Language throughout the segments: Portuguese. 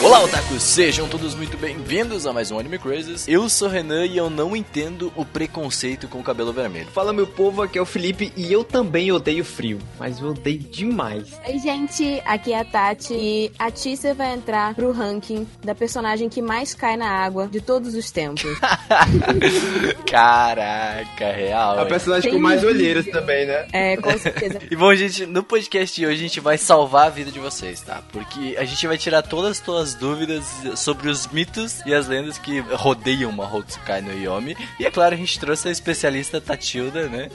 Olá, otakus! Sejam todos muito bem-vindos a mais um Anime Crazes. Eu sou Renan e eu não entendo o preconceito com o cabelo vermelho. Fala meu povo, aqui é o Felipe e eu também odeio frio, mas eu odeio demais. Oi, gente, aqui é a Tati e a Tícia vai entrar pro ranking da personagem que mais cai na água de todos os tempos. Caraca, real. A personagem com Tem mais um olheiras também, né? É, com certeza. E bom, gente, no podcast de hoje a gente vai salvar a vida de vocês, tá? Porque a gente vai tirar todas as tuas dúvidas sobre os mitos e as lendas que rodeiam uma Hotsukai no Yomi. E é claro, a gente trouxe a especialista Tatilda, né?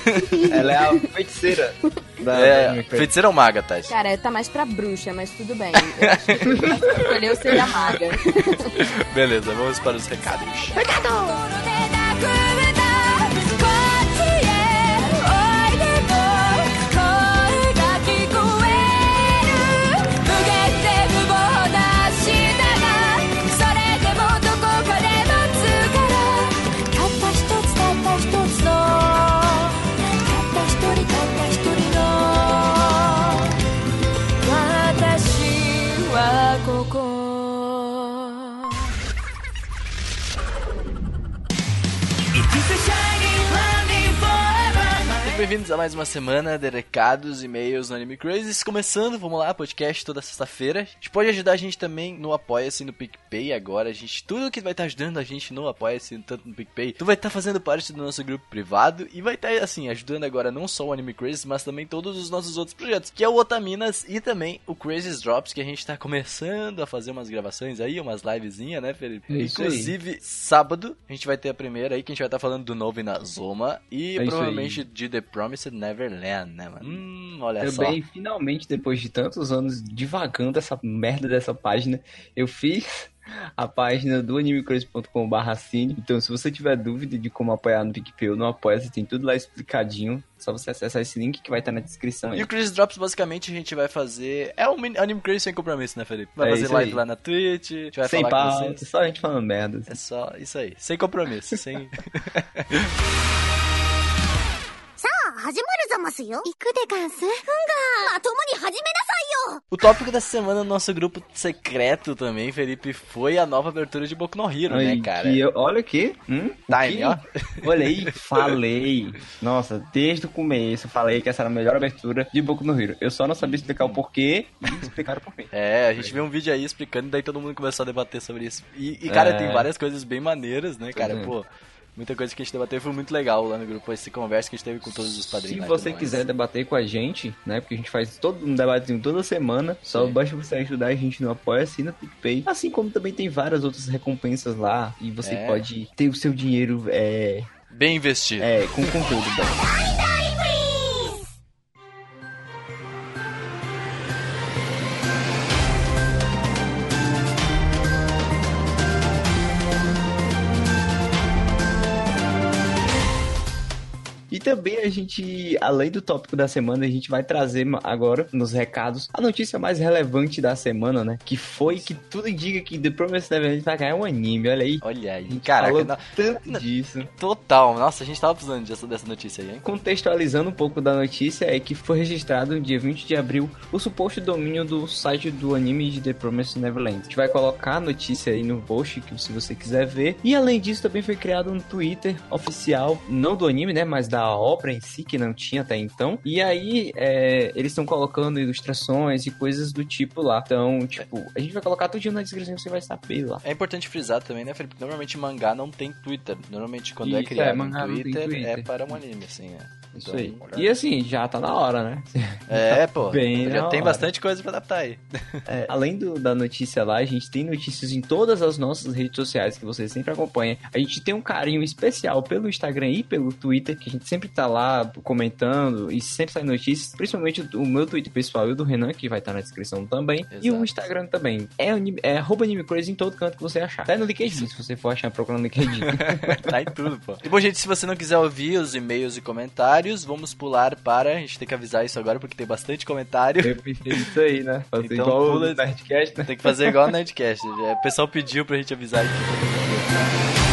Ela é a feiticeira da É, feiticeira ou maga, Tati? Cara, tá mais pra bruxa, mas tudo bem. Eu acho que escolheu seria a maga. Beleza, vamos para os recados. 心 bem-vindos a mais uma semana de recados, e-mails no Anime Crazes. Começando, vamos lá, podcast toda sexta-feira. A gente pode ajudar a gente também no Apoia-se, no PicPay agora. A gente, tudo que vai estar ajudando a gente no Apoia-se, tanto no PicPay, tu vai estar fazendo parte do nosso grupo privado e vai estar, assim, ajudando agora não só o Anime Crazes, mas também todos os nossos outros projetos, que é o Otaminas e também o Crazes Drops, que a gente tá começando a fazer umas gravações aí, umas livezinhas, né, Felipe? É isso aí. Inclusive, sábado, a gente vai ter a primeira aí, que a gente vai estar falando do novo Inazuma e É provavelmente de The Promised Neverland, né, mano? Hum, olha só. Também, finalmente, depois de tantos anos divagando essa merda dessa página, eu fiz a página do animecrazy.com.br cine. Então, se você tiver dúvida de como apoiar no PicPay ou no Apoia, tem tudo lá explicadinho. Só você acessar esse link que vai estar na descrição aí. E o Chris Drops, basicamente, a gente vai fazer. É um Anime Crazy sem compromisso, né, Felipe? Vai É fazer live aí. lá na Twitch, Sem pauta, só a gente falando merda. É só isso aí, sem compromisso, sem. さあ始まるざますよ行くでガンスふんがまともに始めなさいよ O tópico dessa semana no nosso grupo secreto também, Felipe, foi a nova abertura de Boku no Hero, né, Aí, cara? que eu- olha aqui. Hum, Time, que- ó. Olha aí, falei. Nossa, desde o começo falei que essa era a melhor abertura de Boku no Hero. Eu só não sabia explicar o porquê e explicaram por quê. É, a gente viu um vídeo aí explicando e daí todo mundo começou a debater sobre isso. E, e, cara, É. tem várias coisas bem maneiras, né, cara? é. Pô, muita coisa que a gente debateu foi muito legal lá no grupo, essa conversa que a gente teve com todos os padrinhos. Se e você mais. quiser debater com a gente, né? Porque a gente faz todo um debatezinho toda semana. Só Sim. basta você ajudar a gente no Apoia-se e no PicPay. Assim como também tem várias outras recompensas lá. E você É. pode ter o seu dinheiro é, Bem investido. é, com conteúdo bom. E também a gente, além do tópico da semana, a gente vai trazer agora nos recados a notícia mais relevante da semana, né? Que foi que tudo indica que The Promised Neverland vai ganhar um anime, olha aí. Olha aí, falou não- tanto disso. total. Nossa, a gente tava precisando dessa, dessa notícia aí, hein? Contextualizando um pouco da notícia, é que foi registrado no dia 20 de abril o suposto domínio do site do anime de The Promised Neverland. A gente vai colocar a notícia aí no post, que se você quiser ver. E além disso, também foi criado um Twitter oficial, não do anime, né, mas da obra em si, que não tinha até então. E aí, é, eles estão colocando ilustrações e coisas do tipo lá. Então, tipo, a gente vai colocar tudo na descrição, você vai saber lá. É importante frisar também, né, Felipe? Normalmente mangá não tem Twitter. Normalmente quando é Isso, é, criado um não tem Twitter, é Twitter. para um anime, assim, né? Isso Então, aí. E assim, já tá na hora, né? É, pô. Bem já tem hora. bastante coisa pra adaptar aí. É, além do- da notícia lá, a gente tem notícias em todas as nossas redes sociais que vocês sempre acompanham. A gente tem um carinho especial pelo Instagram e pelo Twitter, que a gente sempre tá lá comentando e sempre sai notícias, principalmente o meu Twitter pessoal e o do Renan, que vai estar na descrição também, e o Exato. Instagram também. É, é arroba Anime Crazy em todo canto que você achar. Até no LinkedIn, se você for achar procurando no LinkedIn. tá em tudo, pô. E bom, gente, se você não quiser ouvir os e-mails e comentários, vamos pular para. A gente tem que avisar isso agora porque tem bastante comentário. Eu pensei isso aí, né? Fazer Então igual pula- o Nerdcast, né? Tem que fazer igual no Nerdcast. É, O pessoal pediu pra gente avisar aqui.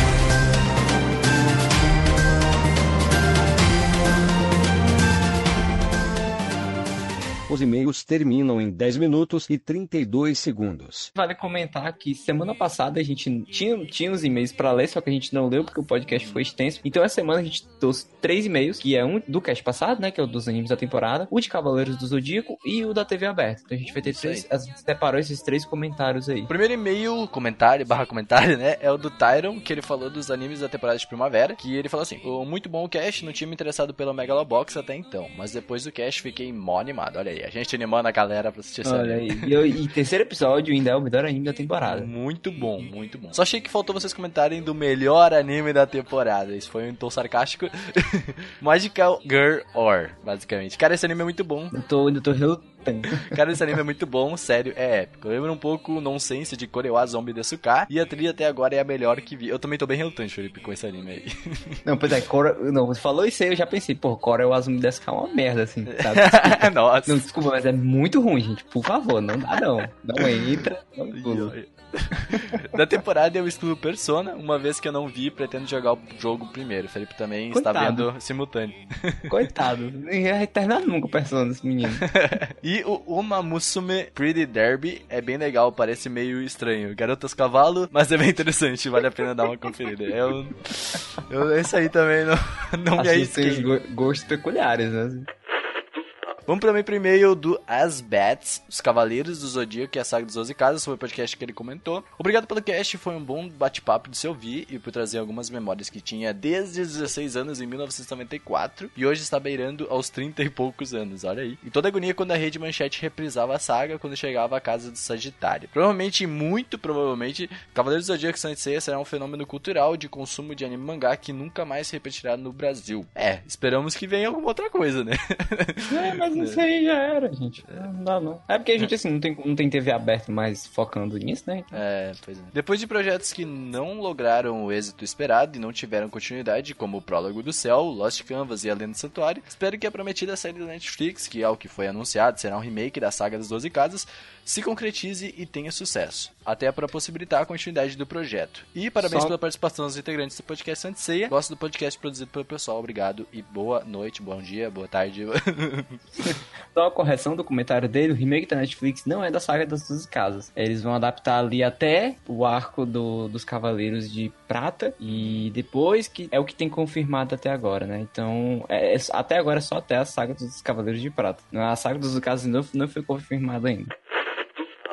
Os e-mails terminam em 10 minutos e 32 segundos. Vale comentar que semana passada a gente tinha, tinha os e-mails pra ler, só que a gente não leu porque o podcast foi extenso. Então essa semana a gente trouxe três e-mails, que é um do cast passado, né, que é o dos animes da temporada, o de Cavaleiros do Zodíaco e o da TV aberta. Então a gente vai ter três, as- separou esses três comentários aí. O primeiro e-mail, comentário, barra comentário, né? É o do Tyron, que ele falou dos animes da temporada de primavera. Que ele falou assim: "O muito bom o cast, não tinha me interessado pelo Megalobox até então. Mas depois do cast fiquei mó animado. Olha aí, a gente animando a galera pra assistir Olha aí. E, eu- e terceiro episódio ainda é o melhor anime da temporada. Muito bom, muito bom. Só achei que faltou vocês comentarem do melhor anime da temporada. Isso foi um tom sarcástico. Magical Girl Or, basicamente. Cara, esse anime é muito bom. Eu tô, eu tô relutando. Cara, esse anime é muito bom, sério, é épico. Lembra um pouco o nonsense de Korewa Zombie Desuka. E a trilha até agora é a melhor que vi. Eu também tô bem relutante, Felipe, com esse anime aí. Não, pois é, Cora, não, você falou isso aí, eu já pensei, pô, Cora é o Azumi dessa é uma merda, assim, sabe? Nossa. Não, desculpa, mas é muito ruim, gente. Por favor, não dá não. Não entra, não pula. Da temporada eu estudo Persona, uma vez que eu não vi, pretendo jogar o jogo primeiro. Felipe também está Coitado. vendo simultâneo. Coitado, nem vai terminar nunca o personagem desse menino. E o Uma Musume Pretty Derby é bem legal, parece meio estranho. Garotas cavalo, mas é bem interessante, vale a pena dar uma conferida. Eu, eu esse aí também não, não me arrisquei. os go- gostos peculiares, né? Vamos também pro e-mail do Asbats, os Cavaleiros do Zodíaco e a Saga dos 12 Casas, foi o podcast que ele comentou. Obrigado pelo cast, foi um bom bate-papo de se ouvir e por trazer algumas memórias que tinha desde os 16 anos em 1994 e hoje está beirando aos 30 e poucos anos, olha aí. E toda agonia quando a Rede Manchete reprisava a saga quando chegava à casa do Sagitário. Provavelmente, muito provavelmente, Cavaleiros do Zodíaco Saint Seiya será um fenômeno cultural de consumo de anime mangá que nunca mais se repetirá no Brasil. É, esperamos que venha alguma outra coisa, né? É, mas isso aí já era, gente. Não dá não. É porque a gente, assim, não tem, não tem TV aberta mais focando nisso, né? Então, É, pois é. Depois de projetos que não lograram o êxito esperado e não tiveram continuidade, como o Prólogo do Céu, Lost Canvas e A Lenda do Santuário, espero que a prometida série da Netflix, que é o que foi anunciado, será um remake da saga das 12 Casas, se concretize e tenha sucesso. Até para possibilitar a continuidade do projeto. E parabéns Só- pela participação dos integrantes do podcast Santeia. Gosto do podcast produzido pelo pessoal, obrigado e boa noite, bom dia, boa tarde. Só a correção do comentário dele, o remake da Netflix não é da saga das duas casas. Eles vão adaptar ali até o arco do- dos Cavaleiros de Prata e depois que é o que tem confirmado até agora, né? Então, é- é- até agora é só até a saga dos Cavaleiros de Prata. A saga dos casas não, não foi confirmada ainda.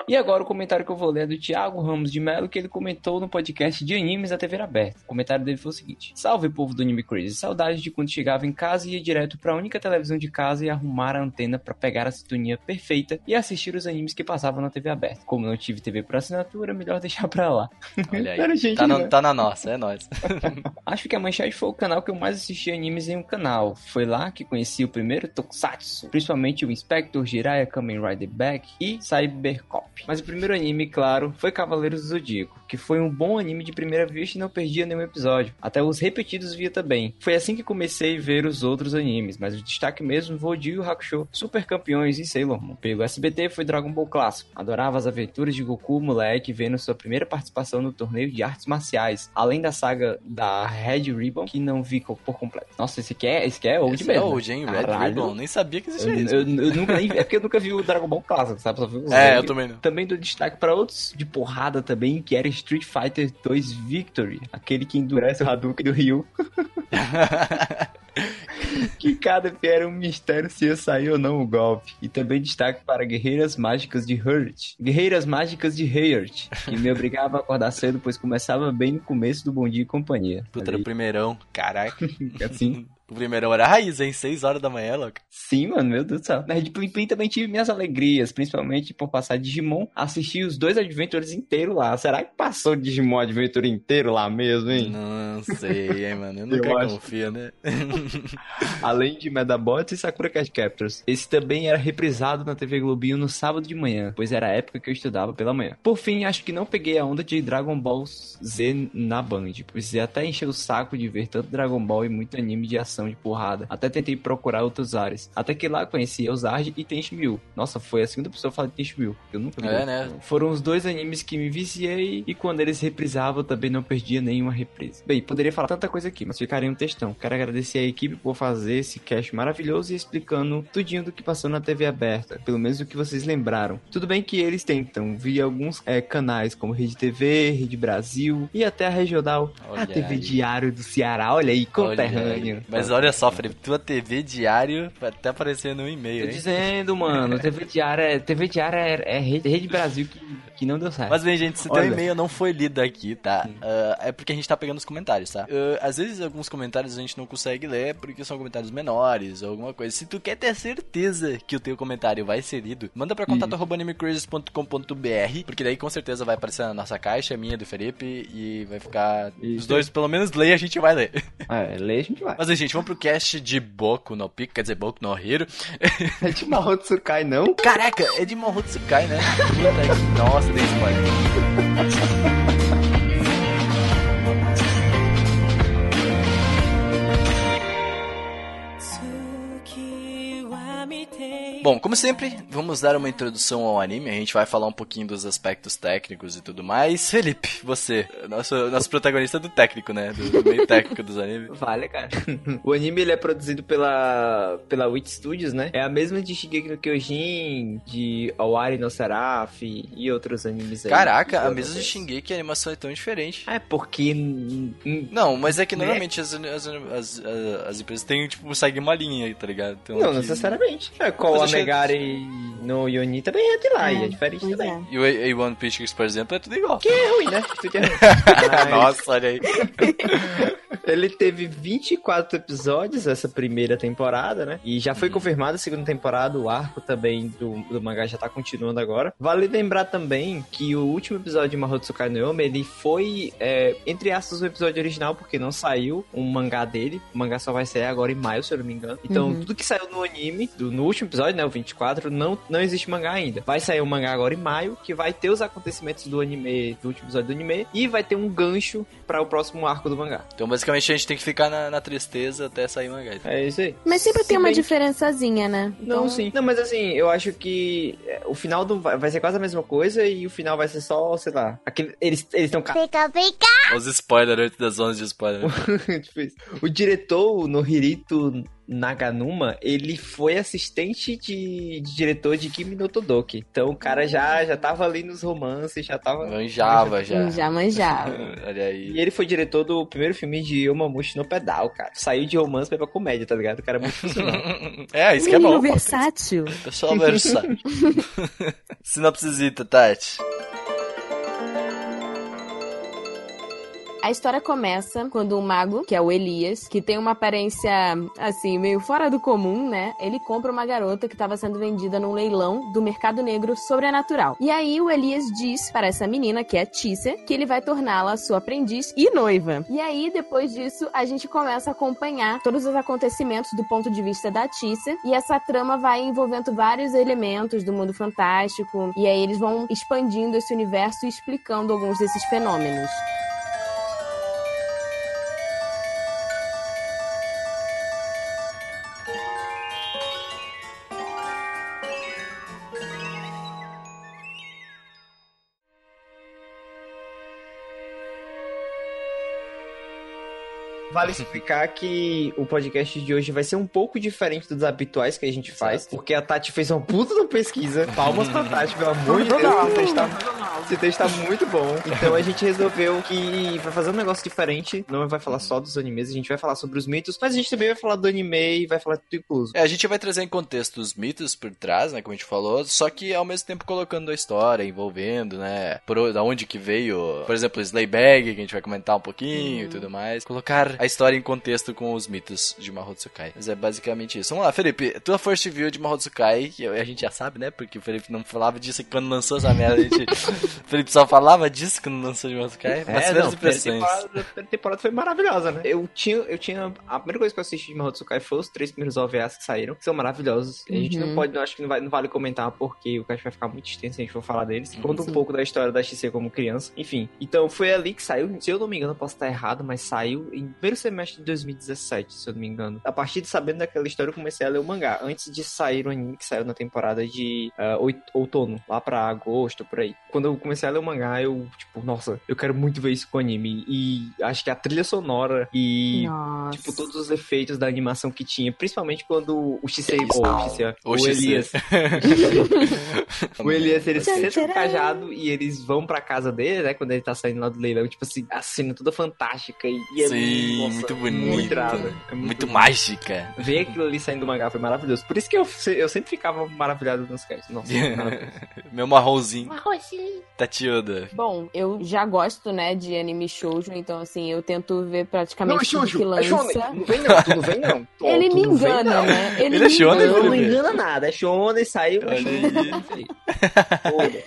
E agora o comentário que eu vou ler é do Thiago Ramos de Melo, que ele comentou no podcast de animes da TV aberta. O comentário dele foi o seguinte: Salve povo do Anime Crazy, saudade de quando chegava em casa e ia direto pra única televisão de casa e arrumar a antena pra pegar a sintonia perfeita e assistir os animes que passavam na TV aberta. Como não tive TV por assinatura, melhor deixar pra lá. Olha aí. Era gente, Tá, no- tá na nossa, é nóis. Acho que a Manchete foi o canal que eu mais assisti animes em um canal. Foi lá que conheci o primeiro Tokusatsu, principalmente o Inspector Jiraiya Kamen Rider Back e Cybercop. Mas o primeiro anime, claro, foi Cavaleiros do Zodíaco, que foi um bom anime de primeira vista e não perdia nenhum episódio. Até os repetidos via também. Foi assim que comecei a ver os outros animes, mas o destaque mesmo foi o Yu Yu Hakusho, Super Campeões e Sailor Moon. Pelo SBT foi Dragon Ball Clássico. Adorava as aventuras de Goku, moleque, vendo sua primeira participação no torneio de artes marciais, além da saga da Red Ribbon, que não vi por completo. Nossa, esse aqui é, esse aqui é old Esse mesmo. é hoje, hein? Red Caralho. Ribbon, nem sabia que Eu, existia isso. eu- eu nunca nem, é porque eu nunca vi o Dragon Ball Clássico, sabe? Só vi os É, eu também não. Também dou destaque para outros de porrada também, que era Street Fighter 2 Victory, aquele que endurece o Hadouken do Ryu. que cada era um mistério se ia sair ou não o golpe. E também destaque para Guerreiras Mágicas de Hurt. Guerreiras Mágicas de Hurt, que me obrigava a acordar cedo, pois começava bem no começo do Bom Dia e Companhia. Puta, era o primeirão. Caraca. assim, O primeiro era raiz, hein? 6 horas da manhã, louco. Sim, mano, meu Deus do céu. Na Rede Plim Plim também tive minhas alegrias, principalmente por passar Digimon, assistir os dois Adventures inteiros lá. Será que passou Digimon Adventure inteiro lá mesmo, hein? Não sei, hein, mano. Eu Eu nunca acho. confio, né? Além de Medabots e Sakura Card Captors. Esse também era reprisado na TV Globinho no sábado de manhã, pois era a época que eu estudava pela manhã. Por fim, acho que não peguei a onda de Dragon Ball Z na Band, pois até encher o saco de ver tanto Dragon Ball e muito anime de ação de porrada. Até tentei procurar outros ares. Até que lá conheci Eusard e Tenchi Nossa, foi a segunda pessoa a falar de Tenchi Eu nunca vi. É, né? Foram os dois animes que me viciei e quando eles reprisavam eu também não perdia nenhuma reprise. Bem, poderia falar tanta coisa aqui, mas ficaria um textão. Quero agradecer a equipe por fazer esse cast maravilhoso e explicando tudinho do que passou na TV aberta, pelo menos o que vocês lembraram. Tudo bem que eles tentam, vi alguns é, canais como Rede TV, Rede Brasil e até a regional, Olha a TV aí. Diário do Ceará, olha aí, Olha conterrâneo. aí. Mas olha só, Felipe, tua TV diário vai até aparecer no e-mail, Tô hein? dizendo, mano, TV Diária, TV Diária é, é Rede, Rede Brasil que, que não deu certo. Mas bem, gente, se teu Olha. e-mail não foi lido aqui, tá? Ah, é porque a gente tá pegando os comentários, tá? Ah, às vezes alguns comentários a gente não consegue ler porque são comentários menores ou alguma coisa. Se tu quer ter certeza que o teu comentário vai ser lido, manda pra contato.animecrazes.com.br porque daí com certeza vai aparecer na nossa caixa, a minha do Felipe, e vai ficar... Os Isso. dois, pelo menos, lê a gente vai ler. É, lê a gente vai. Mas aí, gente, vamos pro cast de Boku no Pico, quer dizer, Boku no Hero. É de Mahotsukai, não? Caraca, é de Mahotsukai, né? Nossa, dei spoiler. Bom, como sempre, vamos dar uma introdução ao anime. A gente vai falar um pouquinho dos aspectos técnicos e tudo mais. Felipe, você, nosso, nosso protagonista do técnico, né? Do, do meio técnico dos animes. Vale, cara. o anime ele é produzido pela pela Wit Studios, né? É a mesma de Shigeki no Kyojin, de Awari no Seraph e outros animes aí. Caraca, a não de. Shingeki a animação é tão diferente. É porque Não, mas é que Né? normalmente as, as, as, as empresas têm, tipo, seguem uma linha aí, tá ligado? Um não aqui- necessariamente. É, qual Mas Megari no Yoni também é de lá, e é diferente Pois também. é. E o A- A One Pictures, por exemplo, é tudo igual. Que é ruim, né? Tudo é ruim. Mas Nossa, olha aí. Ele teve 24 episódios essa primeira temporada, né? E já Uhum. foi confirmada a segunda temporada, o arco também do, do mangá já tá continuando agora. Vale lembrar também que o último episódio de Mahotsukai no Yome, ele foi, é, entre aspas, o episódio original, porque não saiu um mangá dele. O mangá só vai sair agora em maio, se eu não me engano. Então, Uhum. tudo que saiu no anime, do- no último episódio, né, o 24, não, não existe mangá ainda. Vai sair um mangá agora em maio, que vai ter os acontecimentos do anime, do último episódio do anime, e vai ter um gancho para o próximo arco do mangá. Então, basicamente, a gente tem que ficar na, na tristeza até sair o mangá. É isso aí. Mas sempre Se tem uma bem que- diferençazinha, né? Não, Então, sim. Não, mas assim, eu acho que é, o final do, vai ser quase a mesma coisa e o final vai ser só, sei lá. Aquele, eles estão. Pica, pica. Os spoilers das zonas de spoiler. tipo isso. O diretor, Nohirito Naganuma, ele foi assistente de, de diretor de Kimi no Todoki. Então o cara já, já tava ali nos romances, já tava. Manjava já. Já manjava. Olha aí. E ele foi diretor do primeiro filme de Yomamushi no Pedal, cara. Saiu de romance pra ir pra comédia, tá ligado? O cara é muito funcional. É, isso que é bom. versátil. Pessoal versátil. Sinopsisita, Tati. A história começa quando um mago, que é o Elias, que tem uma aparência, assim, meio fora do comum, né? Ele compra uma garota que estava sendo vendida num leilão do mercado negro sobrenatural. E aí o Elias diz para essa menina, que é Tícia, que ele vai torná-la sua aprendiz e noiva. E aí, depois disso, a gente começa a acompanhar todos os acontecimentos do ponto de vista da Tícia. E essa trama vai envolvendo vários elementos do mundo fantástico. E aí eles vão expandindo esse universo e explicando alguns desses fenômenos. Vale explicar que o podcast de hoje vai ser um pouco diferente dos habituais que a gente faz, porque a Tati fez uma puta pesquisa. Palmas pra Tati, pelo amor de Deus. Esse texto tá muito bom. Então a gente resolveu que vai fazer um negócio diferente. Não vai falar só dos animes, a gente vai falar sobre os mitos, mas a gente também vai falar do anime e vai falar tudo incluso. É, a gente vai trazer em contexto os mitos por trás, né, como a gente falou, só que ao mesmo tempo colocando a história, envolvendo, né, por, da onde que veio, por exemplo, Slayberg, que a gente vai comentar um pouquinho e tudo mais. Colocar a história em contexto com os mitos de Mahotsukai. Mas é basicamente isso. Vamos lá, Felipe, tua first view de Mahotsukai, que a gente já sabe, né, porque o Felipe não falava disso quando lançou essa merda, a gente... o Felipe só falava disso quando lançou de Mahotsukai, mas É, não, a primeira temporada, a temporada foi maravilhosa, né? Eu tinha, eu tinha. A primeira coisa que eu assisti de Mahotsukai foi os três primeiros OVAs que saíram, que são maravilhosos. A gente não Uhum. pode, acho que não, vai, não vale comentar porque o cast vai ficar muito extenso se a gente for falar deles. Conta um pouco da história da XC como criança. Enfim, então foi ali que saiu. Se eu não me engano, eu posso estar errado, mas saiu em primeiro semestre de 2017, se eu não me engano. A partir de sabendo daquela história, eu comecei a ler o mangá. Antes de sair o anime que saiu na temporada de oit- outono, lá pra agosto, por aí. Quando eu comecei a ler o mangá, eu, tipo, nossa, eu quero muito ver isso com o anime. E acho que a trilha sonora e. Nossa. Tipo, todos os efeitos da animação que tinha, principalmente quando o Shisei, ou o Shisei, O. Elias, o Elias, eles Tcharam, sentam o cajado e eles vão pra casa dele, né, quando ele tá saindo lá do leilão, tipo assim, a cena toda fantástica e, e é Sim, nossa, muito bonito. Muito, irado. É Muito mágica. Ver aquilo ali saindo do mangá foi maravilhoso. Por isso que eu, eu sempre ficava maravilhado nos casts. Nossa, maravilhoso. Meu marronzinho. Arrozinho. Tatiuda. Bom, eu já gosto, né, de anime shoujo, então assim, eu tento ver praticamente Não, é tudo que shoujo, é lança. shonen. Não vem não, tu não vem não. Tu- Ele tu me não vem, engana, não. né? Ele é me shonen, Não, não Felipe? engana nada. É shonen, saiu. é.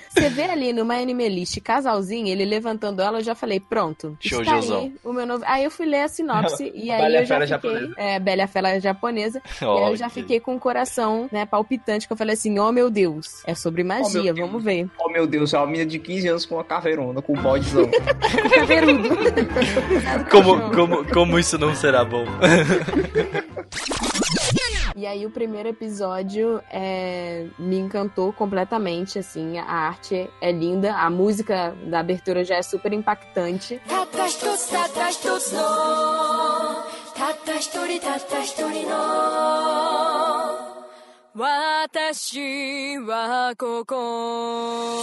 Você vê ali no My Anime List, casalzinho, ele levantando ela, eu já falei, pronto. está Shoujozão. aí o meu novo... Aí eu fui ler a sinopse e aí Bela e a eu já fiquei... japonesa. É, Bela e a Fera japonesa. e aí eu já que- fiquei com o coração, né, palpitante, que eu falei assim, oh meu Deus, é sobre magia, meu Deus. vamos ver. Oh meu Deus, é uma de 15 anos com uma caveirona, com um bodezão. Caveirudo. Como, como, como isso não será bom? E aí o primeiro episódio é, me encantou completamente, assim, a arte é linda, a música da abertura já é super impactante. 私はここ。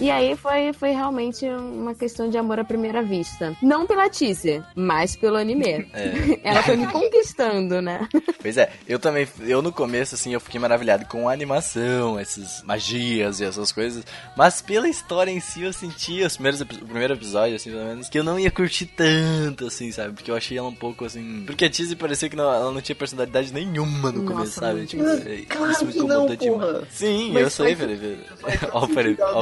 E aí foi, foi realmente uma questão de amor à primeira vista. Não pela teaser, mas pelo anime. É. Ela foi me conquistando, né? Pois é, eu também, eu no começo, assim, eu fiquei maravilhado com a animação, essas magias e essas coisas, mas pela história em si eu senti, os primeiros, o primeiro episódio, assim, pelo menos, que eu não ia curtir tanto, assim, sabe, porque eu achei ela um pouco, assim, porque a Tizzy parecia que não, ela não tinha personalidade nenhuma no Nossa, começo, sabe, tipo, tinha. é, Claro isso me incomodou demais. porra. Sim, Mas eu sei, faz- Felipe. Ó o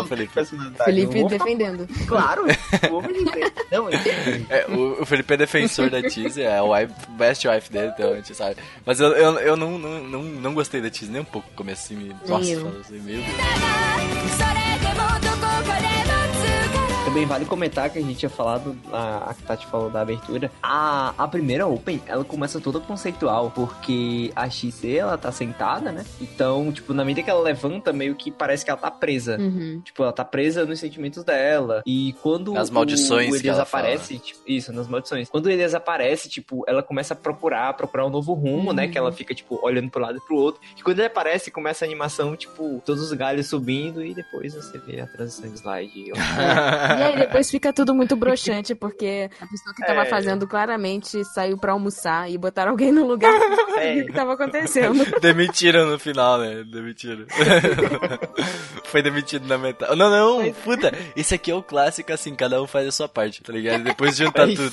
Felipe, o Felipe. Defendendo. falar- Claro, vou me dizer. Não, É, o, o Felipe é defensor da Tizzy, é o wife, best wife dele, então a gente sabe. Mas eu, eu, eu não, não, não, não gostei da Tizzy nem um pouco começo, assim, me, nossa, eu. falando assim, meu Deus. Também vale comentar que a gente tinha falado, a, a Tati falou da abertura, a, a primeira Open, ela começa toda conceitual, porque a XC, ela tá sentada, né? Então, tipo, na medida que ela levanta, meio que parece que ela tá presa. Uhum. Tipo, ela tá presa nos sentimentos dela. E quando Nas maldições o, o que Elias aparece, tipo, isso, nas maldições. Quando o Elias aparece, tipo, ela começa a procurar, procurar um novo rumo, né? Que ela fica, tipo, olhando pro lado e pro outro. E quando ele aparece, começa a animação, tipo, todos os galhos subindo e depois você vê a transição de slide. E aí depois fica tudo muito broxante, porque a pessoa que tava É. fazendo claramente saiu pra almoçar e botaram alguém no lugar É. o que tava acontecendo. Demitiram no final, né? Demitiram. Foi demitido na metade. Não, não, puta. Esse aqui é o clássico, assim, cada um faz a sua parte, tá ligado? Depois juntar tudo.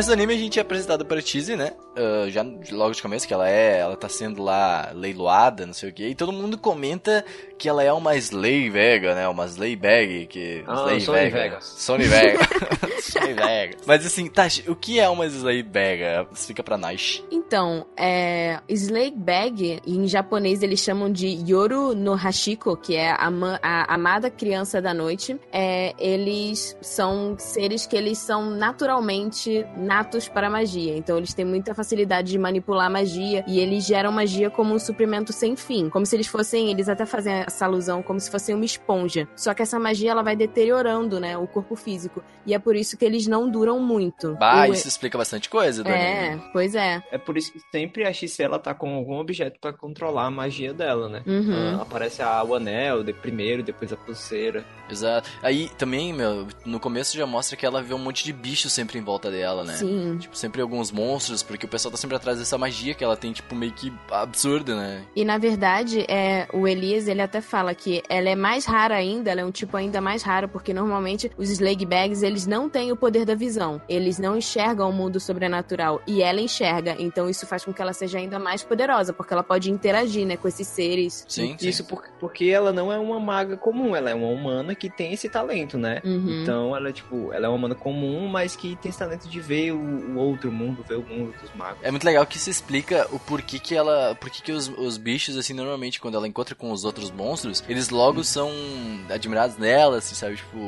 Começo do anime a gente é apresentado pra Cheese, né? Ah, já logo de começo que ela é, ela tá sendo lá leiloada, não sei o que, e todo mundo comenta que ela é uma Slay Vega, né? Uma Slay Bag, que... Ah, Slay Sony Vega. Vegas. Sony Vega. Sony Vega. Mas assim, Tati, o que é uma Slay Vega? Explica pra nós. Então, é, Slave Bag, em japonês eles chamam de Yoru no Hashiko, que é a, ma- a amada criança da noite. É, eles são seres que eles são naturalmente natos para magia. Então eles têm muita facilidade de manipular a magia e eles geram magia como um suprimento sem fim. Como se eles fossem, eles até fazem essa alusão como se fossem uma esponja. Só que essa magia ela vai deteriorando, né, o corpo físico. E é por isso que eles não duram muito. Bah, O- isso explica bastante coisa do é, pois é. É por isso que sempre a X ela tá com algum objeto pra controlar a magia dela, né? Uhum. Ah, aparece a, o anel de primeiro, depois a pulseira. Exato. Aí também, meu, no começo já mostra que ela vê um monte de bichos sempre em volta dela, né? Sim. Tipo, sempre alguns monstros, porque o pessoal tá sempre atrás dessa magia que ela tem, tipo, meio que absurda, né? E na verdade, é, o Elias, ele até fala que ela é mais rara ainda, ela é um tipo ainda mais raro, porque normalmente os Slag Bags, eles não têm o poder da visão. Eles não enxergam o mundo sobrenatural. E ela enxerga. Então isso faz com que ela seja ainda mais poderosa, porque ela pode interagir, né, com esses seres. Sim, sim. Isso por- porque ela não é uma maga comum, ela é uma humana que tem esse talento, né? Uhum. Então ela é tipo, ela é uma humana comum, mas que tem esse talento de ver o, o outro mundo, ver o mundo dos magos. É muito legal que isso explica o porquê que ela. Porquê que os, os bichos, assim, normalmente, quando ela encontra com os outros monstros, eles logo são admirados nela, assim, sabe? Tipo,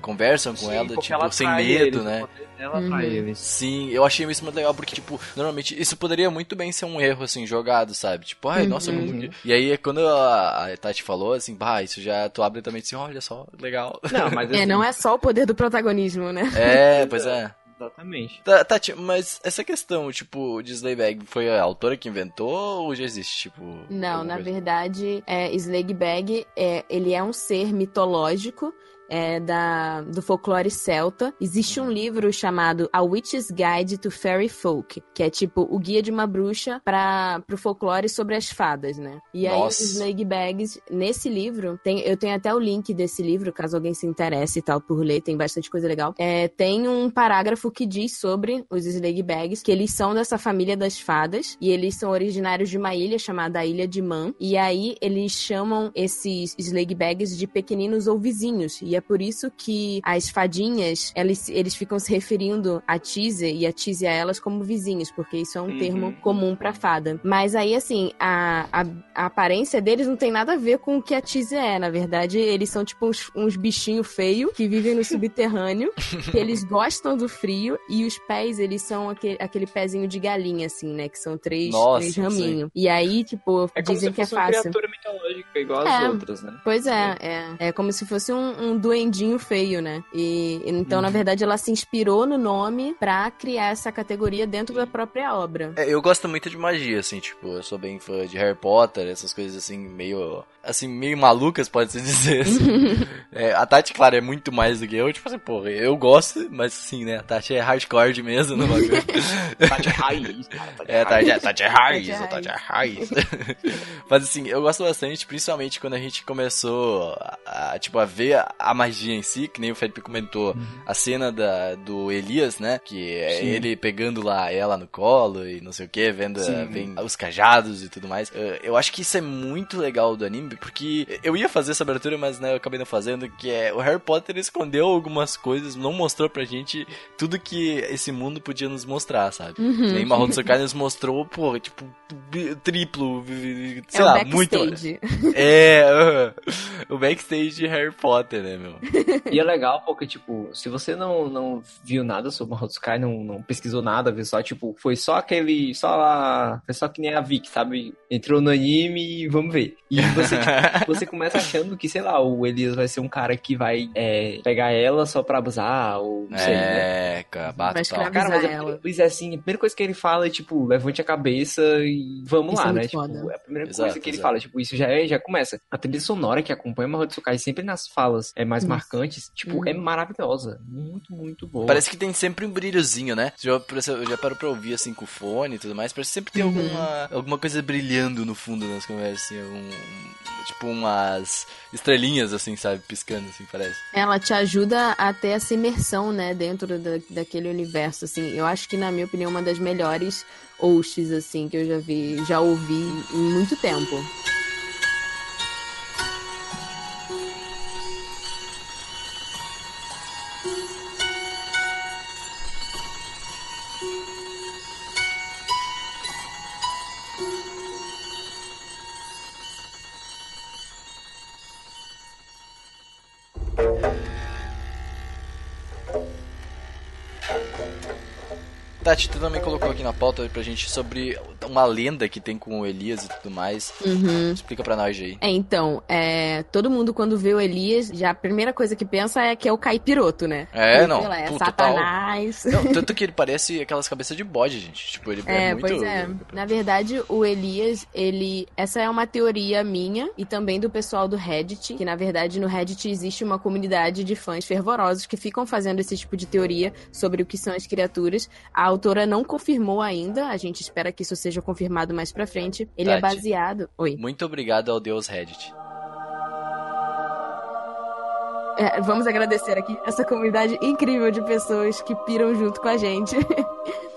conversam com Sim, ela, tipo, ela sem medo, eles, né? Ela Uhum. atrai eles. Sim, eu achei isso muito legal, porque, tipo, normalmente isso poderia muito bem ser um erro, assim, jogado, sabe? Tipo, ai, nossa, Uhum. como que... E aí, quando a, a Tati falou, assim, bah, isso já, tu abre também assim, olha só, legal. Não, mas É, assim, não é só o poder do protagonismo, né? É, pois é. Exatamente. Tá, Tati, mas essa questão, tipo, de Slayberg, foi a autora que inventou ou já existe, tipo... Não, na coisa? verdade, é, Slagbag, é, ele é um ser mitológico é, da, do folclore celta. Existe um livro chamado A Witch's Guide to Fairy Folk, que é tipo o guia de uma bruxa para o folclore sobre as fadas, né? E aí Nossa. os Slagbags, nesse livro, tem, eu tenho até o link desse livro, caso alguém se interesse e tal por ler, tem bastante coisa legal. É, tem um parágrafo que diz sobre os Slagbags, que eles são dessa família das fadas, e eles são originários de uma ilha chamada Ilha de Man, e aí eles chamam esses Slagbags de pequeninos ou vizinhos, e é por isso que as fadinhas, eles, eles ficam se referindo a Tise e a Tise a elas como vizinhos, porque isso é um Uhum. termo comum pra fada. Mas aí, assim, a, a, a aparência deles não tem nada a ver com o que a Tise é. Na verdade, eles são tipo uns, uns bichinhos feios que vivem no subterrâneo, que eles gostam do frio, e os pés, eles são aquele, aquele pezinho de galinha, assim, né? Que são três, Nossa, três raminhos. E aí, tipo, É dizem que é fosse uma fácil. criatura mitológica igual É. as outras, né? Pois é, é. É como se fosse um, um duendinho feio, né? E então, na verdade, ela se inspirou no nome pra criar essa categoria dentro da própria obra. É, eu gosto muito de magia, assim, tipo, eu sou bem fã de Harry Potter, essas coisas assim, meio. Assim, meio malucas, pode-se dizer. assim. É, a Tati, claro, é muito mais do que eu, tipo assim, porra, eu gosto, mas assim, né, a Tati é hardcore mesmo no bagulho. Tá de raiz, cara. Tá de É. Tati, Tati é raiz, Tati é Tati é raiz. Mas assim, eu gosto bastante, principalmente quando a gente começou a, a, tipo, a ver a, a magia em si, que nem o Felipe comentou, a cena da, do Elias, né? Que é Sim. ele pegando lá ela no colo e não sei o que, vendo vem os cajados e tudo mais. Eh, Eu acho que isso é muito legal do anime, porque eu ia fazer essa abertura, mas né, eu acabei não fazendo, que é o Harry Potter escondeu algumas coisas, não mostrou pra gente tudo que esse mundo podia nos mostrar, sabe? Uhum. Que nem Marrom Tsukai nos mostrou, pô, tipo, triplo, vi- sei é lá, o muito. É, o backstage de Harry Potter, né, meu? E é legal porque, tipo, se você não, não viu nada sobre Mahou Sky, não, não pesquisou nada, viu só, tipo, foi só aquele, só a, foi só que nem a Vic, sabe? Entrou no anime e vamos ver. E você, você começa achando que, sei lá, o Elias vai ser um cara que vai é, pegar ela só pra abusar, ou não sei, né? É, cara, escravizar Cara, mas é, ela. pois é assim, a primeira coisa que ele fala é, tipo, levante a cabeça e vamos Isso lá, é né? Tipo, foda. é a primeira Exato, coisa que ele exato. fala, tipo, isso já, é, já começa. A trilha sonora que acompanha Mahou Tsukai sempre nas falas é, mais Isso. marcantes, tipo, Uhum. é maravilhosa. Muito, muito boa. Parece que tem sempre um brilhozinho, né? Já, eu já paro pra ouvir assim com o fone e tudo mais. Parece que sempre tem Uhum. alguma, alguma coisa brilhando no fundo das conversas, assim. algum- tipo umas estrelinhas, assim, sabe? Piscando, assim, parece. Ela te ajuda a ter essa imersão, né, dentro da, daquele universo, assim. Eu acho que, na minha opinião, uma das melhores hosts, assim, que eu já vi, já ouvi em muito tempo. Tati, tu também colocou aqui na pauta pra gente sobre uma lenda que tem com o Elias e tudo mais. Uhum. Explica pra nós aí. É, então, é, todo mundo quando vê o Elias, já a primeira coisa que pensa é que é o caipiroto, né? É, não, lá, é tu- Satanás. Não, tanto que ele parece aquelas cabeças de bode, gente. Tipo, ele é, É, muito. pois é. Na verdade, o Elias, ele. Essa é uma teoria minha e também do pessoal do Reddit, que na verdade no Reddit existe uma comunidade de fãs fervorosos que ficam fazendo esse tipo de teoria sobre o que são as criaturas. A autora não confirmou ainda, a gente espera que isso seja confirmado mais pra frente. Ele é Tati. baseado. Oi. Muito obrigado ao Deus Reddit. É, vamos agradecer aqui essa comunidade incrível de pessoas que piram junto com a gente.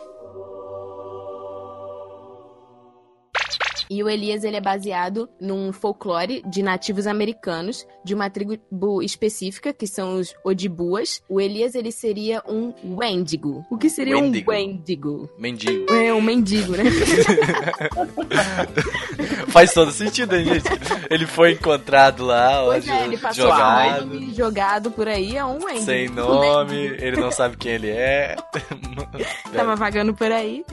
E o Elias ele é baseado num folclore de nativos americanos, de uma tribo específica, que são os Odibuas. O Elias ele seria um Wendigo. O que seria Wendigo. um Wendigo? Mendigo. É um mendigo, né? Faz todo sentido, hein, gente? Ele foi encontrado lá, Pois é, ele passou jogado, fome, jogado por aí, é um Wendigo. sem Um nome, mendigo. ele não sabe quem ele é. Tava vagando por aí.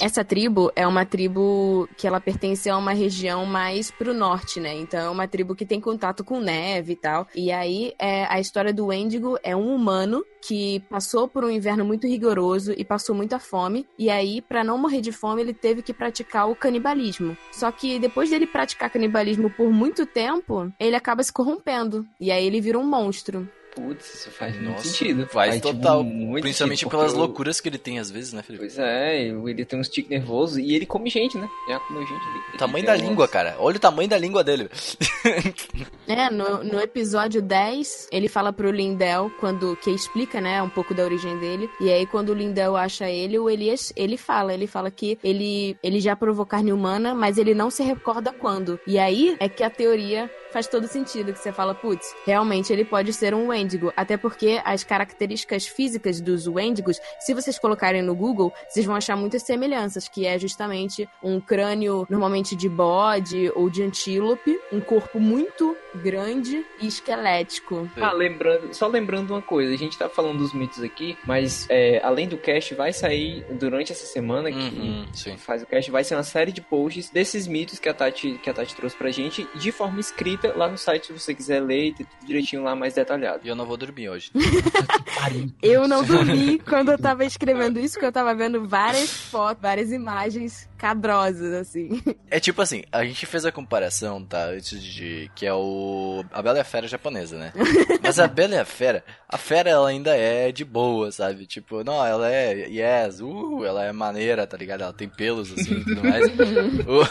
Essa tribo é uma tribo que ela pertence a uma região mais pro norte, né? Então é uma tribo que tem contato com neve e tal. E aí é, a história do Wendigo é um humano que passou por um inverno muito rigoroso e passou muita fome. E aí, pra não morrer de fome, ele teve que praticar o canibalismo. Só que depois dele praticar canibalismo por muito tempo, ele acaba se corrompendo. E aí ele vira um monstro. Putz, isso faz muito Nossa, sentido. Faz tipo, total. muito Principalmente sentido, pelas o- loucuras que ele tem às vezes, né, Felipe? Pois é, ele tem um stick nervoso e ele come gente, né? Já comeu gente ali. O tamanho Ele da língua, umas- cara. Olha o tamanho da língua dele. É, no, no episódio 10, ele fala pro Lindel, quando que explica, né, um pouco da origem dele. E aí, quando o Lindel acha ele, o Elias, ele fala, ele fala que ele, ele já provou carne humana, mas ele não se recorda quando. E aí é que a teoria faz todo sentido, que você fala, putz, realmente ele pode ser um Wendigo. Até porque as características físicas dos Wendigos, se vocês colocarem no Google, vocês vão achar muitas semelhanças, que é justamente um crânio normalmente de bode ou de antílope, um corpo muito grande e esquelético. Ah, lembrando, só lembrando uma coisa, a gente tá falando dos mitos aqui, mas é, além do cast, vai sair durante essa semana que Uhum, faz o cast, vai ser uma série de posts desses mitos que a Tati, que a Tati trouxe pra gente, de forma escrita lá no site, se você quiser ler e ter tudo direitinho lá mais detalhado. E eu não vou dormir hoje. Eu não dormi quando eu tava escrevendo isso, porque eu tava vendo várias fotos, várias imagens cadrosas, assim. É tipo assim, a gente fez a comparação, tá? Antes de. Que é o. A Bela e a Fera japonesa, né? Mas a Bela e a Fera, a Fera ela ainda é de boa, sabe? Tipo, não, ela é. Yes, uh, ela é maneira, tá ligado? Ela tem pelos assim e tudo mais. O,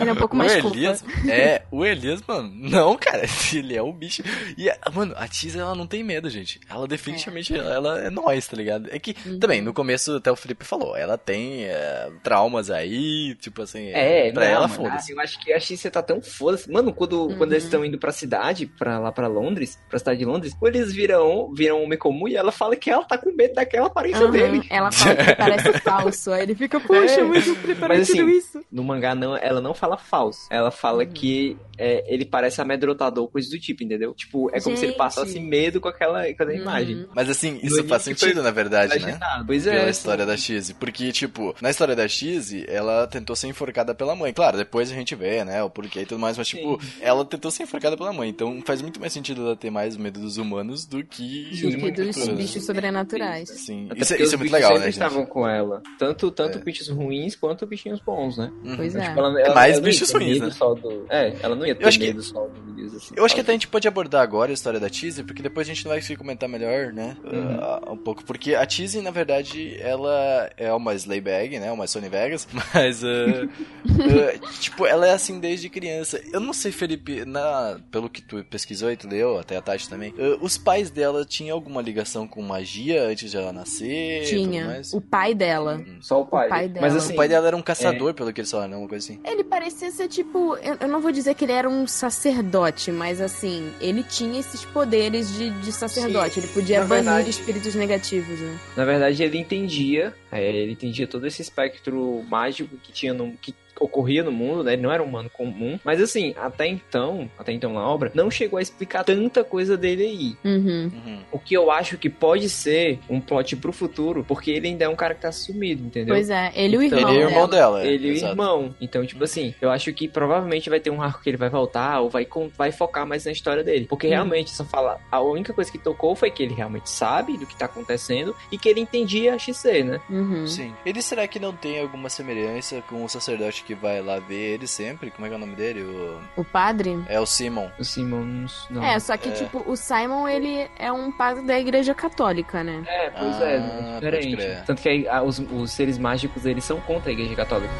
Ela é um pouco o mais Elias, É, o Elias, mano, não, cara, ele é um bicho. E, mano, a Tisa, ela não tem medo, gente. Ela definitivamente, ela, ela é nós, tá ligado? É que, Uhum. também, no começo, até o Felipe falou, ela tem é, traumas aí, tipo assim, É, pra não, ela, foda-se. Eu acho que a X tá tão foda-se. Mano, quando, quando eles estão indo pra cidade, pra lá pra Londres, pra cidade de Londres, eles viram, viram um homem comum e ela fala que ela tá com medo daquela aparência Aham, dele. Ela fala que parece falso. Aí ele fica, poxa, É, mas eu preparei mas tudo assim, isso. No mangá, não, ela não fala falso. Ela fala Uhum. que é, ele parece amedrontador, coisa do tipo, entendeu? Tipo, é como se ele Gente. passasse medo com aquela, com aquela Uhum. imagem. Mas assim, isso No faz sentido, na verdade, né? Pois é. Pela assim. história da X. Porque, tipo, na história da X, ela tentou ser enforcada pela mãe. Claro, depois a gente vê, né, o porquê e tudo mais, mas, tipo, ela tentou ser enforcada pela mãe. Então faz muito mais sentido ela ter mais medo dos humanos do que. Sim, Do que dos criaturas. bichos sobrenaturais. Sim, Até isso, porque isso é muito legal, sempre né, gente? estavam com ela. Tanto, tanto É. bichos ruins quanto bichinhos bons, né? Uhum. Pois é. Tipo, ela, ela- Mais ela bichos ruins, né? Só do, é, ela não não ia ter Eu acho que- medo só do Deus, assim. Eu acho que até a gente pode abordar agora a história da Teasy, porque depois a gente não vai conseguir comentar melhor, né? Uhum. uh, um pouco. Porque a Teasy, na verdade, ela é uma Slayberg, né? Uma Sony Vegas, mas. uh, uh, tipo, ela é assim desde criança. Eu não sei, Felipe, na, pelo que tu pesquisou e tu leu, até a Tati também, uh, os pais dela tinham alguma ligação com magia antes de ela nascer? tudo Tinha. mais? O pai dela. Só o pai. o pai Mas dela. assim, o pai dela era um caçador, pelo que eles falaram, né? uma coisa assim. Ele parecia ser tipo. Eu, eu não vou dizer que ele era um sacerdote, mas assim, ele tinha esses poderes de, de sacerdote. ele podia na banir verdade- espíritos negativos, né? Na verdade, ele entendia, é, ele entendia todo esse espectro mágico que tinha no, que ocorria no mundo, né? Ele não era um humano comum. Mas assim, até então, até então na obra, não chegou a explicar tanta coisa dele aí. Uhum. Uhum. O que eu acho que pode ser um plot pro futuro, porque ele ainda é um cara que tá sumido, entendeu? Pois é, ele e o Então, irmão. Ele é o irmão dela. dela. é, Ele e o irmão. Então, tipo assim, eu acho que provavelmente vai ter um arco que ele vai voltar ou vai, vai focar mais na história dele. Porque Hum. realmente, só fala. A única coisa que tocou foi que ele realmente sabe do que tá acontecendo e que ele entendia a XC, né? Uhum. Sim. Ele será que não tem alguma semelhança com o sacerdote que vai lá ver ele sempre? Como é que é o nome dele? O... O padre. É o Simon. O Simmons. Não. É, só que, É. tipo, o Simon, ele é um padre da igreja católica, né? É, pois Ah, é, pode é diferente. Tanto que aí, ah, os, os seres mágicos, eles são contra a igreja católica.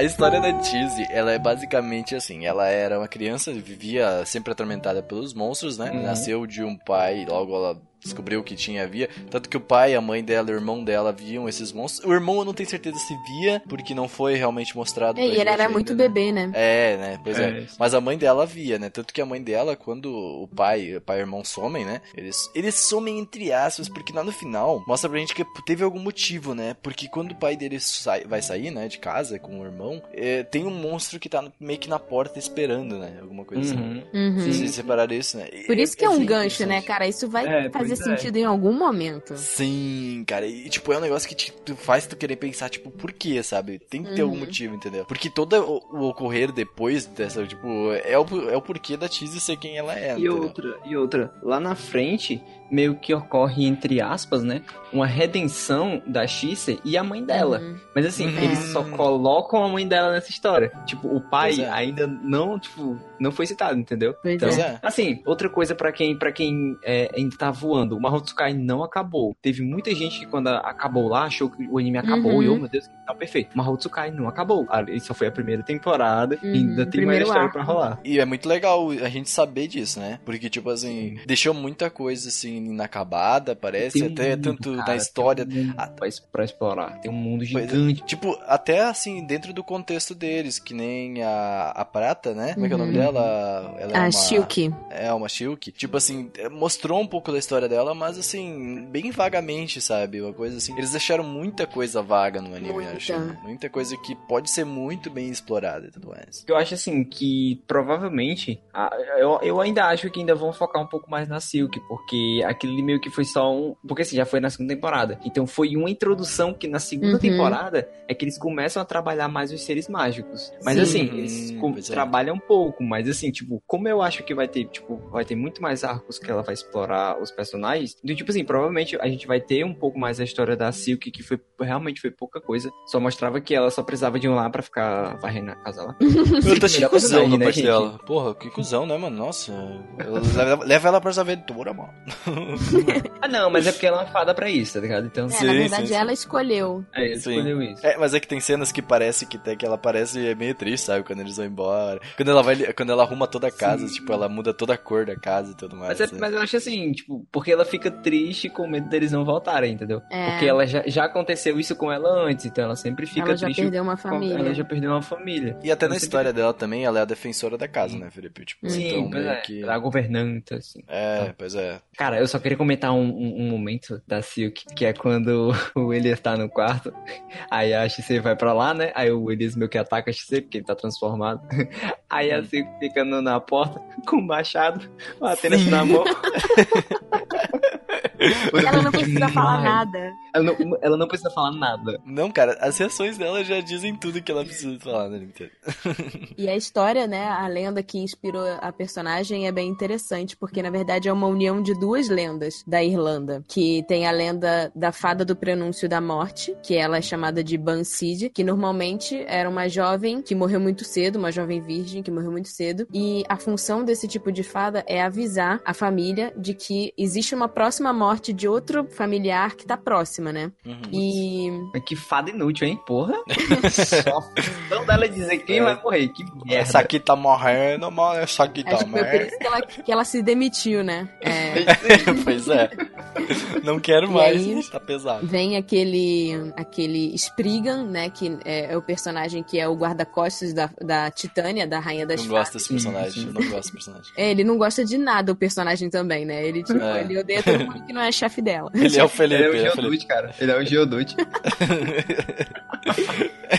A história da Cheese, ela é basicamente assim, ela era uma criança, vivia sempre atormentada pelos monstros, né? Uhum. Nasceu de um pai, logo ela descobriu que tinha via, tanto que o pai, a mãe dela, o irmão dela viam esses monstros. O irmão eu não tenho certeza se via, porque não foi realmente mostrado. E pra ele era ainda, muito né? bebê, né? É, né? Pois é. É. Mas a mãe dela via, né? Tanto que a mãe dela, quando o pai, o pai e o irmão somem, né? Eles, eles somem entre aspas, porque lá no final mostra pra gente que teve algum motivo, né? Porque quando o pai dele sai- vai sair, né, de casa com o irmão, é, tem um monstro que tá meio que na porta esperando, né? Alguma coisa assim. Uhum. Uhum. Vocês separaram isso, né? Por isso que é um gancho, né, cara? Isso vai É, fazer é. sentido em algum momento. Sim, cara. E, tipo, é um negócio que te, tu faz tu querer pensar, tipo, por quê, sabe? Tem que ter algum Uhum. motivo, entendeu? Porque todo o, o ocorrer depois dessa, tipo, é o, é o porquê da Cheese ser quem ela é, E entendeu? outra, e outra, lá na frente, meio que ocorre, entre aspas, né? Uma redenção da Xisse e a mãe dela. Uhum. Mas assim, Uhum. eles só colocam a mãe dela nessa história. Tipo, o pai é. ainda não, tipo, não foi citado, entendeu? Pois Então, é. assim, outra coisa pra quem, pra quem é, ainda tá voando, o Mahou Tsukai não acabou. Teve muita gente que quando acabou lá achou que o anime acabou Uhum. e, oh meu Deus, que tá perfeito. Mahou Tsukai não acabou. Ele só foi a primeira temporada e Uhum, ainda tem mais primeiro história arco. pra rolar. E é muito legal a gente saber disso, né? Porque, tipo assim, deixou muita coisa, assim, inacabada, parece. Tem até mundo, tanto cara, na história. Tem um Ah. es- pra explorar. Tem um mundo Pois é. gigante. Tipo, até assim, dentro do contexto deles, que nem a, a Prata, né? Como é que é o nome Uhum. Dela? Ela é A uma... Shilky. É, uma Shilk. Tipo assim, é, mostrou um pouco da história dela, mas assim, bem vagamente, sabe? Uma coisa assim. Eles deixaram muita coisa vaga no anime, eu Muita. acho. Muita coisa que pode ser muito bem explorada e tudo mais. Eu acho assim que provavelmente. Eu, eu ainda acho que ainda vão focar um pouco mais na Silk, porque aquele meio que foi só um. Porque assim, já foi na segunda temporada. Então foi uma introdução que na segunda Uhum. temporada é que eles começam a trabalhar mais os seres mágicos. Mas Sim. assim, eles Hum, é. trabalham um pouco, mas assim, tipo, como eu acho que vai ter, tipo, vai ter muito mais arcos que ela vai explorar os personagens, então, tipo assim, provavelmente a gente vai ter um pouco mais a história da Silk, que foi realmente foi pouca coisa. Só mostrava que ela só precisava de um lá pra ficar varrendo a casa lá. Eu tô Melhor cuzão na né, parte gente? dela. Porra, que cuzão, né, mano? Nossa. Leva, leva ela pra essa aventura, mano. Ah, não, mas é porque ela é uma fada pra isso, tá ligado? Então, É, Sim, na sim, verdade, sim. ela escolheu. é, Sim. escolheu isso. É, mas é que tem cenas que parece que até que ela parece é meio triste, sabe? Quando eles vão embora. Quando ela vai, quando ela arruma toda a casa, Sim. tipo, ela muda toda a cor da casa e tudo mais. Mas, é- né? mas eu acho assim, tipo, porque ela fica triste com medo deles não voltarem, entendeu? É. Porque ela já, já aconteceu isso com ela antes, então ela sempre fica ela já triste. perdeu uma com- família. Ela já perdeu uma família. E até na história dela também, ela é a defensora da casa, né, Felipe? Tipo, Sim, então pois meio é. que... Ela é a governanta, assim. É, pois é. Cara, eu, só queria comentar um, um- um momento da Silk, que é quando o Elias tá no quarto, aí a XC vai pra lá, né? Aí o Elias meio que ataca a XC, porque ele tá transformado. Aí a Silk fica na porta com o machado, batendo assim na mão. Ela não precisa falar nada. Ela não, ela não precisa falar nada. Não, cara, as reações dela já dizem tudo que ela precisa falar no anime inteiro. E a história, né, a lenda que inspirou a personagem é bem interessante, porque na verdade é uma união de duas lendas da Irlanda, que tem a lenda da fada do prenúncio da morte, que ela é chamada de Bansid, que normalmente era uma jovem que morreu muito cedo, uma jovem virgem que morreu muito cedo, e a função desse tipo de fada é avisar a família de que existe uma próxima morte de outro familiar que tá próxima, né? Uhum. E Mas que fada inútil, hein? Porra. Só função dela dizer quem É. vai morrer. Que merda. Essa aqui tá morrendo, mano. Essa aqui tá acho que foi por morrendo. isso que ela, que ela se demitiu, né? É, pois é. Não quero E mais, aí- tá pesado. Vem aquele aquele Spriggan, né? Que é, é o personagem que é o guarda-costas da, da Titânia, da Rainha das Não Fadas. gosto desse personagem, eu não gosto desse personagem. É, ele não gosta de nada, o personagem também, né? Ele, tipo, É. ele odeia todo mundo que não é chefe dela. Ele é o Felipe, Ele é ele o é o. Geodude, cara.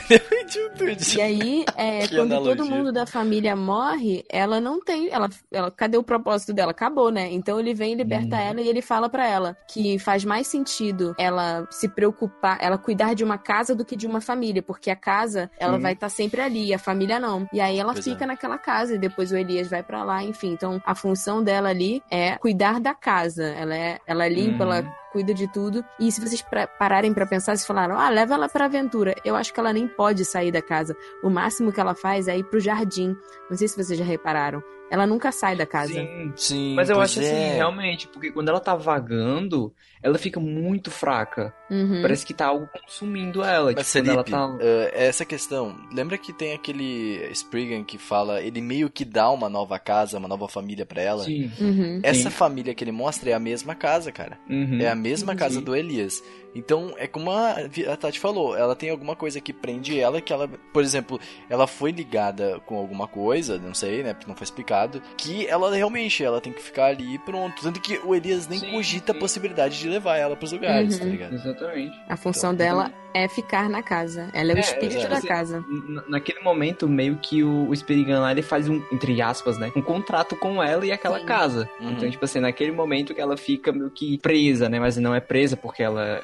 Ele é o Geodude. E aí, é, quando todo analogia. mundo da família morre, ela não tem. Ela, ela, cadê o propósito dela? Acabou, né? Então ele vem e liberta Uhum. ela e ele fala pra ela que faz mais sentido ela se preocupar, ela cuidar de uma casa do que de uma família, porque a casa ela Sim. vai estar sempre ali, e a família não. E aí ela Pois fica é. naquela casa e depois o Elias vai pra lá, enfim. Então a função dela ali é cuidar da casa. Ela é, ela limpa, Uhum. ela cuida de tudo. E se vocês pararem pra pensar, vocês falaram, ah, leva ela pra aventura. Eu acho que ela nem pode sair da casa. O máximo que ela faz é ir pro jardim. Não sei se vocês já repararam. Ela nunca sai da casa. Sim. Sim, Mas eu pois acho assim, é. realmente, porque quando ela tá vagando, ela fica muito fraca. Uhum. Parece que tá algo consumindo ela. Mas tipo, Felipe, tá. eh, essa questão, lembra que tem aquele Spriggan que fala, ele meio que dá uma nova casa, uma nova família pra ela? Sim. Uhum. Essa Sim. família que ele mostra é a mesma casa, cara. Uhum. É a mesma casa do Elias. Então, é como a, a Tati falou, ela tem alguma coisa que prende ela, que ela, por exemplo, ela foi ligada com alguma coisa, não sei, né, porque não foi explicado, que ela realmente, ela tem que ficar ali e pronto. Tanto que o Elias nem Sim, cogita a sim. possibilidade de levar ela pros lugares, Uhum. tá ligado? Exatamente. A função Então, dela é ficar na casa. Ela é o É, espírito exato. da Você- casa. N- Naquele momento, meio que o, o Spirigan lá, ele faz um, entre aspas, né? Um contrato com ela e aquela Sim. casa. Uhum. Então, tipo assim, naquele momento que ela fica meio que presa, né? Mas não é presa porque ela.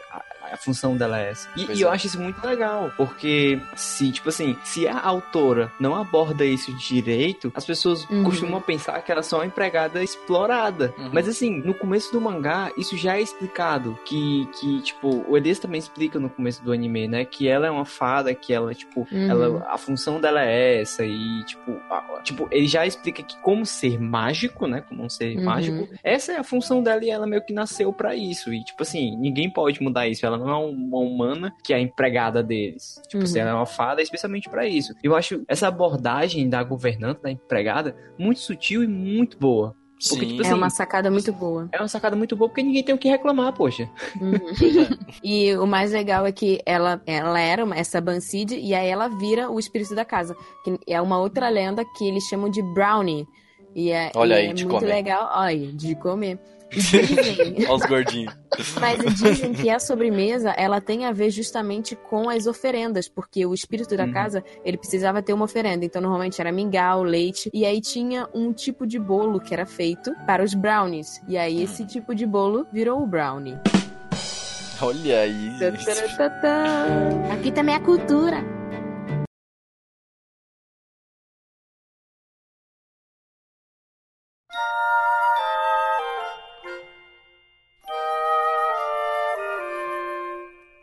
A, função dela é essa. E, e eu é. acho isso muito legal. Porque se, tipo assim, se a autora não aborda isso direito, as pessoas Uhum. costumam pensar que ela é só uma empregada explorada. Uhum. Mas assim, no começo do mangá, isso já é explicado. Que, que tipo, o Elias também explica no começo do anime, né? Que ela é uma fada, que ela, tipo, Uhum. ela, a função dela é essa. E, tipo, a- tipo, ele já explica que como ser mágico, né? Como um ser Uhum. mágico, essa é a função dela e ela meio que nasceu pra isso. E, tipo assim, ninguém pode mudar isso. Ela não é uma humana que é a empregada deles. Tipo Uhum. assim, ela é uma fada especialmente pra isso. Eu acho essa abordagem da governanta, da empregada, muito sutil e muito boa. Porque, Sim. tipo É assim, uma sacada muito boa. É uma sacada muito boa porque ninguém tem o que reclamar, poxa. Uhum. E o mais legal é que ela, ela era uma- essa Bansid e aí ela vira o espírito da casa. Que é uma outra lenda que eles chamam de Brownie. E é, Olha e aí, é de muito comer. legal. Olha, de comer. Dizem, Olha os gordinhos. mas dizem que a sobremesa ela tem a ver justamente com as oferendas, porque o espírito da Uhum. casa ele precisava ter uma oferenda. Então normalmente era mingau, leite e aí tinha um tipo de bolo que era feito para os brownies. E aí esse tipo de bolo virou o brownie. Olha aí. Aqui também é cultura.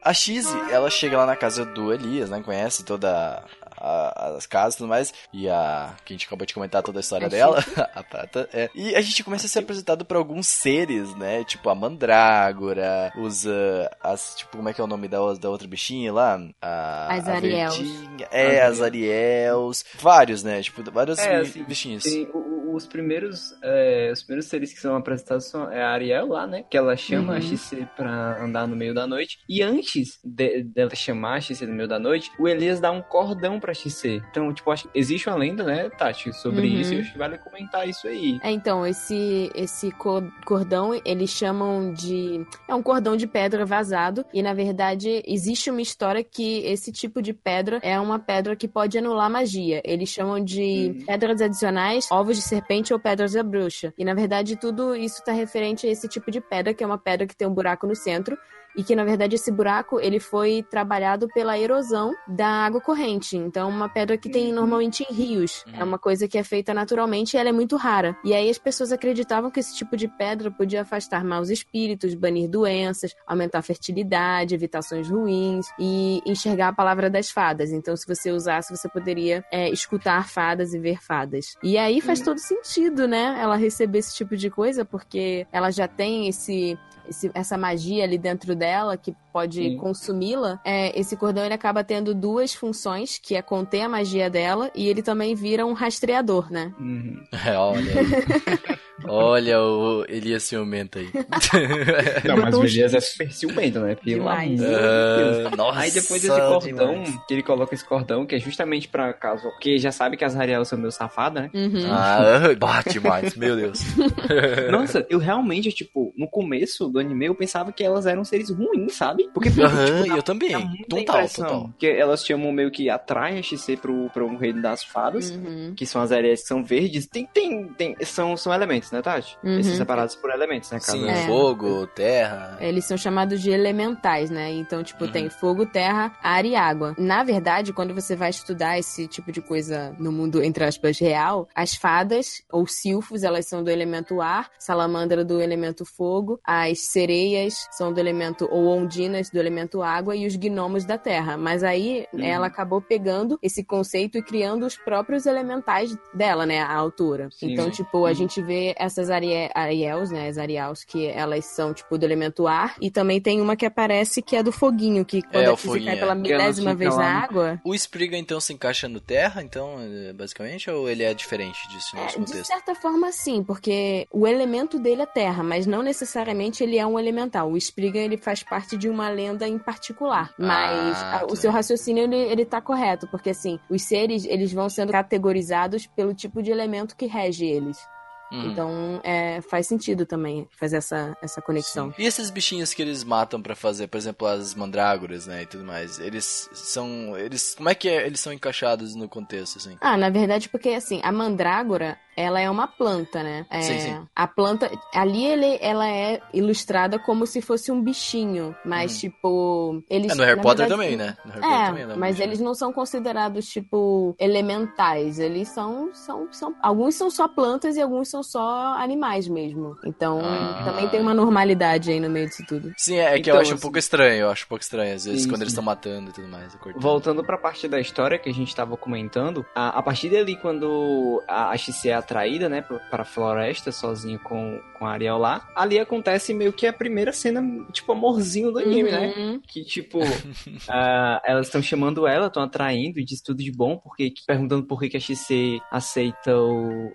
A X, ela chega lá na casa do Elias, né? Conhece toda a- as casas e tudo mais. E a. Que a gente acabou de comentar toda a história A dela. a prata. É. E a gente começa a ser apresentado pra alguns seres, né? Tipo a Mandrágora, os. ah, as, tipo, como é que é o nome da, da outra bichinha lá? A, As a Ariels. verdinha. É, as Ariels. Vários, né? Tipo, vários É, assim, bichinhos. Tem os primeiros é, os primeiros seres que são apresentados são é a Ariel lá, né? Que ela chama Uhum. a XC pra andar no meio da noite. E antes de- dela chamar a XC no meio da noite, o Elias dá um cordão pra XC. Então, tipo, acho que existe uma lenda, né, Tati, sobre Uhum. isso. E acho que vale comentar isso aí. É, então, esse, esse co- cordão, eles chamam de. É um cordão de pedra vazado. E, na verdade, existe uma história que esse tipo de pedra é uma pedra que pode anular magia. Eles chamam de Uhum. pedras adicionais, ovos de serpente ou pedras da bruxa. E, na verdade, tudo isso está referente a esse tipo de pedra, que é uma pedra que tem um buraco no centro. E que, na verdade, esse buraco ele foi trabalhado pela erosão da água corrente. Então, uma pedra que tem normalmente em rios. Uhum. É uma coisa que é feita naturalmente e ela é muito rara. E aí as pessoas acreditavam que esse tipo de pedra podia afastar maus espíritos, banir doenças, aumentar a fertilidade, evitações ruins e enxergar a palavra das fadas. Então, se você usasse, você poderia é, escutar fadas e ver fadas. E aí faz todo sentido, né? Ela receber esse tipo de coisa, porque ela já tem esse esse- essa magia ali dentro dela que pode consumi-la, é, esse cordão ele acaba tendo duas funções, que é conter a magia dela e ele também vira um rastreador, né? Uhum. É, olha aí. Olha o Elias ciumento aí. Não, mas o Elias é super ciumento, né? Pelo Demais. amor de Deus. Ah, nossa, Aí depois desse cordão, demais. que ele coloca esse cordão, que é justamente pra caso. Porque já sabe que as Ariel são meio safadas, né? Uhum. Ah, bate mais, meu Deus. Nossa, eu realmente, tipo, no começo do anime eu pensava que elas eram seres ruins, sabe? Porque, Aham, tipo, eu também. dá Total, total. Que elas chamam meio que atraem a XC pro, pro reino das fadas. Uhum. Que são as areias que são verdes. Tem, tem, tem, são, são elementos, né, Tati? Uhum. Esses separados por elementos, né, Sim, É. fogo, terra. Eles são chamados de elementais, né? Então, tipo, Uhum. tem fogo, terra, ar e água. Na verdade, quando você vai estudar esse tipo de coisa no mundo, entre aspas, real, as fadas, ou silfos, elas são do elemento ar, salamandra do elemento fogo, as sereias são do elemento, ou ondinas do elemento água, e os gnomos da terra. Mas aí, Uhum. ela acabou pegando esse conceito e criando os próprios elementais dela, né? A autora. Sim, então, sim. tipo, a Uhum. gente vê essas arie- Ariels, né? As Ariels, que elas são, tipo, do elemento ar. E também tem uma que aparece que é do foguinho, que quando É, a foguinho, cai é. pela milésima vez na água. O Spriggan então se encaixa no terra, então, eh, basicamente, ou ele é diferente disso no É, nosso de contexto? certa forma, sim, porque o elemento dele é terra, mas não necessariamente ele é um elemental. O Spriggan, ele faz parte de uma lenda em particular. Mas Ah, a- o tá. seu raciocínio, ele, ele tá correto, porque assim, os seres, eles vão sendo categorizados pelo tipo de elemento que rege eles. Uhum. Então, é, faz sentido também fazer essa, essa conexão. Sim. E esses bichinhos que eles matam pra fazer, por exemplo, as mandrágoras, né, e tudo mais, eles são, eles, como é que é- eles são encaixados no contexto, assim? Ah, na verdade, porque assim, a mandrágora, ela é uma planta, né? É, Sim, sim. A planta, ali ele, ela é ilustrada como se fosse um bichinho, mas tipo, eles... É, no Harry Potter verdade, também, né? No Harry Potter também, É, mas bichinho. eles não são considerados, tipo, elementais. Eles são, são, são... Alguns são só plantas e alguns são só animais mesmo. Então, Ah. também tem uma normalidade aí no meio disso tudo. Sim, é, que eu Então, acho um assim- pouco estranho, eu acho um pouco estranho, às vezes, Sim, quando eles estão matando e tudo mais. Voltando pra parte da história que a gente tava comentando, a, a partir dali, quando a, a XC é atraída, né, pra, pra floresta, sozinha com, com a Ariel lá, ali acontece meio que a primeira cena, tipo, amorzinho do anime, né? Uhum. Que, tipo, ah, elas estão chamando ela, estão atraindo e diz tudo de bom, porque perguntando por que, que a XC aceita o-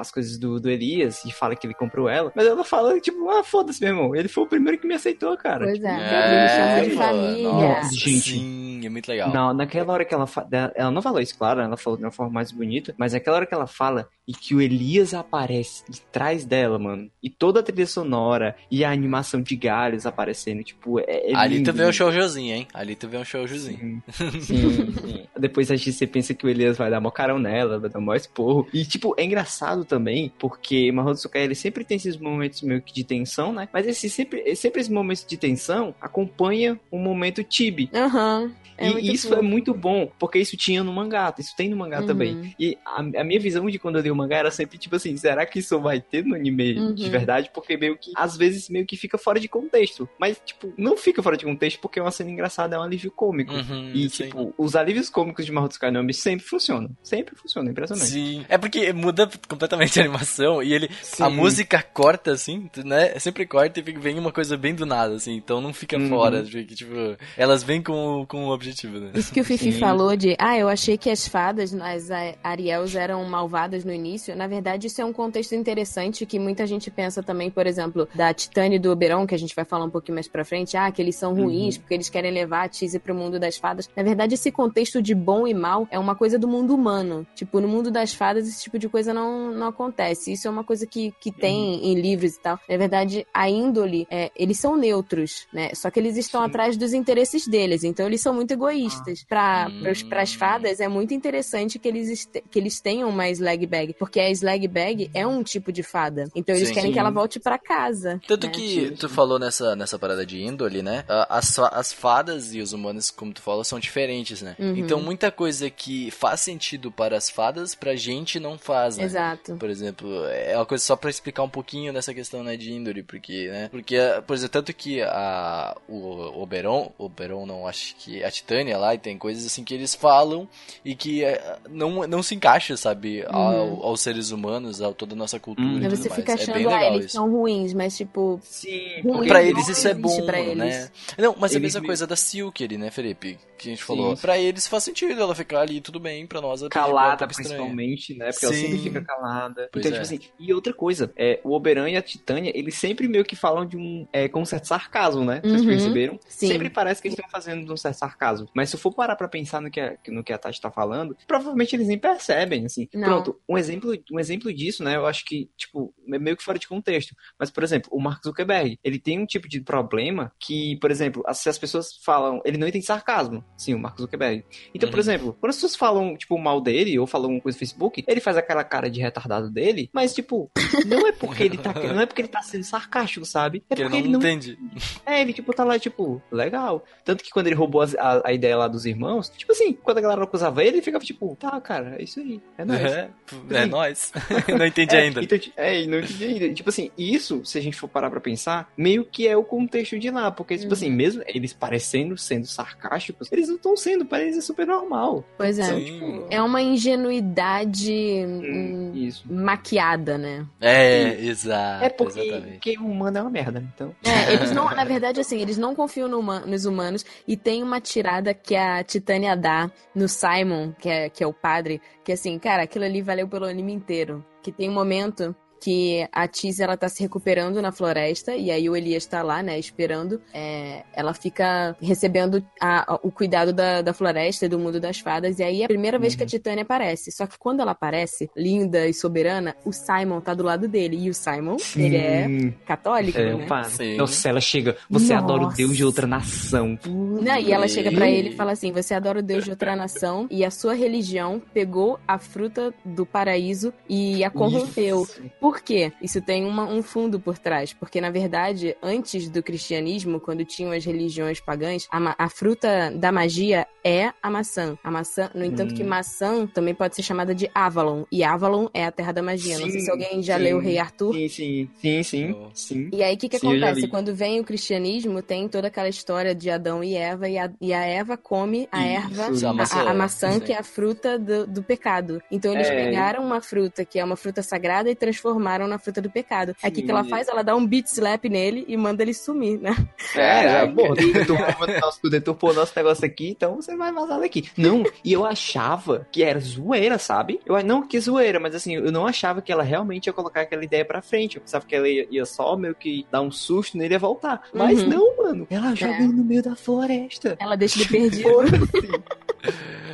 as coisas do, do Elias e fala que ele comprou ela. Mas ela fala, tipo, ah, foda-se, meu irmão. Ele foi o primeiro que me aceitou, cara. Pois Tipo, é, chamam de família. nossa, Gente. sim, é muito legal. Não, naquela hora que ela fa... da- ela não falou isso, claro, ela falou de uma forma mais bonita, mas naquela hora que ela fala e que o Elias aparece de trás dela, mano, e toda a trilha sonora e a animação de galhos aparecendo, tipo, é, é Ali lindo, tu vê um lindo. showjozinho, hein? Ali tu vê um showjozinho. Sim, sim, sim. Depois a gente pensa que o Elias vai dar mó carão nela, vai dar mó esporro. E, tipo, é engraçado também, porque Mahou Tsukai, ele sempre tem esses momentos meio que de tensão, né? Mas esse, sempre, sempre esses momentos de tensão acompanha um momento tibi. Aham. É muito e isso fofo. é muito bom, porque isso tinha no mangá, isso tem no mangá Uhum. também. E a, a minha visão de quando eu li o mangá era sempre tipo assim, será que isso vai ter no anime Uhum. de verdade? Porque meio que, às vezes, meio que fica fora de contexto. Mas, tipo, não fica fora de contexto porque é uma cena engraçada, é um alívio cômico. Uhum, E, sim. tipo, os alívios cômicos de Mahou Tsukai no Anime sempre funcionam. Sempre funcionam, impressionante. Sim. É porque muda completamente a animação e ele. Sim. A música corta, assim, né? Sempre corta e vem uma coisa bem do nada, assim. Então não fica Uhum. fora. Fica, tipo, elas vêm com, com o objetivo né? Isso que o Fifi Sim. falou de, ah, eu achei que as fadas, as Ariels eram malvadas no início. Na verdade, isso é um contexto interessante que muita gente pensa também, por exemplo, da Titânia e do Oberon, que a gente vai falar um pouquinho mais pra frente, ah, que eles são ruins porque eles querem levar a Tise pro mundo das fadas. Na verdade, esse contexto de bom e mal é uma coisa do mundo humano. Tipo, no mundo das fadas, esse tipo de coisa não, não acontece. Isso é uma coisa que, que tem em livros e tal. Na verdade, a índole, é, eles são neutros, né? Só que eles estão Sim. atrás dos interesses deles. Então, eles são muito egoístas. Pra, Hum. pros, pras fadas, é muito interessante que eles, que eles tenham uma slag bag. Porque a slag bag é um tipo de fada. Então, eles Sim. querem que ela volte pra casa. Tanto né? que Sim, tu falou nessa, nessa parada de índole, né? Ah, As, as fadas e os humanos, como tu falou, são diferentes, né? Uhum. Então muita coisa que faz sentido para as fadas, pra gente não faz, né? Exato. Por exemplo, é uma coisa só pra explicar um pouquinho dessa questão, né, de índole, porque, né? Porque, por exemplo, tanto que a o Oberon, Oberon não, acho que a Titânia lá, e tem coisas assim que eles falam e que é, não, não se encaixa, sabe, ao- aos seres humanos, a toda a nossa cultura Hum. e tudo você mais. fica é achando, bem ah, legal eles isso. são ruins, mas tipo, Sim, Pra eles isso é bom, pra eles. né? Não, mas é a Eles mesma me- coisa da Silk ali, né, Felipe? Que a gente Sim, falou. sim. Pra eles faz sentido ela ficar ali, tudo bem, pra nós ela um calada, principalmente, né? Porque ela Sim. sempre fica calada. Pois então, é. tipo assim, e outra coisa, é, o Oberon e a Titânia, eles sempre meio que falam de um. É, com um certo sarcasmo, né? Vocês Uhum. perceberam? Sim. Sempre parece que eles estão fazendo de um certo sarcasmo. Mas se eu for parar pra pensar no que a, no que a Tati tá falando, provavelmente eles nem percebem, assim. Não. Pronto, um exemplo, um exemplo disso, né? Eu acho que, tipo, é meio que fora de contexto. Mas, por exemplo, o Mark Zuckerberg, ele tem um tipo de problema que, por exemplo, as- se as pessoas falam. Ele não entende sarcasmo. Sim, o Mark Zuckerberg. Então, por Uhum. exemplo, quando as pessoas falam, tipo, mal dele, ou falam alguma coisa no Facebook, ele faz aquela cara de retardado dele, mas, tipo, não é porque ele tá. Não é porque ele tá sendo sarcástico, sabe? É porque não, ele não entende. é, ele, tipo, tá lá, tipo, legal. Tanto que quando ele roubou a, a ideia lá dos irmãos, tipo assim, quando a galera acusava ele, ele ficava tipo, tá, cara, é isso aí, é nóis. É, é Sim. nóis. não entendi É, ainda. Então, é, e não entendi ainda. Tipo assim, isso, se a gente for parar pra pensar, meio que é o contexto de lá. Porque, tipo Uhum. assim, mesmo eles parecendo sendo sarcásticos, eles não estão sendo, para eles é super normal. Pois é. Sim. tipo, É uma ingenuidade hum, Isso. maquiada, né? É, exato. É porque, Exatamente. o humano é uma merda, então. É, eles não, na verdade, assim, eles não confiam no huma- nos humanos e tem uma tirada que a Titânia dá no Simon, que é, que é o padre, que assim, cara, aquilo ali valeu pelo anime inteiro. Que tem um momento que a Tiz, ela tá se recuperando na floresta e aí o Elias tá lá, né, esperando. É, ela fica recebendo a- a- o cuidado da, da floresta e do mundo das fadas e aí é a primeira vez que a Titânia aparece. Só que quando ela aparece, linda e soberana, o Simon tá do lado dele e o Simon, ele é católico, é, né? Sim. Nossa, ela chega, você adora o Nossa. Deus de outra nação. Não, e ela chega pra ele e fala assim: Você adora o Deus de outra nação e a sua religião pegou a fruta do paraíso e a corrompeu. Isso. Por quê? Isso tem uma- um fundo por trás. Porque, na verdade, antes do cristianismo, quando tinham as religiões pagãs, a, a fruta da magia é a maçã. A maçã, no entanto, Hum. que maçã também pode ser chamada de Avalon. E Avalon é a terra da magia. Não sei Sim, se alguém já sim. leu o Rei Arthur. Sim, sim, sim, sim, Oh. sim. E aí, o que, que Sim, acontece? Quando vem o cristianismo, tem toda aquela história de Adão e Eva, e a, e a Eva come a Isso, erva, isso. a, maçã, a- a maçã sim. que é a fruta do, do pecado. Então, eles É. pegaram uma fruta que é uma fruta sagrada e transformaram na fruta do pecado. Aí, o que, ela faz? Ela dá um beat slap nele e manda ele sumir, né? É, já, Caraca. pô, tu deturpou nosso, tu deturpou nosso negócio aqui, então você vai vazar daqui. Não, e eu achava que era zoeira, sabe? Eu não que zoeira, mas assim, eu não achava que ela realmente ia colocar aquela ideia pra frente. Eu pensava que ela ia, ia só meio que dar um susto nele e ia voltar. Mas Uhum. não, mano. Ela joga É. ele no meio da floresta. Ela deixa ele perdido.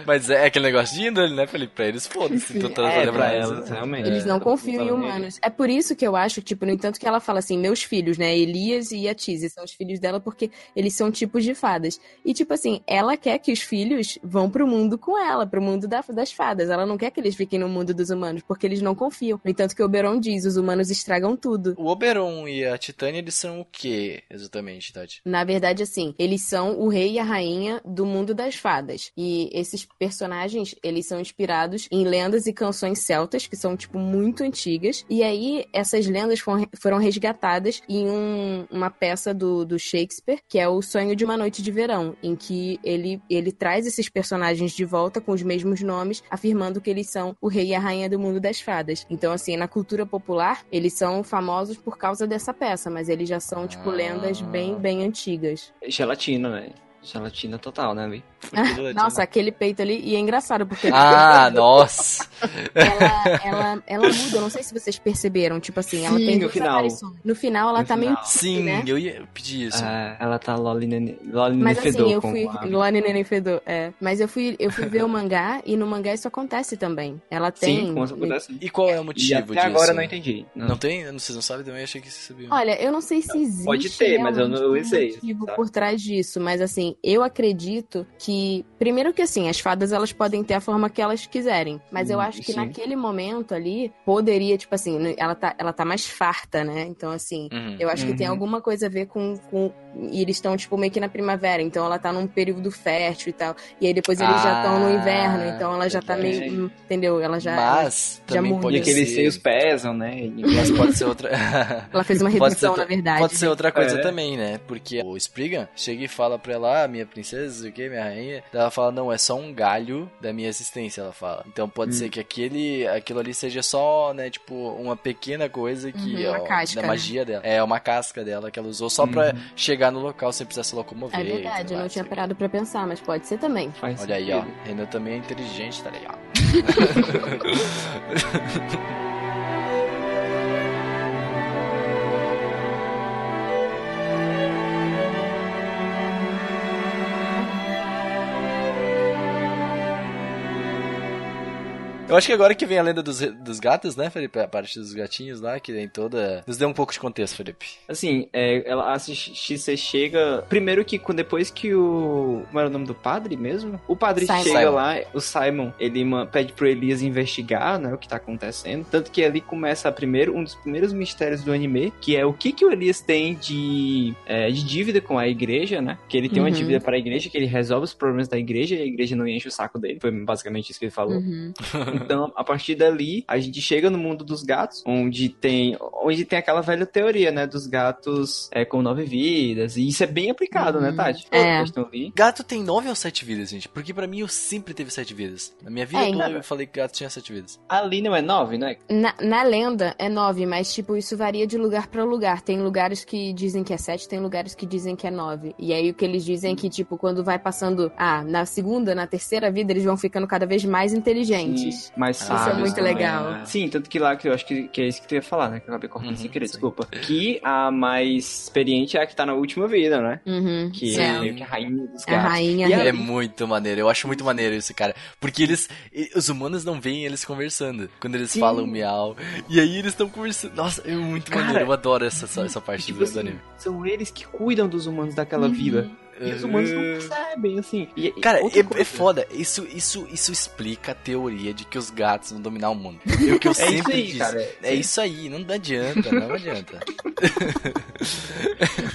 Mas é aquele negócio de índole, né, Felipe? Pra eles, foda-se. Tu tá é, pra eles. elas, realmente. Eles não confiam em humanos. É por isso que eu acho, tipo, no entanto que ela fala assim, meus filhos, né? Elias e a Tise são os filhos dela porque eles são tipos de fadas. E, tipo assim, ela quer que os filhos vão pro mundo com ela, pro mundo da- das fadas. Ela não quer que eles fiquem no mundo dos humanos, porque eles não confiam. No entanto que o Oberon diz, os humanos estragam tudo. O Oberon e a Titânia, eles são o que exatamente, Tati? Na verdade, assim, eles são o rei e a rainha do mundo das fadas. E esses personagens, eles são inspirados em lendas e canções celtas, que são, tipo, muito antigas. E aí, essas lendas foram, resgatadas em um- uma peça do, do Shakespeare, que é O Sonho de uma Noite de Verão, em que ele, ele traz esses personagens de volta com os mesmos nomes, afirmando que eles são o rei e a rainha do mundo das fadas. Então, assim, na cultura popular, eles são famosos por causa dessa peça, mas eles já são, tipo, lendas bem, bem antigas. Gelatina, né? Gelatina total, né, Vi? Nossa, aquele peito ali. E é engraçado, porque Ah, nossa. ela, ela, ela muda. Eu não sei se vocês perceberam. Tipo assim, ela Sim, tem no final. aparições. No final, ela No tá meio. final. Sim, né? eu ia pedir isso. É, ela tá Loli Nene, Loli Mas assim, Fedor eu com fui. Neném Fedor, é. Mas eu fui, eu fui ver o mangá e no mangá isso acontece também. Ela tem. Sim, com essa acontece. E qual é o E motivo até disso? agora eu não entendi. Não tem? Vocês não sabem também? Achei que vocês sabiam. Olha, eu não sei se existe. Pode ter, mas eu não realmente sei, um motivo sabe? por trás disso, mas assim, eu acredito que primeiro que assim, as fadas elas podem ter a forma que elas quiserem, mas eu Hum, acho que sim. naquele momento ali poderia, tipo assim, ela tá ela tá mais farta, né? Então assim, Uhum. eu acho que tem Uhum. alguma coisa a ver com, com e eles estão tipo meio que na primavera, então ela tá num período fértil e tal. E aí depois eles já estão no Ah, inverno, então ela já tá meio, hum, entendeu? Ela já Mas já também pode E aqueles ser... seios pesam, né? Mas pode ser outra... ela fez uma Pode redução, ser- na verdade. Pode ser outra coisa É. também, né? Porque o Spriggan chega e fala pra ela, ah, minha princesa, o que, minha rainha. Daí ela fala, não, é só um galho da minha existência, ela fala. Então pode Hum. ser que aquele, aquilo ali seja só, né, tipo, uma pequena coisa que, Uhum, uma ó, casca, da né? magia dela. É, uma casca dela que ela usou só pra Uhum. chegar no local sem precisar se locomover. É verdade, eu não tinha parado pra pensar, mas pode ser também. Faz Olha aí, ó. sentido. Renan também é inteligente, tá ligado? Eu acho que agora que vem a lenda dos, dos gatos, né, Felipe? A parte dos gatinhos lá, que tem toda. Nos dê um pouco de contexto, Felipe. Assim, é, ela, a Xixê chega. Primeiro que quando- depois que o. Como era o nome do padre mesmo? O padre Simon. chega Simon. lá, o Simon, ele pede pro Elias investigar, né, o que tá acontecendo. Tanto que ali começa primeiro, um dos primeiros mistérios do anime, que é o que, que o Elias tem de, é, de dívida com a igreja, né? Que ele tem uma Uhum. dívida para a igreja, que ele resolve os problemas da igreja e a igreja não enche o saco dele. Foi basicamente isso que ele falou. Uhum. Então, a partir dali, a gente chega no mundo dos gatos, onde tem, onde tem aquela velha teoria, né, dos gatos é, com nove vidas. E isso é bem aplicado, né, Uhum. Tati? É. Gato tem nove ou sete vidas, gente? Porque pra mim eu sempre teve sete vidas. Na minha vida É, toda então- eu falei que gato tinha sete vidas. Ali não é nove, né? Na, na lenda é nove, mas tipo, isso varia de lugar pra lugar. Tem lugares que dizem que é sete, tem lugares que dizem que é nove. E aí o que eles dizem é que, tipo, quando vai passando, ah, na segunda, na terceira vida, eles vão ficando cada vez mais inteligentes. Sim, mais Isso é sábios muito também, legal. né? Sim, tanto que lá que eu acho que, que é isso que tu ia falar, né? Que eu acabei cortando Uhum, sem querer, sim. desculpa. Que a mais experiente é a que tá na última vida, né? Uhum. Que sim. é meio que a rainha dos É a gatos. rainha. E É muito maneiro, eu acho muito maneiro isso, cara. Porque eles. Os humanos não veem eles conversando. Quando eles Sim. falam miau. E aí eles estão conversando. Nossa, é muito Cara, maneiro. Eu adoro essa, essa, essa parte Tipo do, do assim, anime. são eles que cuidam dos humanos daquela vida. E os humanos não percebem, assim. E- e Cara, é, é foda. Isso, isso, isso explica a teoria de que os gatos vão dominar o mundo. É o que eu É sempre isso aí, disse. cara. É isso aí, não adianta, não adianta.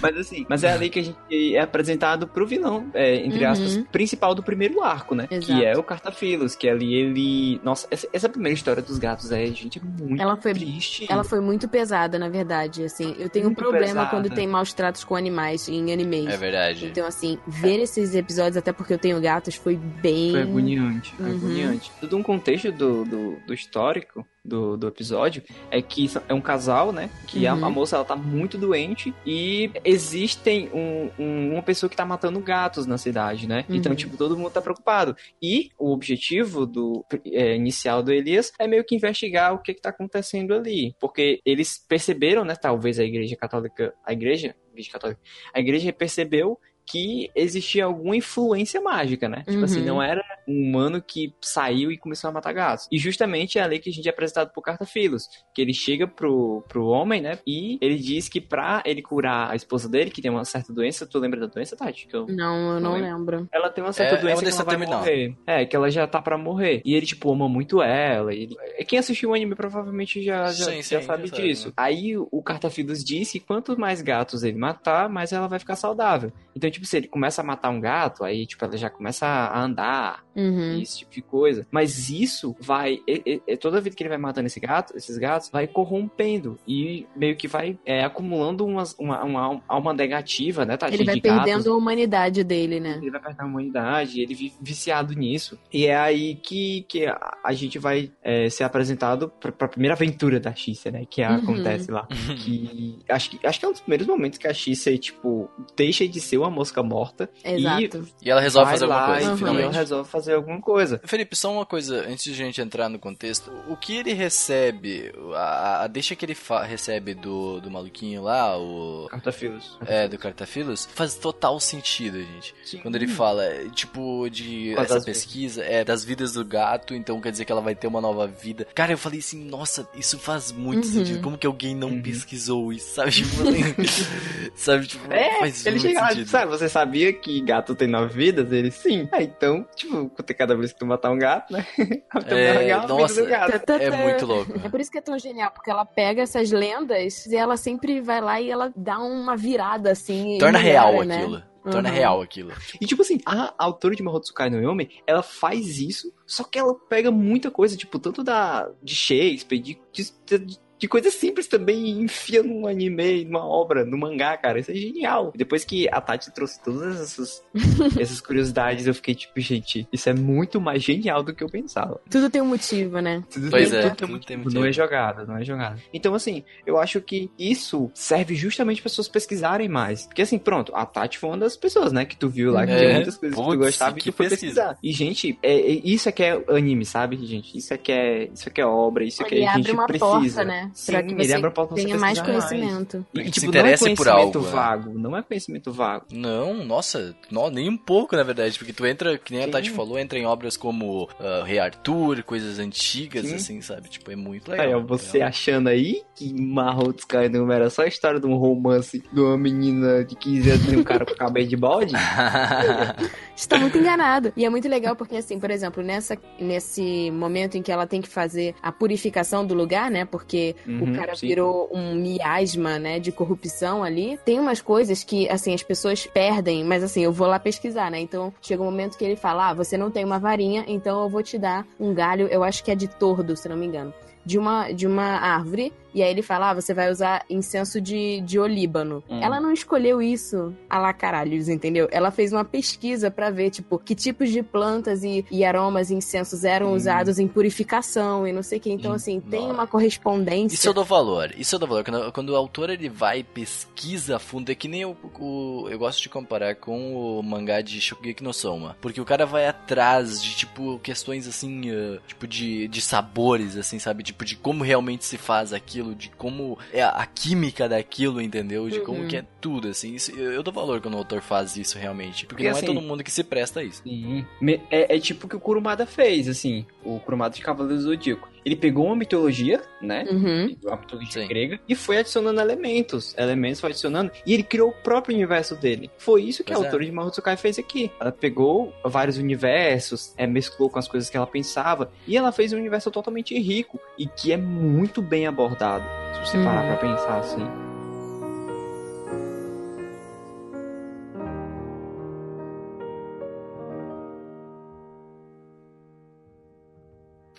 Mas assim, mas é ali que a gente é apresentado pro vilão, é, entre Uhum. aspas, principal do primeiro arco, né? Exato. Que é o Cartafilos, que ali ele. Nossa, essa, essa primeira história dos gatos é, gente, é muito Ela foi- triste. Ela foi muito pesada, na verdade, assim. Eu tenho um Muito problema pesada. quando tem maus tratos com animais em animes. É verdade. Então, assim, ver esses episódios, até porque eu tenho gatos, foi bem. Foi agoniante, Uhum. agoniante. Todo um contexto do, do, do histórico do, do episódio é que é um casal, né? Que a, Uhum. a moça ela tá muito doente e existem um, um- uma pessoa que tá matando gatos na cidade, né? Uhum. Então, tipo, todo mundo tá preocupado. E o objetivo do é, inicial do Elias é meio que investigar o que que tá acontecendo ali. Porque eles perceberam, né? Talvez a igreja católica. A igreja? Igreja católica. A igreja percebeu que existia alguma influência mágica, né? Tipo Uhum. assim, não era um humano que saiu e começou a matar gatos. E justamente é ali que a gente é apresentado por Cartafilos, que ele chega pro, pro homem, né? E ele diz que pra ele curar a esposa dele, que tem uma certa doença, tu lembra da doença, Tati? Que eu... Não, eu não Não lembro. Ela tem uma certa É- é doença uma que ela doença vai terminal. morrer. É, que ela já tá pra morrer. E ele, tipo, ama muito ela. E ele... Quem assistiu o anime provavelmente já, já, Sim, já sim, sabe já sabe, disso. né? Aí o Cartafilos diz que quanto mais gatos ele matar, mais ela vai ficar saudável. Então, tipo, se ele começa a matar um gato, aí, tipo, ela já começa a andar, Uhum. esse tipo de coisa. Mas isso vai. é- é- é toda vez que ele vai matando esse gato, esses gatos, vai corrompendo. E meio que vai é, acumulando umas- uma, uma alma negativa, né? Ele vai de gatos. perdendo a humanidade dele, né? Ele vai perder a humanidade, ele vive viciado nisso. E é aí que, que a, gente vai é, ser apresentado pra, pra primeira aventura da Xia, né? Que Uhum. acontece lá. Que acho, que acho que é um dos primeiros momentos que a Xia, tipo, deixa de ser uma mosca morta. Exato. E ela resolve fazer alguma coisa, e Uhum. ela finalmente. resolve fazer alguma coisa. Felipe, só uma coisa, antes de a gente entrar no contexto, o que ele recebe, a, a deixa que ele fa- recebe do, do maluquinho lá, o... Cartafilos. É, do Cartafilos, faz total sentido, gente. Sim. Quando ele fala, é, tipo, de causa essa pesquisa, é, das vidas do gato, então quer dizer que ela vai ter uma nova vida. Cara, eu falei assim, nossa, isso faz muito Uhum. sentido. Como que alguém não Uhum. pesquisou isso, sabe? Tipo, sabe, tipo, É, faz ele muito chega sentido. sabe, você sabia que gato tem nove vidas? Ele, sim. Ah, então, tipo, cada vez que tu matar um gato, né? Então, É, vida nossa, gato. É muito louco. É por isso que é tão genial, porque ela pega essas lendas e ela sempre vai lá e ela dá uma virada assim. e Torna melhora, real né? aquilo. Torna Uhum. real aquilo. E tipo assim, a autora de Mahotsukai no Yome, ela faz isso, só que ela pega muita coisa, tipo, tanto da de Shakespeare, de, de, de de coisas simples também e enfia num anime, numa obra, no mangá, cara. Isso é genial. Depois que a Tati trouxe todas essas, essas curiosidades, eu fiquei tipo, gente, isso é muito mais genial do que eu pensava. Tudo tem um motivo, né? Tudo Pois tem- é, tudo tem tudo tem motivo, motivo. Não é jogada, não é jogada. Então, assim, eu acho que isso serve justamente para pessoas pesquisarem mais. Porque, assim, pronto, a Tati foi uma das pessoas, né, que tu viu lá, que É, tinha muitas coisas que tu putz, gostava e que tu foi pesquisa. pesquisar. E, gente, é, é- isso é que é anime, sabe, gente? Isso é que é, isso é que é obra, isso é que a gente precisa. porta, né? Sim, pra que você a tenha mais conhecimento. E, Que tipo, se não é por conhecimento algo, né? vago, não é conhecimento vago. Não, nossa, não, nem um pouco, na verdade, porque tu entra, que nem a Sim. Tati falou, entra em obras como ah, Rei Arthur, coisas antigas, Sim. assim, sabe? Tipo, é muito legal. Aí, ó, você achando aí que Mahotsukai não era só a história de um romance de uma menina de 15 anos e um cara com cabelo de bode? Está muito enganado. E é muito legal porque, assim, por exemplo, nessa, nesse momento em que ela tem que fazer a purificação do lugar, né? Porque Uhum, o cara sim. virou um miasma, né? De corrupção ali. Tem umas coisas que, assim, as pessoas perdem, mas assim, eu vou lá pesquisar, né? Então chega um momento que ele fala: ah, você não tem uma varinha, então eu vou te dar um galho, eu acho que é de tordo, se não me engano. De uma, de uma árvore, e aí ele fala: ah, você vai usar incenso de, de olíbano. Hum. Ela não escolheu isso a lá caralhos, entendeu? Ela fez uma pesquisa pra ver, tipo, que tipos de plantas e, e aromas e incensos eram Hum. usados em purificação e não sei o que. Então, Hum, assim, tem nossa. uma correspondência. Isso eu dou valor, isso eu dou valor. Quando, quando o autor ele vai e pesquisa a fundo, é que nem o, o- Eu gosto de comparar com o mangá de Shokugeki no Soma. Porque o cara vai atrás de, tipo, questões assim, ah, tipo, de, de sabores, assim, sabe? Tipo, de como realmente se faz aquilo, de como é a, química daquilo, entendeu? De como Uhum. que é tudo, assim. Isso, eu, eu dou valor quando o autor faz isso realmente. Porque E não assim- é todo mundo que se presta a isso. Sim. É, é tipo o que o Kurumada fez, assim, o Kurumada de Cavaleiro do Zodíaco. Ele pegou uma mitologia, né? Uhum. A mitologia Sim. grega e foi adicionando elementos. Elementos foi adicionando. E ele criou o próprio universo dele. Foi isso que Pois a é. autora de Mahotsukai fez aqui. Ela pegou vários universos, é, mesclou com as coisas que ela pensava. E ela fez um universo totalmente rico. E que é muito bem abordado. Se você Uhum. parar pra pensar assim.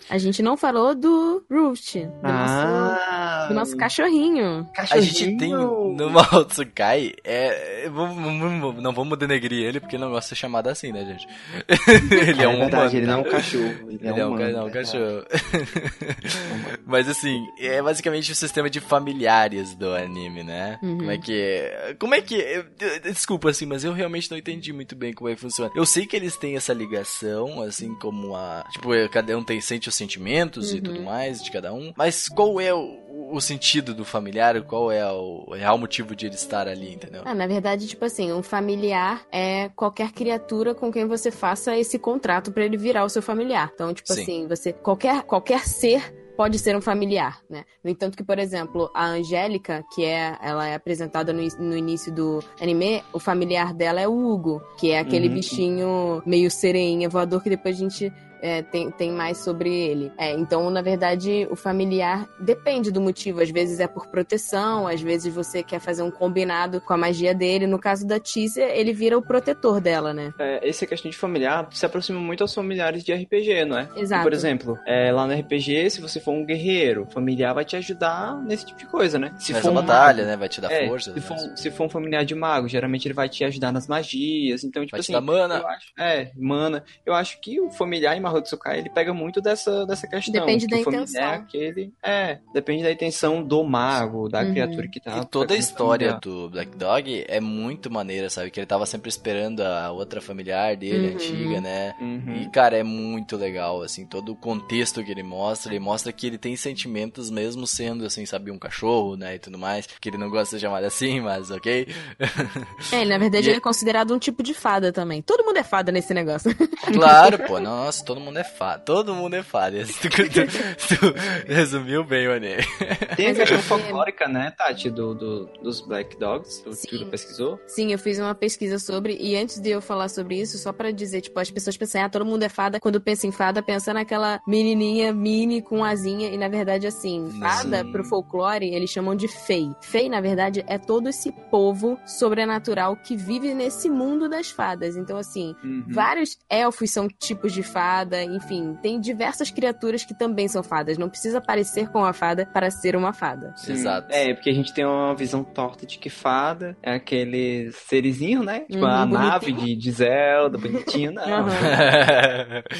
A gente não falou do Roost, do, Ah, nosso, do nosso cachorrinho. A gente tem no Mahotsukai, é, não vamos denegrir ele porque não gosta de ser chamado assim, né, gente? ele é, um verdade, humano. ele não é um cachorro. Ele, Ele é um, humano, não, um verdade. cachorro. Mas assim, é basicamente o sistema de familiares do anime, né? Uhum. Como é que é? Como é que é? Desculpa, assim, mas eu realmente não entendi muito bem como é que funciona. Eu sei que eles têm essa ligação, assim como a. Tipo, é, cada um tem sente os sentimentos e Uhum. tudo mais de cada um. Mas qual é o, o sentido do familiar? Qual é o real motivo de ele estar ali, entendeu? Ah, na verdade, tipo assim, um familiar é qualquer criatura com quem você faça esse contrato pra ele virar o seu familiar. Então, tipo Sim. assim, você qualquer qualquer ser pode ser um familiar, né? No entanto que, por exemplo, a Angélica, que é ela é apresentada no, no início do anime, o familiar dela é o Hugo, que é aquele Uhum. bichinho meio sereinha voador que depois a gente é, tem, tem mais sobre ele. É, então, na verdade, o familiar depende do motivo. Às vezes é por proteção, às vezes você quer fazer um combinado com a magia dele. No caso da Tícia, ele vira o protetor dela, né? É, essa questão de familiar se aproxima muito aos familiares de RPG, não é? Exato. Por exemplo, é, lá no RPG, se você for um guerreiro, familiar vai te ajudar nesse tipo de coisa, né? Se Nessa for um batalha, mago, né? Vai te dar é, força. se, for, né? um- se for um familiar de mago, geralmente ele vai te ajudar nas magias. Então, tipo Vai te assim. dar mana. Eu acho, é, mana. Eu acho que o familiar em Mahotsukai, ele pega muito dessa, dessa questão. Depende que da intenção. é aquele. É, depende da intenção do mago, da Uhum. criatura que tá. E toda a história do Black Dog é muito maneira, sabe? Que ele tava sempre esperando a outra familiar dele, Uhum. antiga, né? Uhum. E, cara, é muito legal, assim, todo o contexto que ele mostra. Ele mostra que ele tem sentimentos mesmo sendo, assim, sabe, um cachorro, né? E tudo mais. Que ele não gosta de ser chamado assim, mas ok. É, na verdade, E- ele é considerado um tipo de fada também. Todo mundo é fada nesse negócio. Claro, pô. Nossa, todo mundo é fada. Todo mundo é fada. Tu, tu- tu resumiu bem o anime. Tem a questão folclórica, né, Tati, do, do- dos Black Dogs, tu, Sim. tu pesquisou? Sim, eu fiz uma pesquisa sobre, e antes de eu falar sobre isso, só pra dizer, tipo, as pessoas pensam, ah, todo mundo é fada. Quando pensa em fada, pensa naquela menininha mini com asinha, e na verdade, assim, fada Sim. pro folclore, eles chamam de fei. Fei, na verdade, é todo esse povo sobrenatural que vive nesse mundo das fadas. Então, assim, Uhum. Vários elfos são tipos de fada, enfim, tem diversas criaturas que também são fadas. Não precisa parecer com a fada para ser uma fada. Sim. Exato. É, porque a gente tem uma visão torta de que fada é aquele serizinho, né? Tipo, Uhum, a bonitinho. nave de, de Zelda, bonitinho, não. Aham.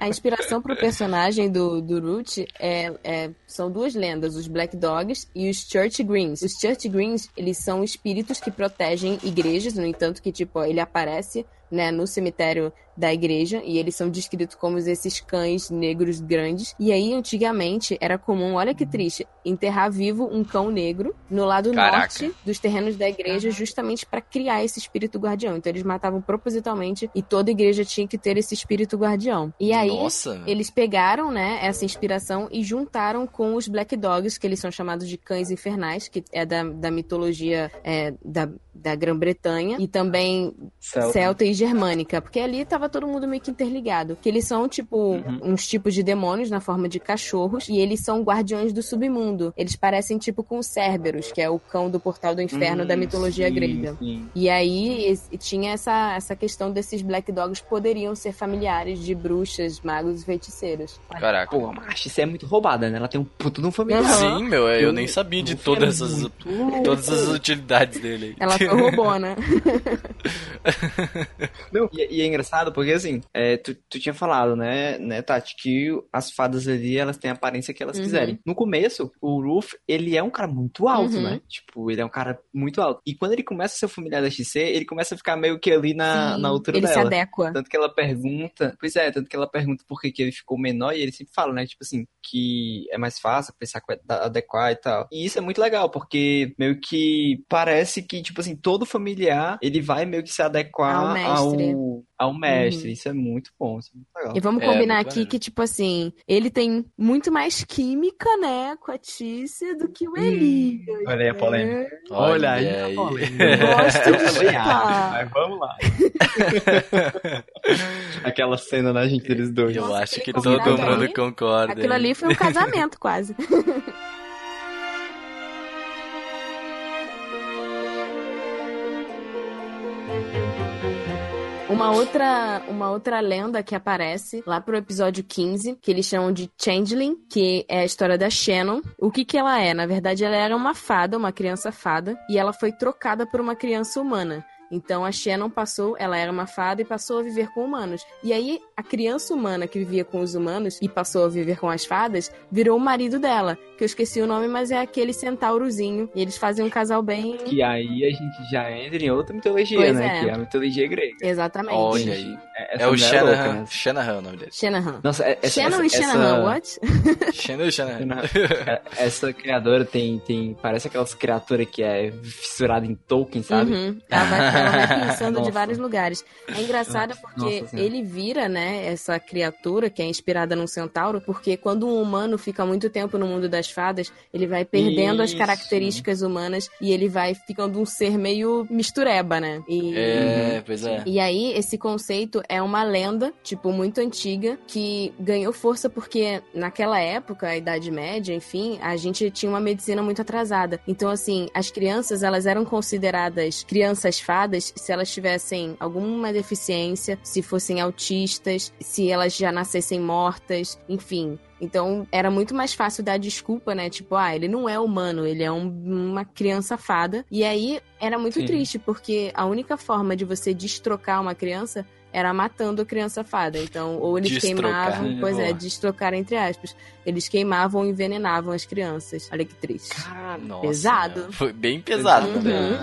A inspiração pro personagem do, do Root é, é- são duas lendas, os Black Dogs e os Church Greens. Os Church Greens, eles são espíritos que protegem igrejas, no entanto que, tipo, ele aparece, né, no cemitério da igreja e eles são descritos como esses cães negros grandes. E aí, antigamente, era comum, olha que triste, enterrar vivo um cão negro no lado Caraca. norte dos terrenos da igreja, justamente para criar esse espírito guardião. Então, eles matavam propositalmente e toda igreja tinha que ter esse espírito guardião. E aí, Nossa. eles pegaram, né, essa inspiração e juntaram com os Black Dogs, que eles são chamados de cães infernais, que é da, da mitologia é, da, da Grã-Bretanha, e também Celta. celta e germânica, porque ali tava todo mundo meio que interligado. Que eles são, tipo, Uhum. uns tipos de demônios na forma de cachorros, e eles são guardiões do submundo. Eles parecem, tipo, com o Cerberus, que é o cão do portal do inferno Hum, da mitologia sim, grega. sim. E aí tinha essa, essa questão desses Black Dogs poderiam ser familiares de bruxas, magos e feiticeiros. Caraca. Pô, macho, isso é muito roubada, né? Ela tem um puto de um familiar. Aham. Sim, meu, eu nem sabia de todas essas, muito. todas as utilidades dele. Ela foi robona. Não, e, e é engraçado porque, assim, é, tu, tu tinha falado, né, né, Tati, que as fadas ali, elas têm a aparência que elas Uhum. quiserem. No começo, o Ruff, ele é um cara muito alto, Uhum. né? Tipo, ele é um cara muito alto. E quando ele começa a ser familiar da XC, ele começa a ficar meio que ali na, Sim, na altura ele se dela. adequa. Tanto que ela pergunta, pois é, tanto que ela pergunta por que, que ele ficou menor e ele sempre fala, né, tipo assim, que é mais fácil pensar com adequar e tal. E isso é muito legal, porque meio que parece que, tipo assim, todo familiar, ele vai meio que se adequar Ao mestre. ao, ao mestre. Uhum. Isso é muito bom, isso é muito legal. E vamos É, combinar muito aqui que, tipo assim, ele tem muito mais química, né, com a Tícia do que o Elias. Olha aí a polêmica. né? Olha aí, aí. a polêmica. Gosto Eu de chupar. mas vamos lá. Aquela cena da gente deles dois. Eu Nossa, acho que todo mundo ali, concorda. Aquilo hein? ali foi um casamento, quase. Uma outra, uma outra lenda que aparece lá pro episódio 15, que eles chamam de Changeling, que é a história da Shannon. O que que ela é? Na verdade, ela era uma fada, uma criança fada, e ela foi trocada por uma criança humana. Então a Shannon passou, ela era uma fada e passou a viver com humanos. E aí a criança humana que vivia com os humanos e passou a viver com as fadas virou o marido dela, que eu esqueci o nome, mas é aquele centaurozinho. E eles fazem um casal bem. Que aí a gente já entra em outra mitologia, Pois né? é. Que é a mitologia grega. Exatamente. Olha aí. Essa É o louca, né? Shanahan o nome dele. Shanahan. Nossa, é- essa, Shannon essa, e Shanahan, essa- what? Shanahan e Shanahan. É, Essa criadora tem, tem. Parece aquelas criaturas que é fissurada em Tolkien, sabe? Uhum. Ela vai, ela vai pensando de vários lugares. É engraçado porque Nossa ele vira, né, né, essa criatura que é inspirada num centauro, porque quando um humano fica muito tempo no mundo das fadas, ele vai perdendo as Isso. características humanas e ele vai ficando um ser meio mistureba, né? E, É, pois é. e aí, esse conceito é uma lenda, tipo, muito antiga, que ganhou força porque naquela época, a Idade Média, enfim, a gente tinha uma medicina muito atrasada. Então, assim, as crianças, elas eram consideradas crianças fadas se elas tivessem alguma deficiência, se fossem autistas, se elas já nascessem mortas, enfim. Então, era muito mais fácil dar desculpa, né? Tipo, ah, ele não é humano, ele é um- uma criança fada. E aí, era muito Sim. triste, porque a única forma de você destrocar uma criança era matando a criança fada. Então, ou eles Destrocar. queimavam, pois é, Boa. destrocar entre aspas. Eles queimavam e envenenavam as crianças. Olha que triste. Cara, Nossa, Pesado. né? Foi bem pesado. Uhum. né?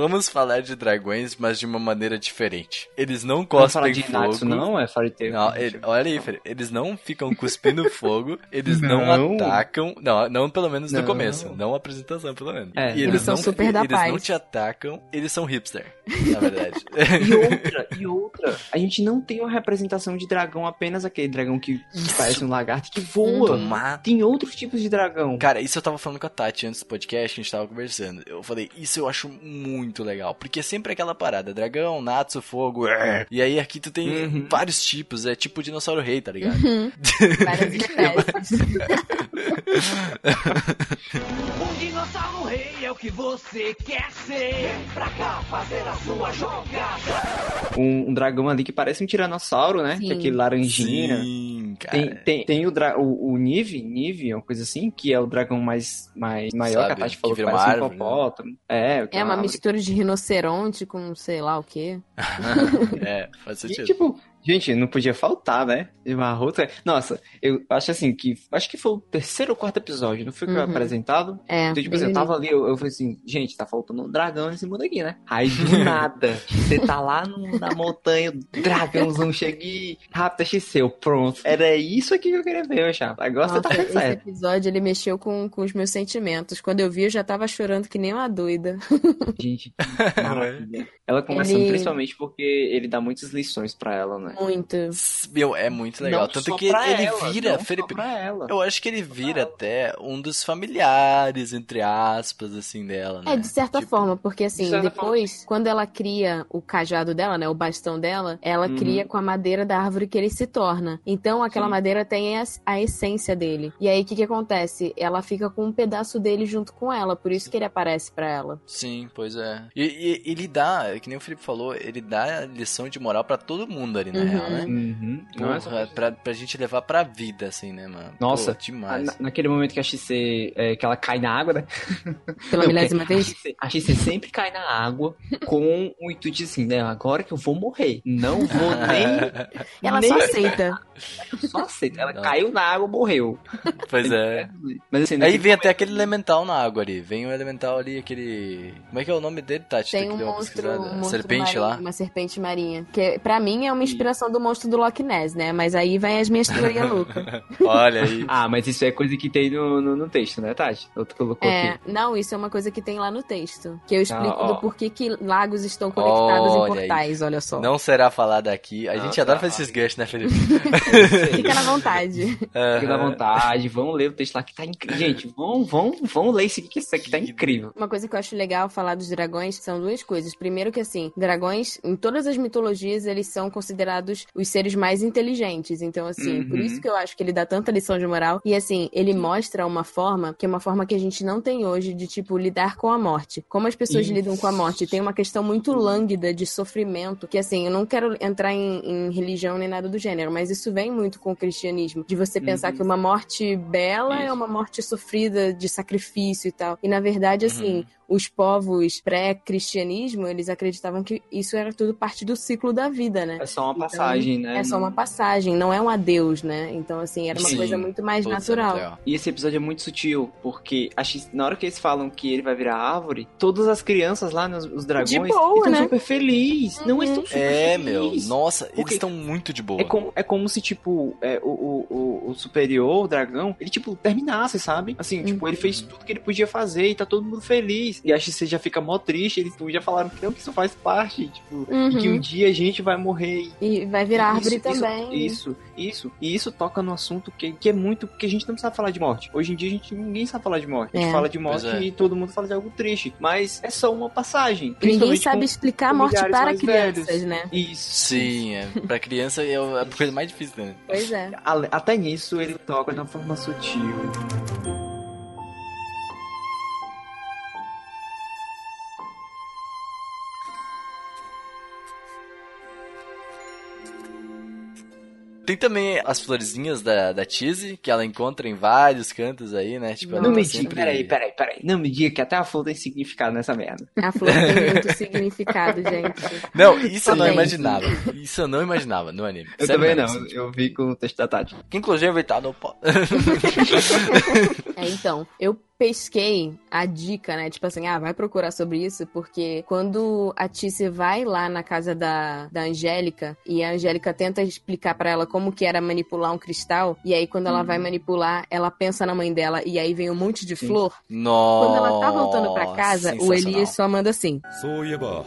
Vamos falar de dragões, mas de uma maneira diferente. Eles não Não cospem de fogo. Natsu, não? É Tail. Não, ele- olha aí, Felipe, eles não ficam cuspindo fogo, eles não, Não. atacam, não, não pelo menos no Não. começo, não a apresentação pelo menos. É. E Eles são não, super da eles não paz. te atacam, eles são hipster, na verdade. E outra, e outra. A gente não tem uma representação de dragão, apenas aquele dragão que, que parece um lagarto que voa. Tomar Tem outros tipos de dragão. Cara, isso eu tava falando com a Tati antes do podcast, que a gente tava conversando. Eu falei, isso eu acho muito legal. Porque é sempre aquela parada, dragão, Natsu, fogo, er. e aí aqui tu tem Uhum. vários tipos, é tipo dinossauro rei, tá ligado? Várias espécies. Um dinossauro rei é o que você quer ser. Vem pra cá fazer a sua jogada. Um, um dragão ali que parece um tiranossauro, né? Sim. Que é aquele laranjinha. Sim, cara. Tem, tem, tem o, dra o, o Nive, Nive, uma coisa assim, que é o dragão mais, mais maior Sabe, que a Tati que falou que parece uma um árvore, né? hipopótamo. É, que É uma árvore. mistura de rinoceronte com sei lá o quê. é, faz E, sentido. tipo, gente, não podia faltar, né? Uma outra. Nossa, eu acho assim que. Acho que foi o terceiro ou quarto episódio, não foi que Uhum. apresentado? É, Então, tipo assim, eu tava ali, eu, eu falei assim, gente, tá faltando um dragão nesse mundo aqui, né? Aí do nada, você tá lá no- na montanha, o dragãozão chega e rápido, achei seu, pronto. Era isso aqui que eu queria ver, meu chapa. Agora você tá Nossa, fazendo esse certo. episódio ele mexeu com, com os meus sentimentos. Quando eu vi, eu já tava chorando que nem uma doida. Gente, que maravilha. Ela começa Ele- principalmente porque ele dá muitas lições pra ela, né? Muito. Meu, é muito legal. Não Tanto só que pra ele ela, vira, não só Felipe, pra ela. eu acho que ele vira até um dos familiares, entre aspas, assim, dela, né? É, de certa Tipo, forma, porque assim, de depois, quando ela cria o cajado dela, né, o bastão dela, ela Uhum. cria com a madeira da árvore que ele se torna. Então, aquela Sim. madeira tem a, a essência dele. E aí, o que que acontece? Ela fica com um pedaço dele junto com ela, por isso que ele aparece pra ela. Sim, pois é. E, e ele dá, que nem o Felipe falou, ele dá lição de moral pra todo mundo ali, na Uhum. real, né? Uhum. Nossa, Porra, pra, pra gente levar pra vida, assim, né, mano? Nossa. Pô, demais. Na- naquele momento que a XC, é, que ela cai na água, né? Pela milésima vez. A XC, sempre cai na água com o intuito de assim, né? Agora que eu vou morrer. Não vou nem. Ela nem só aceita. só aceita. Ela Não. caiu na água, morreu. Pois é. Mas assim, Aí vem até aquele elemental na água ali. Vem o elemental ali, aquele. Como é que é o nome dele, Tati? Tem que um deu uma monstro, pesquisada. Um monstro Serpente marinho, lá. uma serpente marinha. Que pra mim é uma inspiração do monstro do Loch Ness, né? Mas aí vai as minhas teorias loucas. Olha aí. Ah, mas isso é coisa que tem no, no, no texto, né, Tati? Eu colocou É, aqui. não, isso é uma coisa que tem lá no texto. Que eu explico Ah, do porquê que lagos estão conectados Olha em aí. portais, olha só. Não será falado aqui. A Não gente adora fazer esses ganchos, né, Felipe? Fica na vontade. Fica à Aham. vontade, vão ler o texto lá que tá incrível. Gente, vão, vão, vão ler isso aqui, que isso aqui tá incrível. Uma coisa que eu acho legal falar dos dragões são duas coisas. Primeiro que assim, dragões, em todas as mitologias, eles são considerados os seres mais inteligentes. Então, assim, Uhum. por isso que eu acho que ele dá tanta lição de moral. E assim, ele mostra uma forma, que é uma forma que a gente não tem hoje, de tipo, lidar com a morte. Como as pessoas Isso. lidam com a morte. Tem uma questão muito lânguida de sofrimento, que assim, eu não quero entrar em, em religião nem nada do gênero, mas isso vem muito com o cristianismo. De você pensar Uhum. que uma morte bela é Isso. uma morte sofrida de sacrifício e tal. E na verdade, assim, Uhum. os povos pré-cristianismo, eles acreditavam que isso era tudo parte do ciclo da vida, né? É só uma Então, passagem, né? É só Não- uma passagem, não é um adeus, né? Então, assim, era uma Sim. coisa muito mais é natural. legal. E esse episódio é muito sutil, porque na hora que eles falam que ele vai virar árvore, todas as crianças lá, nos, os dragões, De boa, estão né? super felizes. Não, eles estão super É, felizes. meu. Nossa, eles Porque estão muito de boa. É como, é como se, tipo, é, o, o, o, o superior, o dragão, ele, tipo, terminasse, sabe? Assim, tipo, ele fez tudo que ele podia fazer e tá todo mundo feliz. E acho que você já fica mó triste, eles já falaram que não, que isso faz parte, tipo, e que Uhum. um dia a gente vai morrer. E vai virar árvore Isso, isso, também. Isso, isso. E isso toca no assunto que, que é muito. que a gente não sabe falar de morte. Hoje em dia a gente ninguém sabe falar de morte. A gente É. fala de morte é. e todo mundo fala de algo triste. Mas é só uma passagem. Ninguém sabe com- explicar a morte para crianças, velhos. né? Isso. Sim, é. pra criança é a coisa mais difícil, né? Pois é. Até nisso ele toca de uma forma sutil. Tem também as florezinhas da, da Cheese, que ela encontra em vários cantos aí, né? Tipo, ela Não tá me diga, sempre... peraí, peraí, peraí. Não me diga que até a flor tem significado nessa merda. A flor tem muito significado, gente. Não, isso eu não imaginava. Isso eu não imaginava no anime. Eu Sério também mesmo, não, assim. eu vi com o texto da Tati. Que inclusive tá no pó. É, então, eu pesquei a dica, né? Tipo assim, ah, vai procurar sobre isso, porque quando a Tice vai lá na casa da, da Angélica e a Angélica tenta explicar pra ela como que era manipular um cristal, e aí quando ela vai manipular, ela pensa na mãe dela e aí vem um monte de Sim. flor. Nossa. Quando ela tá voltando pra casa, o sensacional. Elias só manda assim: そういえば、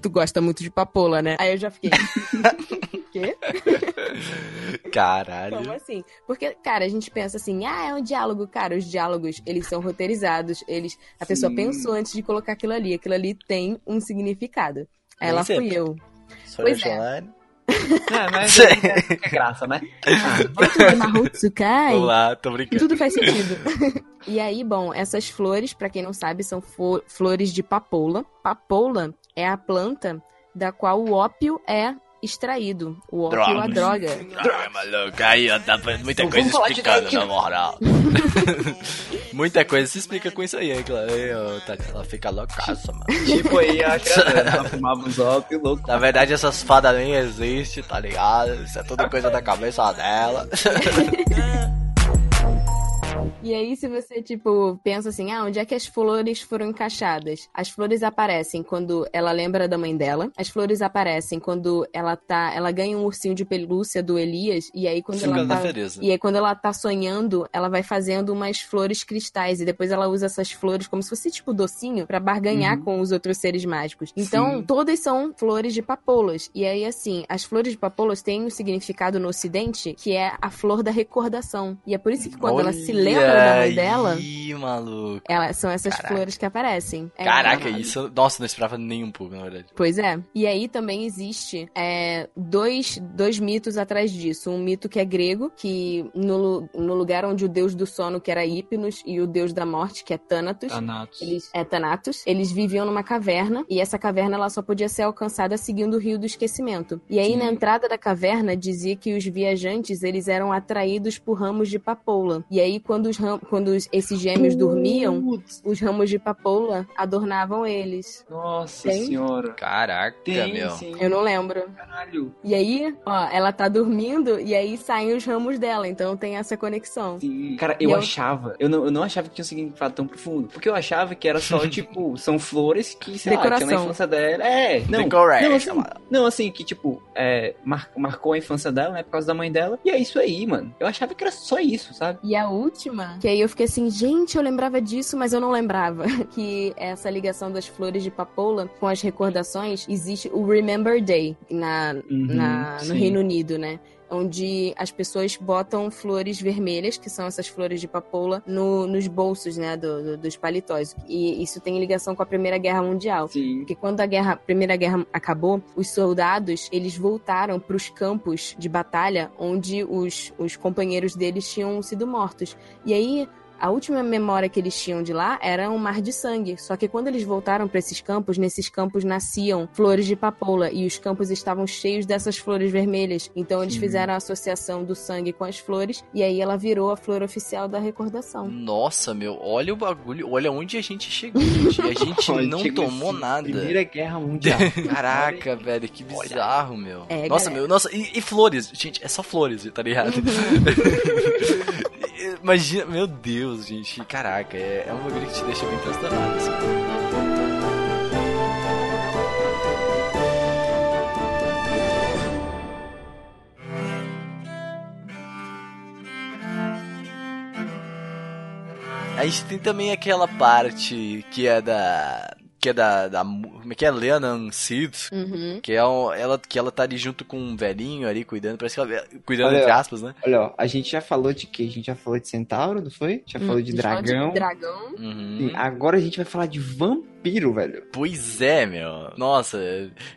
Tu gosta muito de papola, né? Aí eu já fiquei. Quê? Caralho. Como assim? Porque, cara, a gente pensa assim, ah, é um diálogo. Cara, os diálogos, eles são roteirizados, eles... A Sim. pessoa pensou antes de colocar aquilo ali. Aquilo ali tem um significado. Aí Ela fui eu. Pois é. É, mas é, é graça, né? Mahotsukai. Olá, tô brincando. Tudo faz sentido. e aí, bom, essas flores, pra quem não sabe, são flores de papoula. Papoula é a planta da qual o ópio é extraído. O ópio é a droga. Ai, maluco, aí ó, dá pra- muita coisa Tati. na moral. muita coisa se explica com isso aí, hein, claro. Aí, ó, Tati, ela fica loucaça, mano. Tipo aí a ela fumava uns ópios louco. Na verdade, essas fadas nem existem, tá ligado? Isso é tudo coisa da cabeça dela. E aí, se você, tipo, pensa assim, ah, onde é que as flores foram encaixadas? As flores aparecem quando ela lembra da mãe dela. As flores aparecem quando ela tá. Ela ganha um ursinho de pelúcia do Elias. E aí, quando causa ela tá. E aí, quando ela tá sonhando, ela vai fazendo umas flores cristais. E depois ela usa essas flores como se fosse, tipo, docinho pra barganhar Uhum. com os outros seres mágicos. Então, Sim. todas são flores de papoulas. E aí, assim, as flores de papoulas têm um significado no ocidente que é a flor da recordação. E é por isso que quando ela se lembra da mãe dela, Ih, maluco. ela, são essas Caraca. flores que aparecem. É, Caraca, isso. Nossa, não esperava nem um pouco, na verdade. Pois é. E aí também existe é, dois, dois mitos atrás disso. Um mito que é grego, que no, no lugar onde o deus do sono, que era Hipnos, e o deus da morte, que é Thanatos, Thanatos. eles, é Thanatos, eles viviam numa caverna, e essa caverna ela só podia ser alcançada seguindo o rio do esquecimento. E aí, Sim. na entrada da caverna, dizia que os viajantes, eles eram atraídos por ramos de papoula. E aí, quando, os ram- quando esses gêmeos dormiam, Putz, os ramos de papoula adornavam eles. Nossa Tem? senhora. Caraca, Tem, meu. sim. Eu não lembro. Caralho. E aí, ó, ela tá dormindo e aí saem os ramos dela, então tem essa conexão. Sim. Cara, eu, eu- achava, eu não, eu não achava que tinha um significado tão profundo. Porque eu achava que era só, tipo, são flores que, sei lá, tinha na Decoração. infância dela. É, não. Decoration. Não, assim, não, assim, que, tipo, é, mar- marcou a infância dela, né, por causa da mãe dela. E é isso aí, mano. Eu achava que era só isso, sabe? E a última, que aí eu fiquei assim, gente, eu lembrava disso, mas eu não lembrava. Que essa ligação das flores de papoula com as recordações, existe o Remember Day na, Uhum, na- no sim. Reino Unido, né? Onde as pessoas botam flores vermelhas, que são essas flores de papoula, no- nos bolsos, né, do- do- dos paletós. E isso tem ligação com a Primeira Guerra Mundial. Sim. Porque quando a guerra, a Primeira Guerra acabou, os soldados, eles voltaram para os campos de batalha onde os, os companheiros deles tinham sido mortos. E aí, a última memória que eles tinham de lá era um mar de sangue. Só que quando eles voltaram pra esses campos, nesses campos nasciam flores de papoula e os campos estavam cheios dessas flores vermelhas. Então eles Sim. fizeram a associação do sangue com as flores e aí ela virou a flor oficial da recordação. Nossa, meu, olha o bagulho, olha onde a gente chegou, gente. E a gente Olha, não tomou assim, nada. Primeira Guerra Mundial. Caraca, velho, que bizarro, meu. É, nossa, galera. meu, nossa, e, e flores, gente, é só flores, tá ligado? Imagina, meu Deus, gente, caraca, é, é um bagulho que te deixa bem transtornado, assim. A gente tem também aquela parte que é da. Que é da. da como é que é? Leonan Sid. Uhum. Que é um- ela, que ela tá ali junto com um velhinho ali cuidando, parece que ela. Cuidando Olha, entre aspas, né? Olha, ó, a gente já falou de quê? A gente já falou de centauro, não foi? Já falou de A gente fala dragão. de dragão. Uhum. Sim, agora a gente vai falar de vampiro, velho. Pois é, meu. Nossa,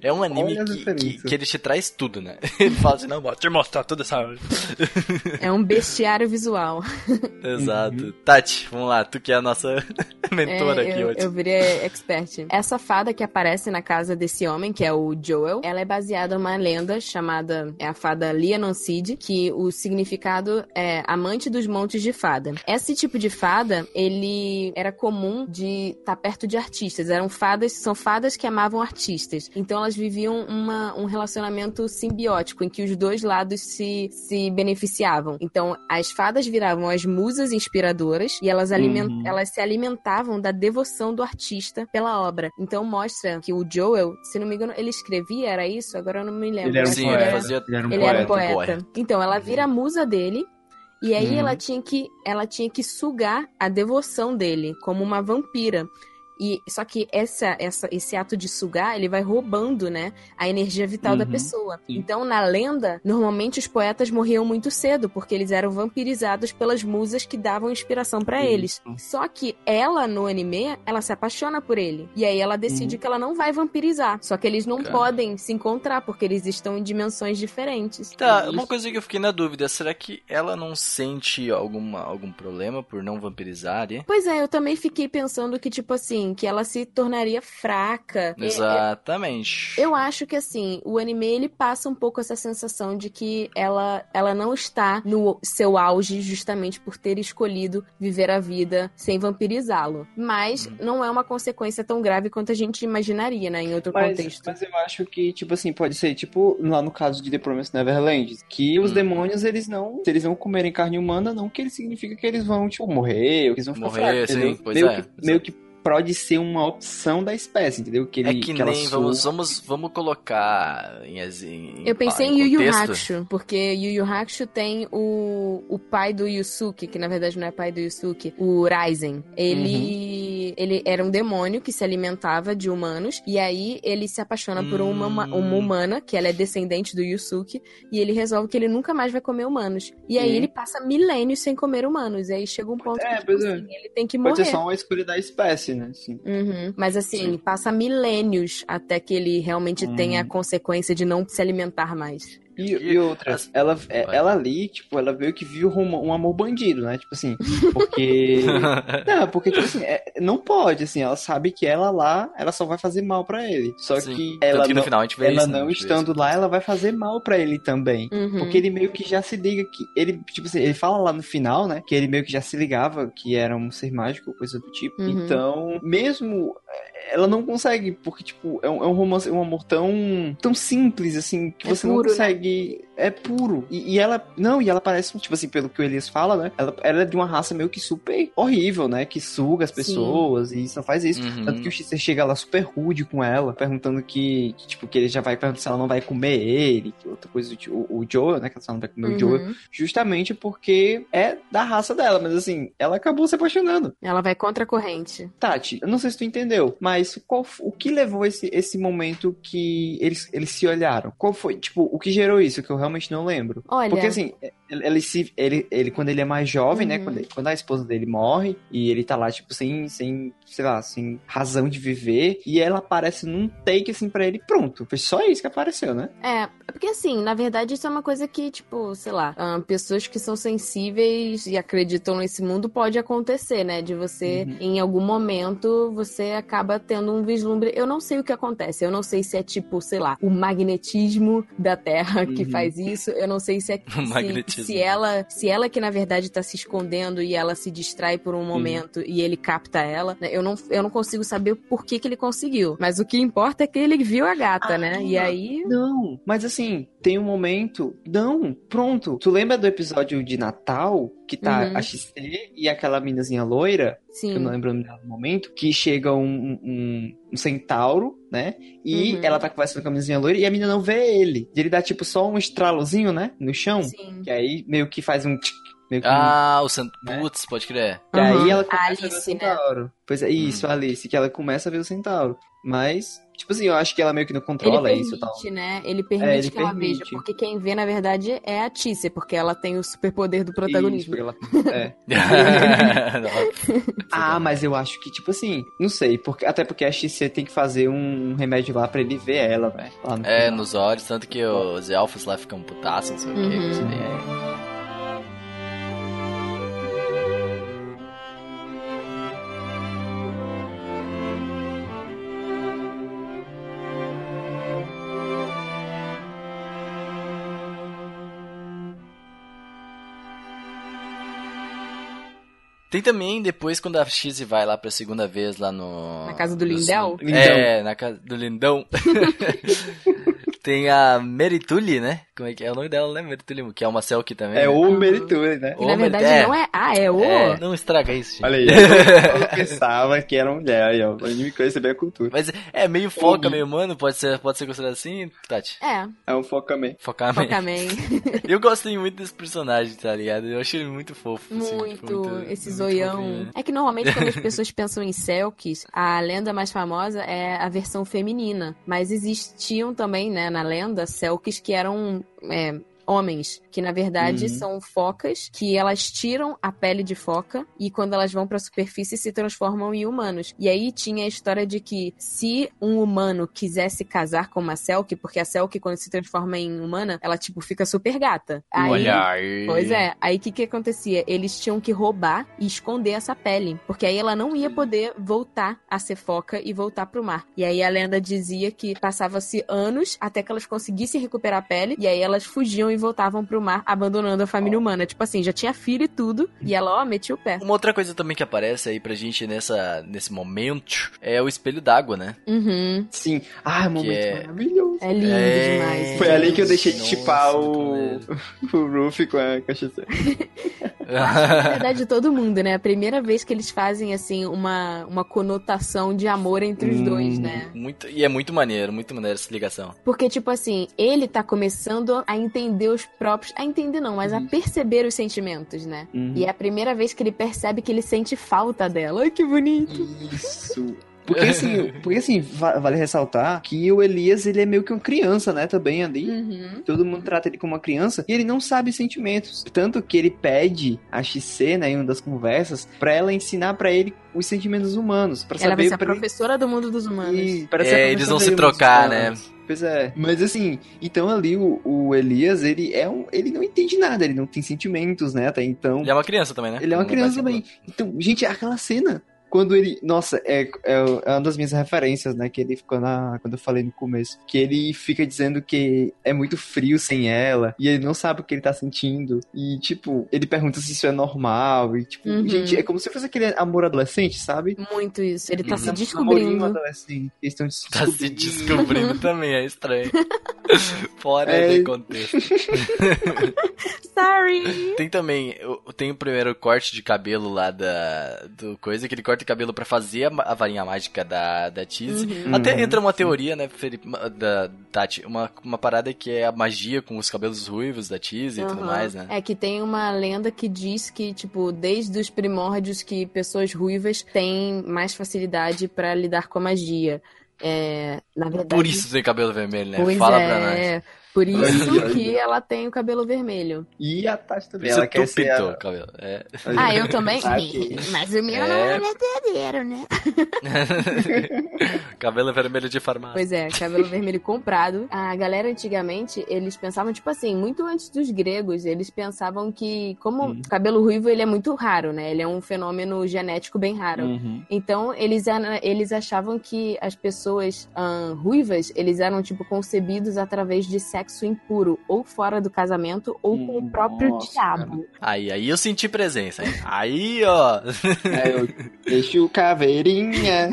é um anime que, que, que ele te traz tudo, né? Ele fala assim, não, vou te mostrar toda essa. É um bestiário visual. Exato. Tati, vamos lá, tu que é a nossa mentora É, aqui eu, hoje. eu virei expert. Essa fada que aparece na casa desse homem, que é o Joel, ela é baseada numa lenda chamada é a fada Lianon Sid, que o significado é amante dos montes de fada. Esse tipo de fada, ele era comum de estar perto de artistas. Eram fadas, são fadas que amavam artistas. Então elas viviam uma, um relacionamento simbiótico, em que os dois lados se, se beneficiavam. Então as fadas viravam as musas inspiradoras e elas, aliment, Uhum. elas se alimentavam da devoção do artista pela obra. Então mostra que o Joel, se não me engano, ele escrevia, era isso? Agora eu não me lembro. Ele era um Sim, ele poeta. fazia. Ele era um ele era um poeta. poeta. Então, ela vira a musa dele. E aí Uhum. ela tinha que ela tinha que sugar a devoção dele como uma vampira. E só que essa, essa esse ato de sugar, ele vai roubando, né, a energia vital da Uhum, pessoa. sim. Então, na lenda, normalmente os poetas morriam muito cedo porque eles eram vampirizados pelas musas que davam inspiração pra eles. Só que ela no anime, ela se apaixona por ele. E aí ela decide Uhum. que ela não vai vampirizar. Só que eles não Cara. podem se encontrar porque eles estão em dimensões diferentes. Tá, E uma isso- coisa que eu fiquei na dúvida, será que ela não sente alguma, algum problema por não vampirizar ali? Pois é, eu também fiquei pensando que, tipo assim, que ela se tornaria fraca. É, Exatamente. Eu acho que assim, o anime ele passa um pouco essa sensação de que ela, ela não está no seu auge justamente por ter escolhido viver a vida sem vampirizá-lo. Mas Uhum. não é uma consequência tão grave quanto a gente imaginaria, né, em outro Mas, contexto. mas eu acho que, tipo assim, pode ser, tipo, lá no caso de The Promised Neverland, que os Hum. demônios, eles não, se eles não comerem carne humana, não que ele significa que eles vão, tipo, morrer, ou que eles vão ficar Morrer, fracos, sim, meio, é, que, meio que pode ser uma opção da espécie, entendeu? Que ele, É que ela nem, vamos, vamos, vamos colocar em, em Eu pensei em Yu Yu contexto. Hakusho, porque Yu Yu Hakusho tem o, o pai do Yusuke, que na verdade não é pai do Yusuke, o Raizen. Ele, ele era um demônio que se alimentava de humanos, e aí ele se apaixona por uma, uma Hum. humana, que ela é descendente do Yusuke, e ele resolve que ele nunca mais vai comer humanos. E aí ele passa milênios sem comer humanos, e aí chega um ponto É, que, tipo é. assim, ele tem que Pode morrer. ser só uma escolha da espécie, né? Assim. Uhum. Mas assim, Sim. passa milênios até que ele realmente Uhum. tenha a consequência de não se alimentar mais. E, E- e outra, as- ela, é- ela ali, tipo, ela veio que viu um, um amor bandido, né? Tipo assim, porque. não, porque, tipo assim, é- não pode, assim, ela sabe que ela lá, ela só vai fazer mal pra ele. Só Sim. que ela que no não, final a gente vê ela isso, né? não A gente vê estando lá, ela vai fazer mal pra ele também. Uhum. Porque ele meio que já se liga que. Ele, tipo assim, ele fala lá no final, né? Que ele meio que já se ligava que era um ser mágico, coisa do tipo. Uhum. Então, mesmo. Ela não consegue, porque, tipo, é um, é um romance, um amor tão. tão simples, assim, que É você puro, não né? consegue. É puro. E, e ela. Não, e ela parece, tipo assim, pelo que o Elias fala, né? Ela, ela é de uma raça meio que super horrível, né? Que suga as Sim. pessoas e só faz isso. Uhum. Tanto que o Chester chega lá super rude com ela, perguntando que, que, tipo, que ele já vai perguntar se ela não vai comer ele, que outra coisa, do tipo, o, o Joel, né? Que ela não vai comer o Joel, Uhum. justamente porque é da raça dela, mas assim, ela acabou se apaixonando. Ela vai contra a corrente. Tati, eu não sei se tu entendeu, mas qual, f- o que levou esse, esse momento que eles, eles se olharam? Qual foi, tipo, o que gerou isso, que eu realmente não lembro? Olha, Porque assim, ele, se, ele, ele, quando ele é mais jovem, né? Uhum. Quando, ele- quando a esposa dele morre e ele tá lá, tipo, sem, sem, sei lá, sem razão de viver, e ela aparece num take assim pra ele, pronto. Foi só isso que apareceu, né? É, porque assim, na verdade, isso é uma coisa que, tipo, sei lá, ahn, pessoas que são sensíveis e acreditam nesse mundo pode acontecer, né? De você, Uhum. em algum momento, você acaba tendo um vislumbre. Eu não sei o que acontece. Eu não sei se é tipo, sei lá, o magnetismo da Terra que Uhum. faz isso. Eu não sei se é O se, magnetismo. Se ela, se ela que na verdade tá se escondendo e ela se distrai por um momento e ele capta ela. né? Eu não, eu não consigo saber por que que ele conseguiu. Mas o que importa é que ele viu a gata, né? E Ah, aí Não, mas assim, tem um momento. Não, pronto. Tu lembra do episódio de Natal? Que tá Uhum. a XT e aquela minazinha loira, Sim. que eu não lembro o nome dela no momento, que chega um, um, um centauro, né? E Uhum. ela tá conversando com a minazinha loira e a menina não vê ele. E ele dá tipo só um estralozinho, né? No chão. Sim. Que aí meio que faz um. tchic, meio que Ah, o Sant... Né? Putz, pode crer. Aí Uhum. ela A começa a ver o Alice, né? centauro. Pois é, isso, Hum. a Alice, que ela começa a ver o centauro. Mas, tipo assim, eu acho que ela meio que não Ele controla permite, isso e tal. né? Ele permite É, ele que ela permite. veja. Porque quem vê, na verdade, é a Tícia, porque ela tem o superpoder do Isso, protagonismo. porque ela- é. Ah, mas eu acho que, tipo assim, não sei, porque, até porque a XC tem que fazer um remédio lá pra ele ver ela, velho. no É, final. nos olhos, tanto que os elfos lá ficam putaços, não sei o que. Uhum. isso daí Tem também depois quando a X vai lá pra segunda vez lá no. Na casa do no- Lindel? É, na casa do Lindão. Tem a Merituli, né? Como é que é o nome dela, né? Merituli, que é uma Selkie também. É né? o Meritune, né? Que Ô, na verdade é. não é A, é O. É, não estraga isso, gente. Olha aí, eu pensava que era mulher, aí, ó. O anime conhece bem a cultura. Mas é meio foca, meio humano, pode ser, pode ser considerado assim, Tati? É, É um Focaman. Meio. Focaman. Eu gostei muito desse personagem, tá ligado? Eu achei ele muito fofo. assim, Muito, tipo, esse muito zoião. fofinho, né? É que normalmente quando as pessoas pensam em Selkies, a lenda mais famosa é a versão feminina. Mas existiam também, né, na lenda, Selkies que eram é, homens, que na verdade Uhum. são focas, que elas tiram a pele de foca e quando elas vão pra superfície se transformam em humanos. E aí tinha a história de que se um humano quisesse casar com uma Selkie, porque a Selkie quando se transforma em humana, ela tipo fica super gata. Aí, Olha aí. Pois é, aí o que que acontecia? Eles tinham que roubar e esconder essa pele, porque aí ela não ia poder voltar a ser foca e voltar pro mar. E aí a lenda dizia que passava-se anos até que elas conseguissem recuperar a pele, e aí elas fugiam e voltavam pro mar, abandonando a família humana. Tipo assim, já tinha filho e tudo, e ela, ó, metia o pé. Uma outra coisa também que aparece aí pra gente nessa, nesse momento é o espelho d'água, né? Uhum. Sim. Ah, momento é- maravilhoso. É lindo É, demais. Foi ali que eu deixei de chipar o, o Ruffy com a cachaça. Na verdade, todo mundo, né? A primeira vez que eles fazem, assim, uma, uma conotação de amor entre os Hum. dois, né? muito, e é muito maneiro, muito maneiro essa ligação. Porque, tipo assim, ele tá começando a entender os próprios. A entender não, mas a perceber os sentimentos, né? Uhum. E é a primeira vez que ele percebe que ele sente falta dela. Ai, que bonito. Isso. Porque assim, porque assim, va- vale ressaltar que o Elias, ele é meio que uma criança, né, também ali. Uhum. Todo mundo trata ele como uma criança e ele não sabe sentimentos. Tanto que ele pede a XC, né, em uma das conversas, pra ela ensinar pra ele os sentimentos humanos, pra Ela vai saber ser a pra ele- professora do mundo dos humanos. E É, professora eles vão se trocar, né? humanos. Pois é. Mas assim, então ali o, o Elias, ele é um. Ele não entende nada, ele não tem sentimentos, né? Até então. Ele é uma criança também, né? Ele é uma Não criança também. Então, gente, aquela cena. Quando ele. Nossa, é, é, é uma das minhas referências, né? Que ele ficou na. Quando eu falei no começo. Que ele fica dizendo que é muito frio sem ela. E ele não sabe o que ele tá sentindo. E, tipo, ele pergunta se isso é normal. E, tipo, Uhum. gente, é como se fosse aquele amor adolescente, sabe? Muito isso. Ele tá se Uhum. Namorinho descobrindo. adolescente. Eles estão se Tá se descobrindo também, é estranho. Fora É. de contexto. Sorry! Tem também, eu- tem o primeiro corte de cabelo lá da do coisa, que ele corta o cabelo pra fazer a, a varinha mágica da, da Cheese. Uhum. Até Uhum. entra uma teoria, né, Felipe, da Tati, uma, uma parada que é a magia com os cabelos ruivos da Cheese e tudo mais, né? É que tem uma lenda que diz que, tipo, desde os primórdios que pessoas ruivas têm mais facilidade pra lidar com a magia. É, na verdade. Por isso tem cabelo vermelho, né? Pois Fala é, pra nós. Por isso aí. que ela tem o cabelo vermelho. E a Tati também. Isso Ela quer ser pintou a... o cabelo. É. Ah, eu também? Mas o meu É. não é verdadeiro, né? cabelo vermelho de farmácia. Pois é, cabelo vermelho comprado. A galera antigamente, eles pensavam, tipo assim, muito antes dos gregos, eles pensavam que, como Hum. cabelo ruivo, ele é muito raro, né? Ele é um fenômeno genético bem raro. Uhum. Então, eles, eles achavam que as pessoas ahn, ruivas, eles eram, tipo, concebidos através de sexo impuro, ou fora do casamento, ou com o próprio Nossa, diabo. Aí, aí eu senti presença. hein? Aí, ó. É, eu deixo o caveirinha.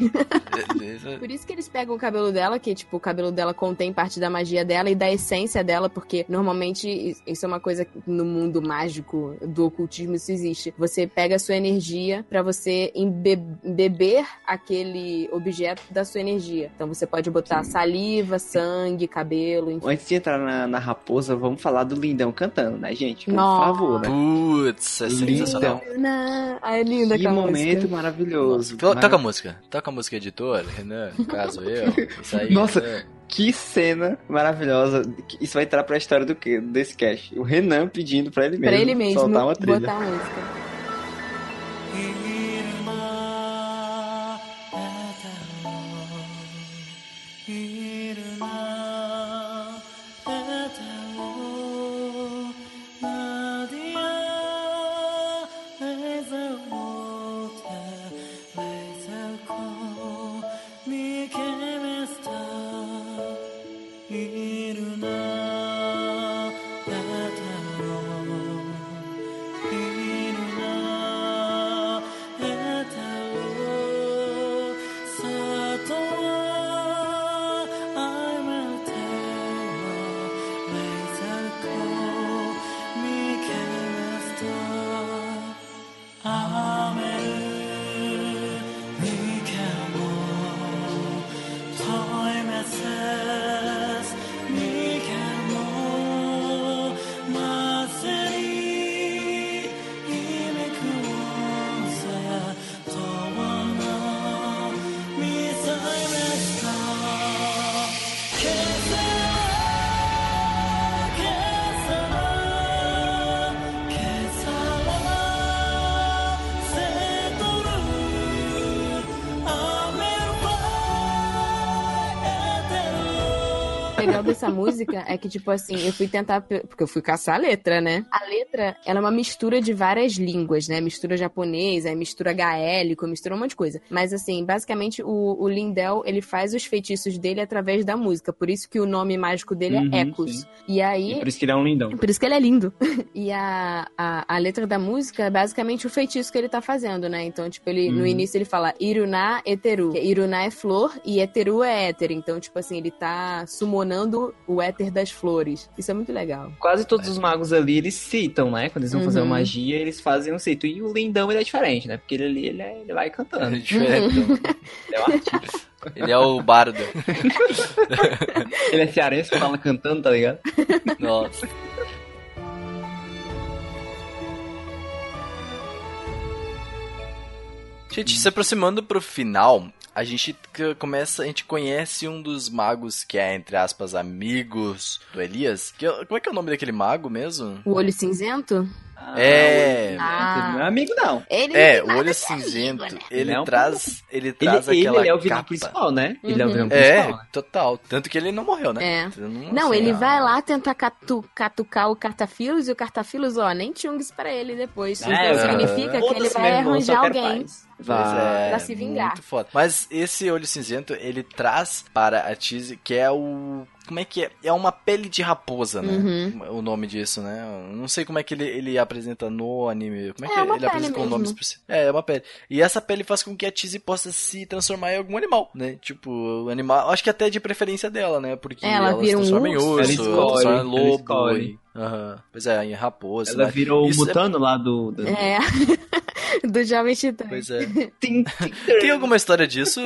Por isso que eles pegam o cabelo dela, que, tipo, o cabelo dela contém parte da magia dela e da essência dela, porque normalmente isso é uma coisa que no mundo mágico do ocultismo isso existe. Você pega a sua energia pra você beber aquele objeto da sua energia. Então você pode botar saliva, sangue, cabelo, enfim. Antes de entrar na, na raposa, vamos falar do Lindão cantando, né, gente? Por Nossa. favor, né? Putz, é sensacional. Não, é linda Que momento música. maravilhoso. To- Toca a música. Toca a música, editor, Renan, no caso eu. Isso aí. Nossa. Renan. Que cena maravilhosa. Isso vai entrar pra história do quê? Desse cast. O Renan pedindo pra ele mesmo. Pra ele mesmo soltar uma trilha. botar a música. Legal dessa música é que, tipo assim, eu fui tentar. Porque eu fui caçar a letra, né? A letra, ela é uma mistura de várias línguas, né? Mistura japonês, aí mistura gaélico, mistura um monte de coisa. Mas, assim, basicamente, o, o Lindel, ele faz os feitiços dele através da música. Por isso que o nome mágico dele Uhum, é Ecos. sim. E aí. E por isso que ele é um lindão. Por isso que ele é lindo. e a, a, a letra da música é basicamente o feitiço que ele tá fazendo, né? Então, tipo, ele, no Uhum. início ele fala Iruná Eteru. que Iruná é flor e Eteru é éter. Então, tipo assim, ele tá summonando o éter das flores. Isso é muito legal. Quase todos os magos ali, eles citam, né? Quando eles vão fazer Uhum. uma magia, eles fazem um cito. E o lindão, ele é diferente, né? Porque ele ali, ele, é- ele vai cantando. É diferente. Ele é um artista. Ele é o bardo. ele é cearense, fala cantando, tá ligado? Nossa. Gente, se aproximando pro final, a gente começa, a gente conhece um dos magos que é, entre aspas, amigos do Elias. Que, é- como é que é o nome daquele mago mesmo? O olho cinzento? É. Ah. Não é amigo, não. Ele É, não o olho amigo, cinzento, né? ele Não, traz, ele Ele, traz ele, aquela ele é o vilão capa. principal, né? Ele é o Uhum. vilão É, principal. né? total. Tanto que ele não morreu, né? É. Não, sei. ele vai lá tentar catu, catucar o Cartafilos e o Cartafilos, ó, nem chungs pra ele depois. É, então cara. significa que ele vai irmão, arranjar alguém. paz. Vai. é, pra se vingar. Muito foda. Mas esse olho cinzento, ele traz para a Cheese, que é o. Como é que é? É uma pele de raposa, né? Uhum. O nome disso, né? Eu não sei como é que ele, ele apresenta no anime. Como é É que uma ele pele apresenta com mesmo. nomes específicos? É, é uma pele. E essa pele faz com que a Cheese possa se transformar em algum animal, né? Tipo, o animal. Acho que até de preferência dela, né? Porque É, ela ela, vira se um transforma em urso. urso, Ela se transforma em lobo. Aham. Pois é, em Raposa. Ela né? virou o é- mutano lá do. do... É. Do Jovem Titã. Pois é. Tem alguma história disso,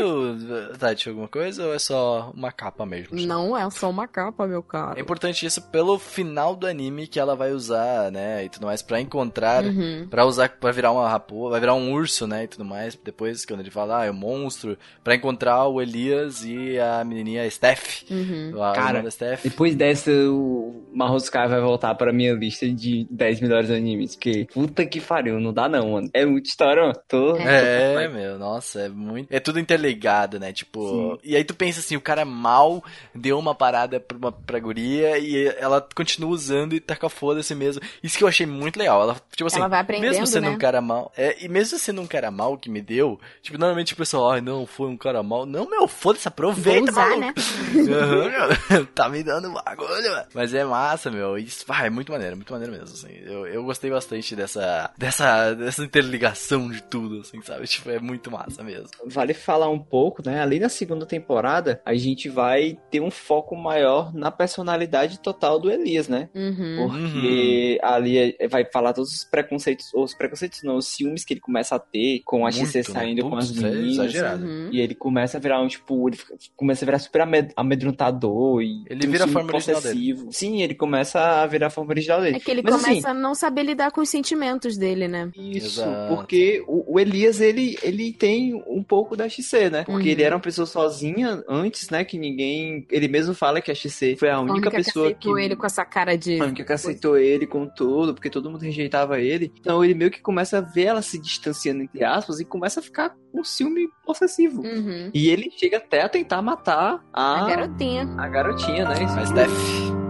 Tati? Alguma coisa? Ou é só uma capa mesmo? Não é só uma capa, meu É caro. importante isso pelo final do anime que ela vai usar, né? E tudo mais, pra encontrar, Uhum. pra usar, pra virar uma raposa, vai virar um urso, né? E tudo mais. Depois, quando ele fala, ah, é um monstro, pra encontrar o Elias e a menininha Steph. Uhum. A Cara, Steph. Depois dessa, o Marroscar vai voltar pra minha lista de 10 melhores animes. Porque, puta que pariu, não dá não, mano. É muita história, mano. Tô... É, meu, nossa, é muito. É tudo interligado, né? Tipo. E aí tu pensa assim, o cara mal deu uma parada pra, uma, pra guria e ela continua usando e taca foda-se mesmo. Isso que eu achei muito legal. Ela, tipo assim, Ela vai aprendendo, mesmo sendo né? um cara mal. É, e mesmo sendo um cara mal que me deu, tipo, normalmente o pessoal, ai, não, foi um cara mal. Não, meu, foda-se, aproveita, Vou usar, maluco. né? Aham, meu, tá me dando bagulho, mano. Mas é massa, meu. Isso, ah, é muito maneiro, muito maneiro mesmo, assim. Eu, eu gostei bastante dessa, dessa, dessa interligação de tudo, assim, sabe? Tipo, é muito massa mesmo. Vale falar um pouco, né? Ali na segunda temporada, a gente vai ter um foco maior na personalidade total do Elias, né? Uhum. Porque ali é- vai falar todos os preconceitos, ou os preconceitos não, os ciúmes que ele começa a ter com a Muito, XC né? saindo com as é meninas. exagerado. Uhum. E ele começa a virar um, tipo, ele fica- começa a virar super amed- amedrontador e Ele tem um vira a forma original dele. possessivo. Sim, ele começa a virar a forma original dele. É que ele Mas, começa assim, a não saber lidar com os sentimentos dele, né? Isso, Exato. porque o, o Elias, ele, ele tem um pouco da XC, né? Porque Uhum. ele era uma pessoa sozinha antes, né? Que ninguém. Ele mesmo fala que a XC foi a A única, que pessoa que. aceitou ele com essa cara de. A única que aceitou ele com tudo, porque todo mundo rejeitava ele. Então ele meio que começa a ver ela se distanciando, entre aspas, e começa a ficar com ciúme possessivo. Uhum. E ele chega até a tentar matar a, A garotinha. a garotinha, né? Mas Steph.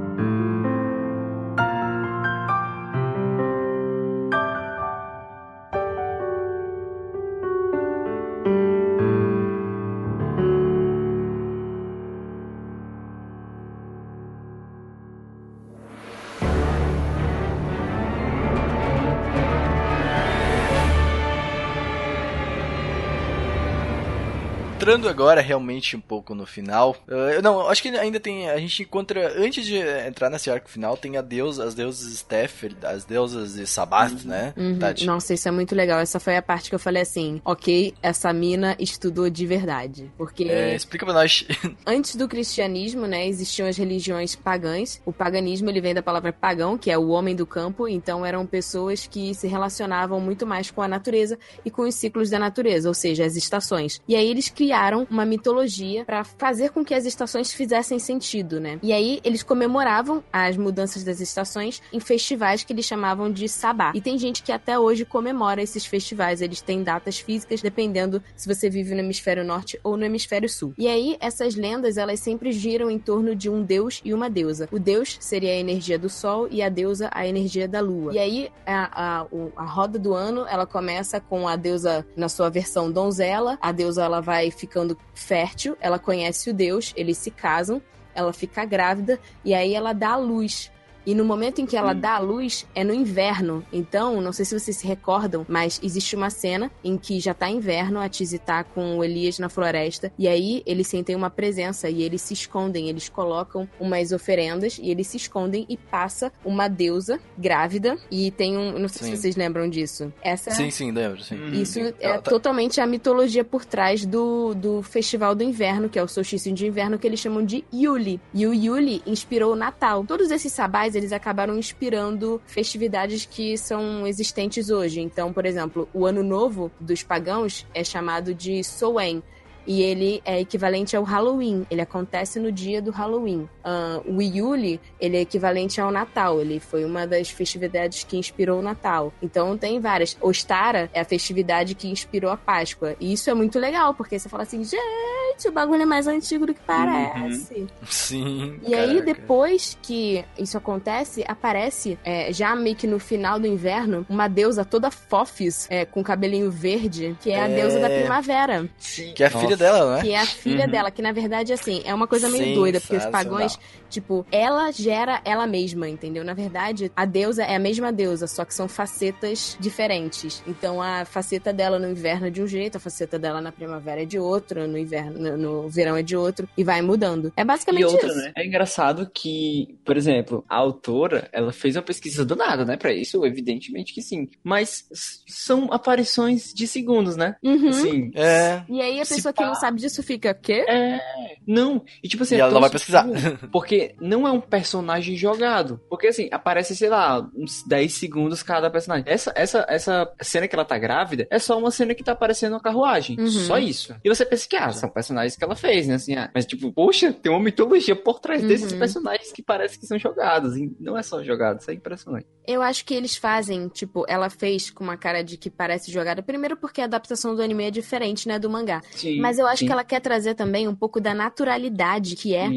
Entrando agora realmente um pouco no final. eu não, acho que ainda tem. A gente encontra. Antes de entrar nesse arco final, tem a deusa, as deusas Steph, as deusas de Sabath, né? Uhum. Tati? Nossa, isso é muito legal. Essa foi a parte que eu falei assim: ok, essa mina estudou de verdade. Porque É, explica pra nós. antes do cristianismo, né, existiam as religiões pagãs. O paganismo ele vem da palavra pagão, que é o homem do campo. Então eram pessoas que se relacionavam muito mais com a natureza e com os ciclos da natureza, ou seja, as estações. E aí eles criaram uma mitologia para fazer com que as estações fizessem sentido, né? E aí eles comemoravam as mudanças das estações em festivais que eles chamavam de sabá. E tem gente que até hoje comemora esses festivais. Eles têm datas físicas dependendo se você vive no hemisfério norte ou no hemisfério sul. E aí essas lendas elas sempre giram em torno de um deus e uma deusa. O deus seria a energia do sol e a deusa a energia da lua. E aí a, a, a roda do ano ela começa com a deusa na sua versão donzela. A deusa ela vai ficando fértil, ela conhece o deus, eles se casam, ela fica grávida e aí ela dá à luz. E no momento em que ela dá a luz, é no inverno. Então, não sei se vocês se recordam, mas existe uma cena em que já tá inverno, a Tizi tá com o Elias na floresta, e aí eles sentem uma presença e eles se escondem, eles colocam umas oferendas e eles se escondem e passa uma deusa grávida e tem um, não sei Sim. se vocês lembram disso. Essa Sim, sim, lembro, sim. isso é Ela tá- totalmente a mitologia por trás do, do Festival do Inverno, que é o solstício de inverno, que eles chamam de Yuli. E o Yuli inspirou o Natal. Todos esses sabás, eles acabaram inspirando festividades que são existentes hoje. Então, por exemplo, o Ano Novo dos pagãos é chamado de Soen. E ele é equivalente ao Halloween. Ele acontece no dia do Halloween. Ah, o Yuli, ele é equivalente ao Natal. Ele foi uma das festividades que inspirou o Natal. Então tem várias. Ostara é a festividade que inspirou a Páscoa. E isso é muito legal, porque você fala assim, gente, o bagulho é mais antigo do que parece. Sim. E aí, caraca. depois que isso acontece, aparece, é, já meio que no final do inverno, uma deusa toda fofis, é, com cabelinho verde, que é a É. deusa da primavera. Que é a filha dela, né? Que é a filha Uhum. dela, que na verdade, assim, é uma coisa meio doida, porque os pagões, tipo, ela gera ela mesma, entendeu? Na verdade, a deusa é a mesma deusa, só que são facetas diferentes. Então, a faceta dela no inverno é de um jeito, a faceta dela na primavera é de outro, no inverno, no, verão é de outro, e vai mudando. É E basicamente outra, isso. né? É engraçado que, por exemplo, a autora, ela fez uma pesquisa do nada, né? Pra isso, evidentemente que sim. Mas são aparições de segundos, né? Uhum. Assim, É. E aí a pessoa que pá. não sabe disso fica, quê? É, não. E tipo assim, E é ela não vai pesquisar. sutil, Porque não é um personagem jogado. Porque assim, aparece, sei lá, uns 10 segundos cada personagem. Essa, essa, essa cena que ela tá grávida é só uma cena que tá aparecendo na carruagem. Uhum. Só isso. E você pensa que, ah, são personagens que ela fez, né? Assim, ah, mas tipo, poxa, tem uma mitologia por trás desses Uhum. personagens que parece que são jogados. E não é só jogado, isso é impressionante. Eu acho que eles fazem, tipo, ela fez com uma cara de que parece jogada. Primeiro porque a adaptação do anime é diferente, né, do mangá. Sim, Mas eu acho sim. que ela quer trazer também um pouco da naturalidade que é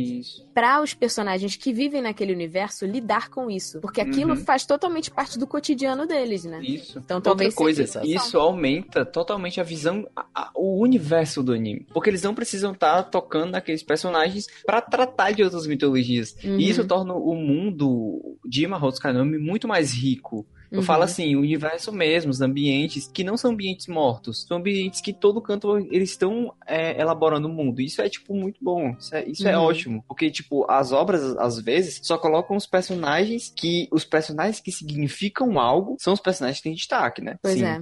para os personagens que vivem naquele universo lidar com isso. Porque aquilo Uhum. faz totalmente parte do cotidiano deles, né? Isso. Então, talvez Outra coisa, isso aumenta totalmente a visão, a- a- o universo do anime. Porque eles não precisam estar tocando naqueles personagens pra tratar de outras mitologias. Uhum. E isso torna o mundo de Mahou Tsukanami muito mais rico. Eu Uhum. falo assim, o universo mesmo, os ambientes, que não são ambientes mortos, são ambientes que todo canto eles estão é, elaborando o mundo. Isso é, tipo, muito bom. Isso é, isso é Uhum. ótimo. Porque, tipo, as obras, às vezes, só colocam os personagens que. Os personagens que significam algo são os personagens que têm destaque, né? Pois Sim. é.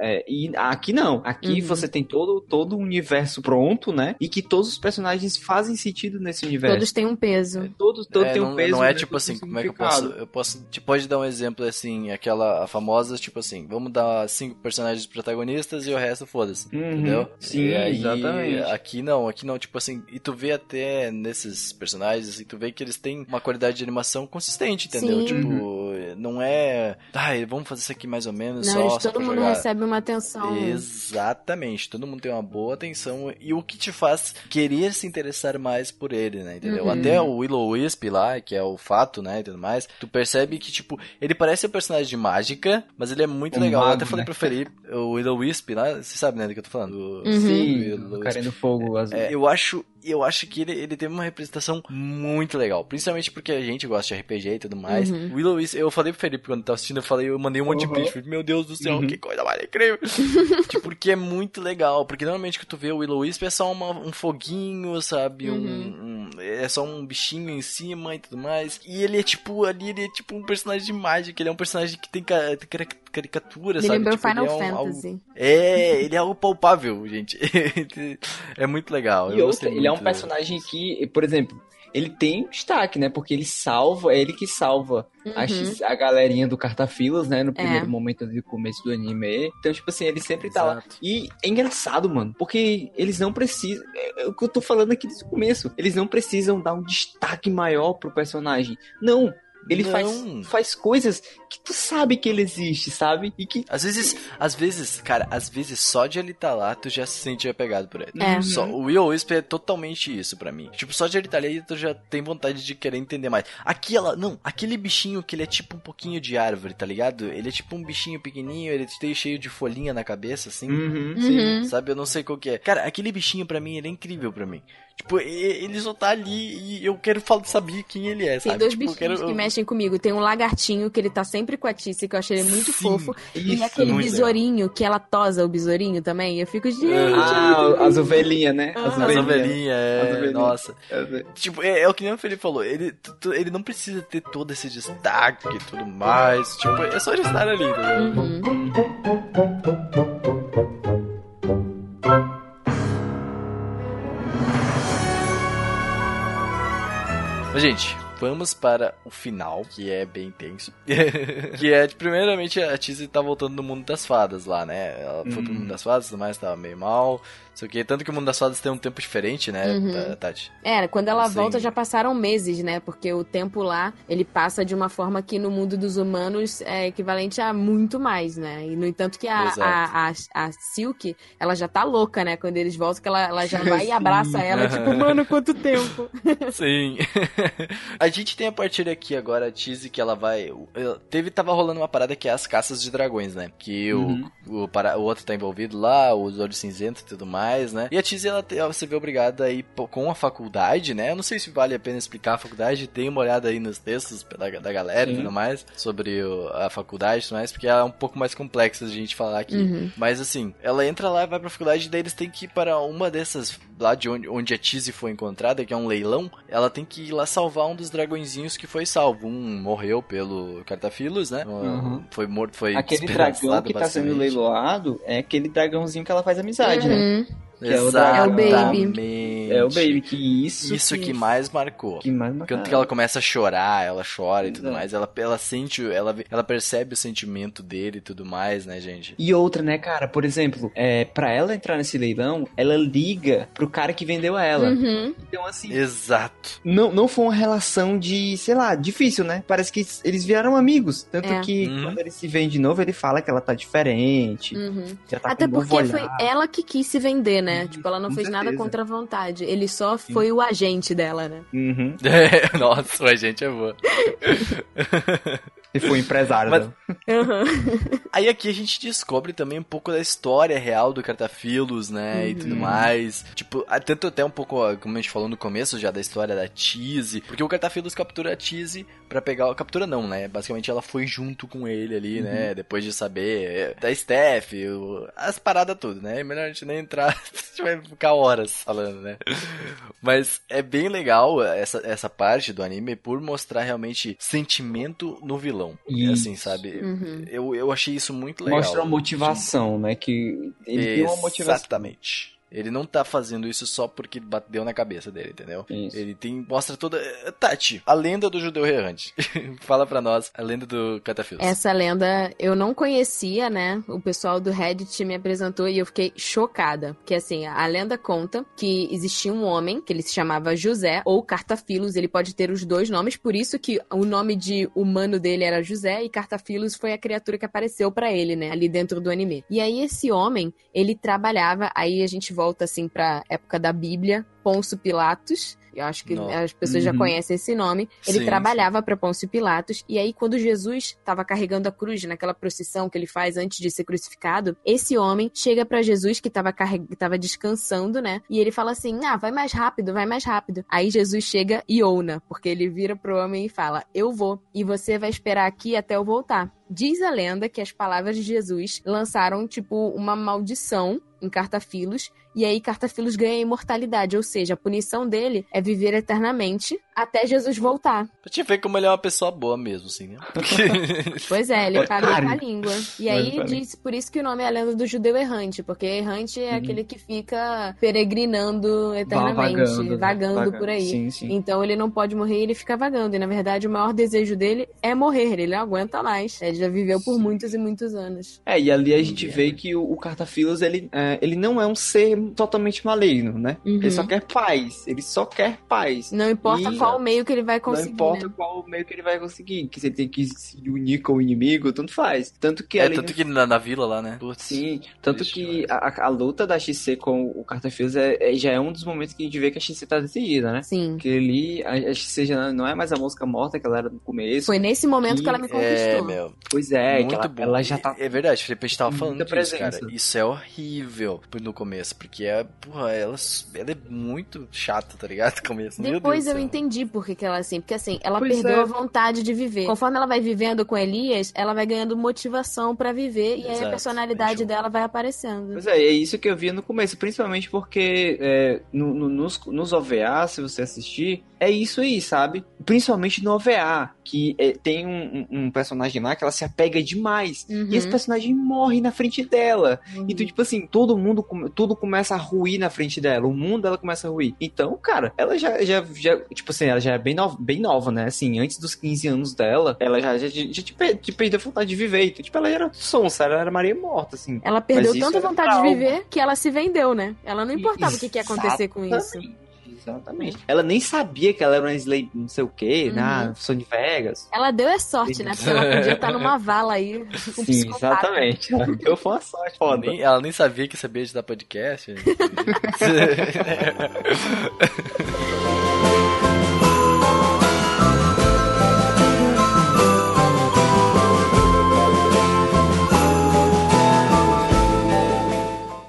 É, e aqui não. Aqui Uhum. você tem todo, todo o universo pronto, né? E que todos os personagens fazem sentido nesse universo. Todos têm um peso. Todos, todos É, têm não, um peso. não é tipo assim, como é que eu posso. Eu posso. Te pode dar um exemplo assim, aquela a famosa, tipo assim, vamos dar cinco personagens protagonistas e o resto foda-se. Uhum, Entendeu? sim, e aí, exatamente. Aqui não, aqui não, tipo assim, e tu vê até nesses personagens, assim, tu vê que eles têm uma qualidade de animação consistente, entendeu? Sim. Tipo, não é. Ai, vamos fazer isso aqui mais ou menos Não, só. só todo pra mundo jogar. recebe uma atenção. Exatamente, todo mundo tem uma boa atenção e o que te faz querer se interessar mais por ele, né? Entendeu? Uhum. Até o Willow Wisp lá, que é o fato, né? E tudo mais, tu percebe que, tipo, ele parece um personagem de mágica, mas ele é muito Um legal. eu mago, até falei né? pro Felipe, o Willow Wisp lá, você sabe, né, do que eu tô falando? O- Uhum. Sim, o cara no fogo azul. É, eu acho, eu acho que ele, ele teve uma representação muito legal. Principalmente porque a gente gosta de RPG e tudo mais. Uhum. Willow Wisp, eu falei pro Felipe quando tava assistindo, eu falei, eu mandei um monte de Uhum. print. Falei, meu Deus do céu, Uhum. que coisa mais incrível. tipo, porque é muito legal. Porque normalmente que tu vê o Willow Wisp é só uma- um foguinho, sabe? Um- Uhum. Um, é só um bichinho em cima e tudo mais. E ele é tipo, ali, ele é tipo um personagem de mágica. Ele é um personagem que tem, tem cari- caricatura, Me sabe? lembrou Tipo, ele Final é um- algo- Fantasy. É, ele é algo palpável, gente. é muito legal. E eu outra, ele é um personagem que, por exemplo, ele tem destaque, né? Porque ele salva, é ele que salva a, X- a galerinha do Cartafilas, né? No primeiro Uhum. É. momento do começo do anime. Então, tipo assim, ele sempre tá lá. Exato. E é engraçado, mano, porque eles não precisam. É, é o que eu tô falando aqui desde o começo. Eles não precisam dar um destaque maior pro personagem. Não. Ele Não. faz, faz coisas que tu sabe que ele existe, sabe? E que. Às vezes, às vezes, cara, às vezes só de ele estar lá, tu já se sente apegado por ele. É. Só, o Will Wisp é totalmente isso pra mim. Tipo, só de ele estar ali, tu já tem vontade de querer entender mais. Aquela, não, aquele bichinho que ele é tipo um pouquinho de árvore, tá ligado? Ele é tipo um bichinho pequenininho, ele tem cheio de folhinha na cabeça, assim. Uhum, Uhum. Sabe, eu não sei qual que é. Cara, aquele bichinho pra mim, ele é incrível pra mim. Tipo, e- ele só tá ali e eu quero falar, saber quem ele é, Tem sabe? dois tipo, eu bichinhos quero- que mexem comigo. Tem um lagartinho que ele tá sempre com a Tice, que eu achei ele muito Sim, fofo. E isso, aquele muito besourinho, que ela tosa o besourinho também. Eu fico, gente. Ah, as ovelhinhas, né? Ah, As As ovelhinhas, é, As ovelhinhas. nossa. É, Tipo, é, é o que nem o Felipe falou, ele, tu- tu- ele não precisa ter todo esse destaque e tudo mais. Tipo, é só ele estar ali, entendeu? Uhum. Mas, gente, vamos para o final, que é bem tenso. que é, primeiramente, a Tizzy tá voltando no mundo das fadas lá, né? Ela foi pro Uhum. mundo das fadas, tudo mais, tava meio mal. Sei o que. Tanto que o mundo das fadas tem um tempo diferente, né, Uhum. Ta- Tati? É, quando ela Sim. volta já passaram meses, né? Porque o tempo lá, ele passa de uma forma que no mundo dos humanos é equivalente a muito mais, né? E no entanto que a, a, a, a Silk, ela já tá louca, né? Quando eles voltam, que ela, ela já vai e abraça ela, tipo, mano, quanto tempo. Sim. a gente tem a partir aqui agora a Tizzy que ela vai. Teve, tava rolando uma parada que é as caças de dragões, né? Que Uhum. o, o, para, o outro tá envolvido lá, os olhos cinzentos e tudo mais. Mais, né? E a Tizzy, ela, ela se vê obrigada a ir com a faculdade, né? Eu não sei se vale a pena explicar a faculdade, tem uma olhada aí nos textos da, da galera e tudo mais, sobre o- a faculdade e tudo mais, porque ela é um pouco mais complexa de a gente falar aqui. Uhum. Mas assim, ela entra lá e vai pra faculdade, e daí eles têm que ir para uma dessas, lá de onde, onde a Tizzy foi encontrada, que é um leilão, ela tem que ir lá salvar um dos dragõezinhos que foi salvo. Um morreu pelo Cartafilos, né? Uhum. Foi morto, foi Aquele dragão que tá sendo leiloado é aquele dragãozinho que ela faz amizade, né? Que é o dragão. É o Baby. Exatamente. É o Baby, que isso. Isso que mais marcou. que mais marcou. que ela começa a chorar, ela chora e tudo Exato. mais. Ela, ela sente, ela, ela percebe o sentimento dele e tudo mais, né, gente? E outra, né, cara? Por exemplo, é, pra ela entrar nesse leilão, ela liga pro cara que vendeu ela. Uhum. Então, assim, Exato. não, não foi uma relação de, sei lá, difícil, né? Parece que eles viraram amigos. Tanto É. que Uhum. quando eles se veem de novo, ele fala que ela tá diferente. Uhum. Já tá Até porque foi ela que quis se vender, né? Uhum, tipo, ela não com fez nada certeza. contra a vontade. Ele só foi o agente dela, né? Uhum. É, nossa, a gente é boa. E foi empresário Mas- dela. Uhum. Aí aqui a gente descobre também um pouco da história real do Cartafilos, né, e tudo Uhum. mais. Tipo, tanto até um pouco, como a gente falou no começo já, da história da Tizzy, porque o Cartafilos captura a Tizzy pra pegar... Captura não, né, basicamente ela foi junto com ele ali, Uhum. né, depois de saber é, da Steph, o- as paradas tudo, né, é melhor a gente nem entrar, a gente vai ficar horas falando, né. Mas é bem legal essa, essa parte do anime por mostrar realmente sentimento no vilão. É assim, sabe? Uhum. Eu, eu achei isso muito legal. Mostra uma motivação, né? Que ele tem uma motivação. Exatamente. Ele não tá fazendo isso só porque bateu na cabeça dele, entendeu? Isso. Ele tem. Mostra toda. Tati, a lenda do judeu errante. Fala pra nós a lenda do Catafilos. Essa lenda eu não conhecia, né? O pessoal do Reddit me apresentou e eu fiquei chocada. Porque assim, a lenda conta que existia um homem, que ele se chamava José, ou Cartafilos, ele pode ter os dois nomes, por isso que o nome de humano dele era José e Cartafilos foi a criatura que apareceu pra ele, né? Ali dentro do anime. E aí esse homem, ele trabalhava, aí a gente volta assim pra época da Bíblia, Pôncio Pilatos. Eu acho que Nossa. as pessoas já Uhum. conhecem esse nome. Ele Sim, trabalhava para Pôncio Pilatos. E aí, quando Jesus estava carregando a cruz naquela procissão que ele faz antes de ser crucificado, esse homem chega para Jesus que estava carreg... tava descansando, né? E ele fala assim: Ah, vai mais rápido, vai mais rápido. Aí Jesus chega e ouna, porque ele vira pro homem e fala: Eu vou, e você vai esperar aqui até eu voltar. Diz a lenda que as palavras de Jesus lançaram, tipo, uma maldição em Cartafilos, e aí Cartafilos ganha imortalidade, ou seja, a punição dele é viver eternamente até Jesus voltar. Pra te ver como ele é uma pessoa boa mesmo, assim, né? Pois é, ele Otário. com a língua. E Mas aí tá bem. diz, por isso que o nome é a lenda do judeu errante, porque errante é Uhum. aquele que fica peregrinando eternamente, Vagando, vagando, né? Vagando. por aí. Sim, sim. Então ele não pode morrer e ele fica vagando. E na verdade o maior desejo dele é morrer, ele não aguenta mais. Ele já viveu por muitos e muitos anos. É, e ali a gente vê que o, o Cartafilos, ele, é, ele não é um ser totalmente maligno, né? Uhum. Ele só quer paz. Ele só quer paz. Não importa E- qual meio que ele vai conseguir. não importa né? qual meio que ele vai conseguir. Que você tem que se unir com o inimigo, tanto faz. Tanto que É, ali tanto que na, na vila lá, né? Putz. Sim, tanto que a, a luta da XC com o Cartafilos é, é- já é um dos momentos que a gente vê que a XC tá decidida, né? Sim. Porque ali a, a XC já não é mais a mosca morta que ela era no começo. Foi nesse momento que, Que ela me É, conquistou. meu. Pois é, que muito ela, bom. ela já tá. É verdade, Felipe, a gente tava falando disso, presença. cara. Isso é horrível no começo, porque é, porra, ela, ela é muito chata, tá ligado? No começo. Depois eu entendi por que, que ela é assim. Porque assim, ela Pois perdeu é. a vontade de viver. Conforme ela vai vivendo com Elias, ela vai ganhando motivação pra viver e aí a Exato, personalidade dela vai aparecendo. Pois é, é isso que eu via no começo, principalmente porque é, no- no- nos, nos OVA, se você assistir, é isso aí, sabe? Principalmente no OVA, que é, tem um, um- personagem lá que ela se apega demais. Uhum. E esse personagem morre na frente dela. Uhum. Então, tipo assim, todo mundo, tudo começa a ruir na frente dela. O mundo dela começa a ruir. Então, cara, ela já, já, já tipo assim, ela já é bem nova, bem nova, né? Assim, antes dos 15 anos dela, ela já, já, já, já perdeu a vontade de viver. Então, tipo, ela era sonsa, ela era Maria morta, assim. Ela perdeu tanta vontade de viver que ela se vendeu, né? Ela não importava o que, que ia acontecer com isso. Exatamente. Ela nem sabia que ela era uma Slay, não sei o quê, Uhum. na Sony Vegas. Ela deu é sorte, né? Porque ela podia estar numa vala aí com um Sim, psicopata. exatamente. Ela deu foi uma sorte Ela foda. nem, ela nem sabia que sabia editar podcast.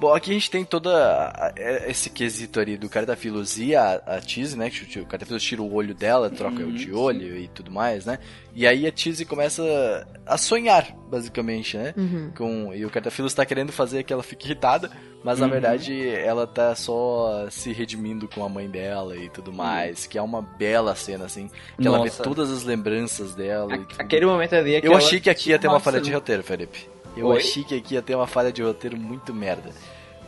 Bom, aqui a gente tem toda a- a- esse quesito ali do Cardafilos e a, a Tizzy, né? Que o Cardafilos tira o olho dela, troca o de olho e tudo mais, né? E aí a Tizzy começa a sonhar, basicamente, né? Uhum. Com, e o Cardafilos tá querendo fazer que ela fique irritada, mas na verdade ela tá só se redimindo com a mãe dela e tudo mais. Que é uma bela cena, assim. Que ela vê Nossa. todas as lembranças dela. e tudo. Aquele momento ali é que Eu ela achei que aqui ia ter uma falha de Nossa, roteiro, Felipe. Eu Oi? achei que aqui ia ter uma falha de roteiro muito merda.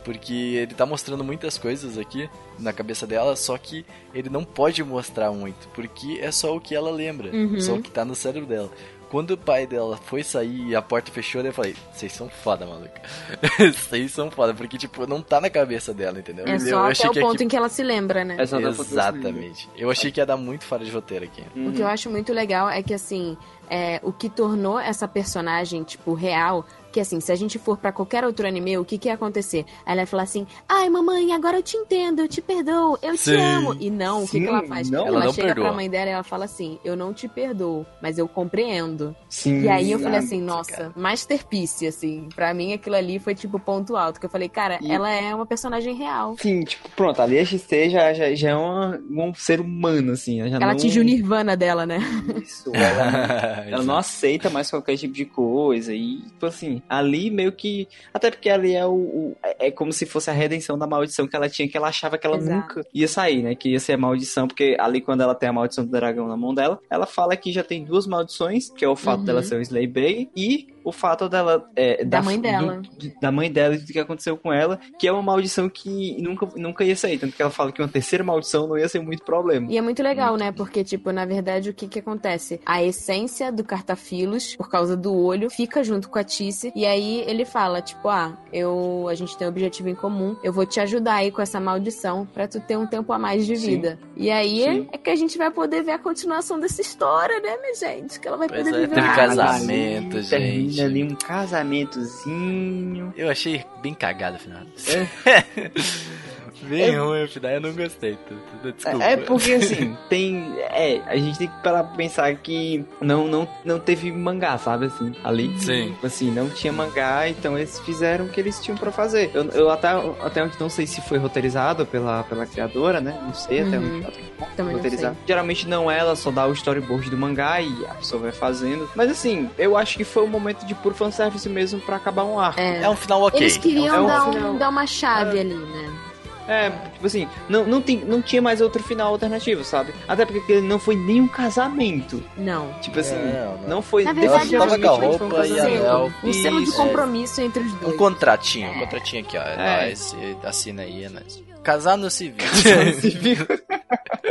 Porque ele tá mostrando muitas coisas aqui na cabeça dela, só que ele não pode mostrar muito, porque é só o que ela lembra, Uhum. só o que tá no cérebro dela. Quando o pai dela foi sair e a porta fechou, eu falei, vocês são foda, maluco. Vocês são foda, porque, tipo, não tá na cabeça dela, entendeu? É eu só até o que ponto aqui... em que ela se lembra, né? Foto Exatamente. Eu achei que ia dar muito falha de roteiro aqui. O que eu acho muito legal é que, assim, é, o que tornou essa personagem, tipo, real, que assim, se a gente for pra qualquer outro anime, o que que ia acontecer? Aí ela ia falar assim, ai, mamãe, agora eu te entendo, eu te perdoo, eu Sim. te amo. E não, o que, que ela faz? não. Ela ela não chega perdoa. pra mãe dela e ela fala assim, eu não te perdoo, mas eu compreendo. Sim, E aí eu falei assim, nossa, cara. masterpiece, assim. Pra mim aquilo ali foi tipo ponto alto, que eu falei, cara, E- ela é uma personagem real. Sim, tipo, pronto, ali a XT já, já, já é uma, um ser humano, assim. Ela, já Ela não... atingiu o nirvana dela, né? Isso, ela, ela não aceita mais qualquer tipo de coisa. E, tipo assim, ali meio que. Até porque ali é o. o- é como se fosse a redenção da maldição que ela tinha, que ela achava que ela Exato. nunca ia sair, né? Que ia ser a maldição, porque ali quando ela tem a maldição do dragão na mão dela, ela fala que já tem duas maldições, que é o fato Uhum. dela ser um Slayberg e o fato dela. é, Da mãe dela. do- da mãe dela e do que aconteceu com ela, que é uma maldição que nunca, nunca ia sair. Tanto que ela fala que uma terceira maldição não ia ser muito problema. E é muito legal, né? Porque, tipo, na verdade, o que que acontece? A essência do Cartafilos, por causa do olho, fica junto com a Tice. E aí ele fala, tipo, ah, eu, a gente tem um objetivo em comum. Eu vou te ajudar aí com essa maldição pra tu ter um tempo a mais de Sim. vida. E aí Sim. é que a gente vai poder ver a continuação dessa história, né, minha gente? Que ela vai Pois poder é, viver teve casamento, gente. Termina ali um casamentozinho. Eu achei bem cagado o final. É. bem ruim o final, eu não gostei. Desculpa. É porque assim, tem. É, a gente tem que parar pra pensar que não, não, não teve mangá, sabe assim, ali. Sim. Assim, não tinha mangá, então eles fizeram o que eles tinham pra fazer. Eu, eu até, até onde não sei se foi roteirizado pela, pela criadora, né? Não sei até Uhum. onde ela Também não roteirizar. sei. Geralmente não é, ela só dá o storyboard do mangá e a pessoa vai fazendo. Mas assim, eu acho que foi um momento de puro fanservice mesmo pra acabar um arco. É. É um final ok. Eles queriam É um dar, um- dar uma chave ali, né? É, tipo assim, não, não, tem, não tinha mais outro final alternativo, sabe? Até porque não foi nem um casamento. Não. Tipo assim, Não, não. não, foi. Na verdade, eu tava acho com a que foi um roupa e selo. anel. Um selo de Isso. compromisso entre os dois. Um contratinho, um contratinho aqui, ó. É, É. nóis, e assina aí, é nóis. Casar no civil.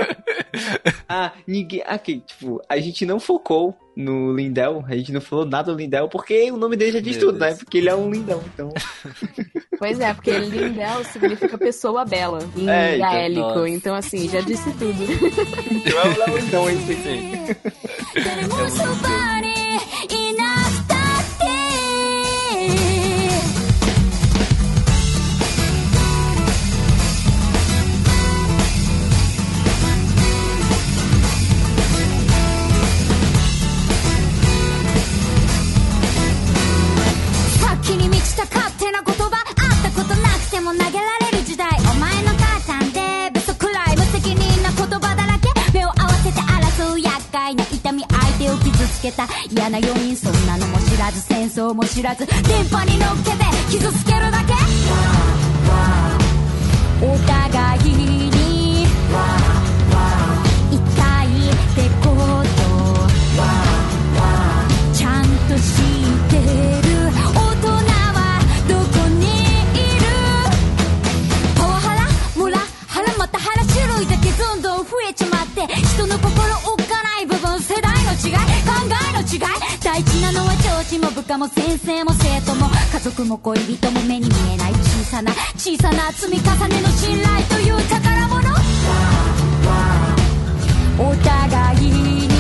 ah, ninguém. Aqui, tipo, a gente não focou no Lindel, a gente não falou nada do Lindel, porque o nome dele já diz Meu tudo, né? Deus. Porque ele é um lindão, então. Pois é, porque Lindel significa pessoa bela em É, então, gaélico. nossa. Então, assim, já disse tudo. Então é um lindão, é 情も知らず電波に乗っけて傷つけるだけ。お互い。司も先生も生徒も家族も恋人も目に見えない小さな小さな積み重ねの信頼という宝物。お互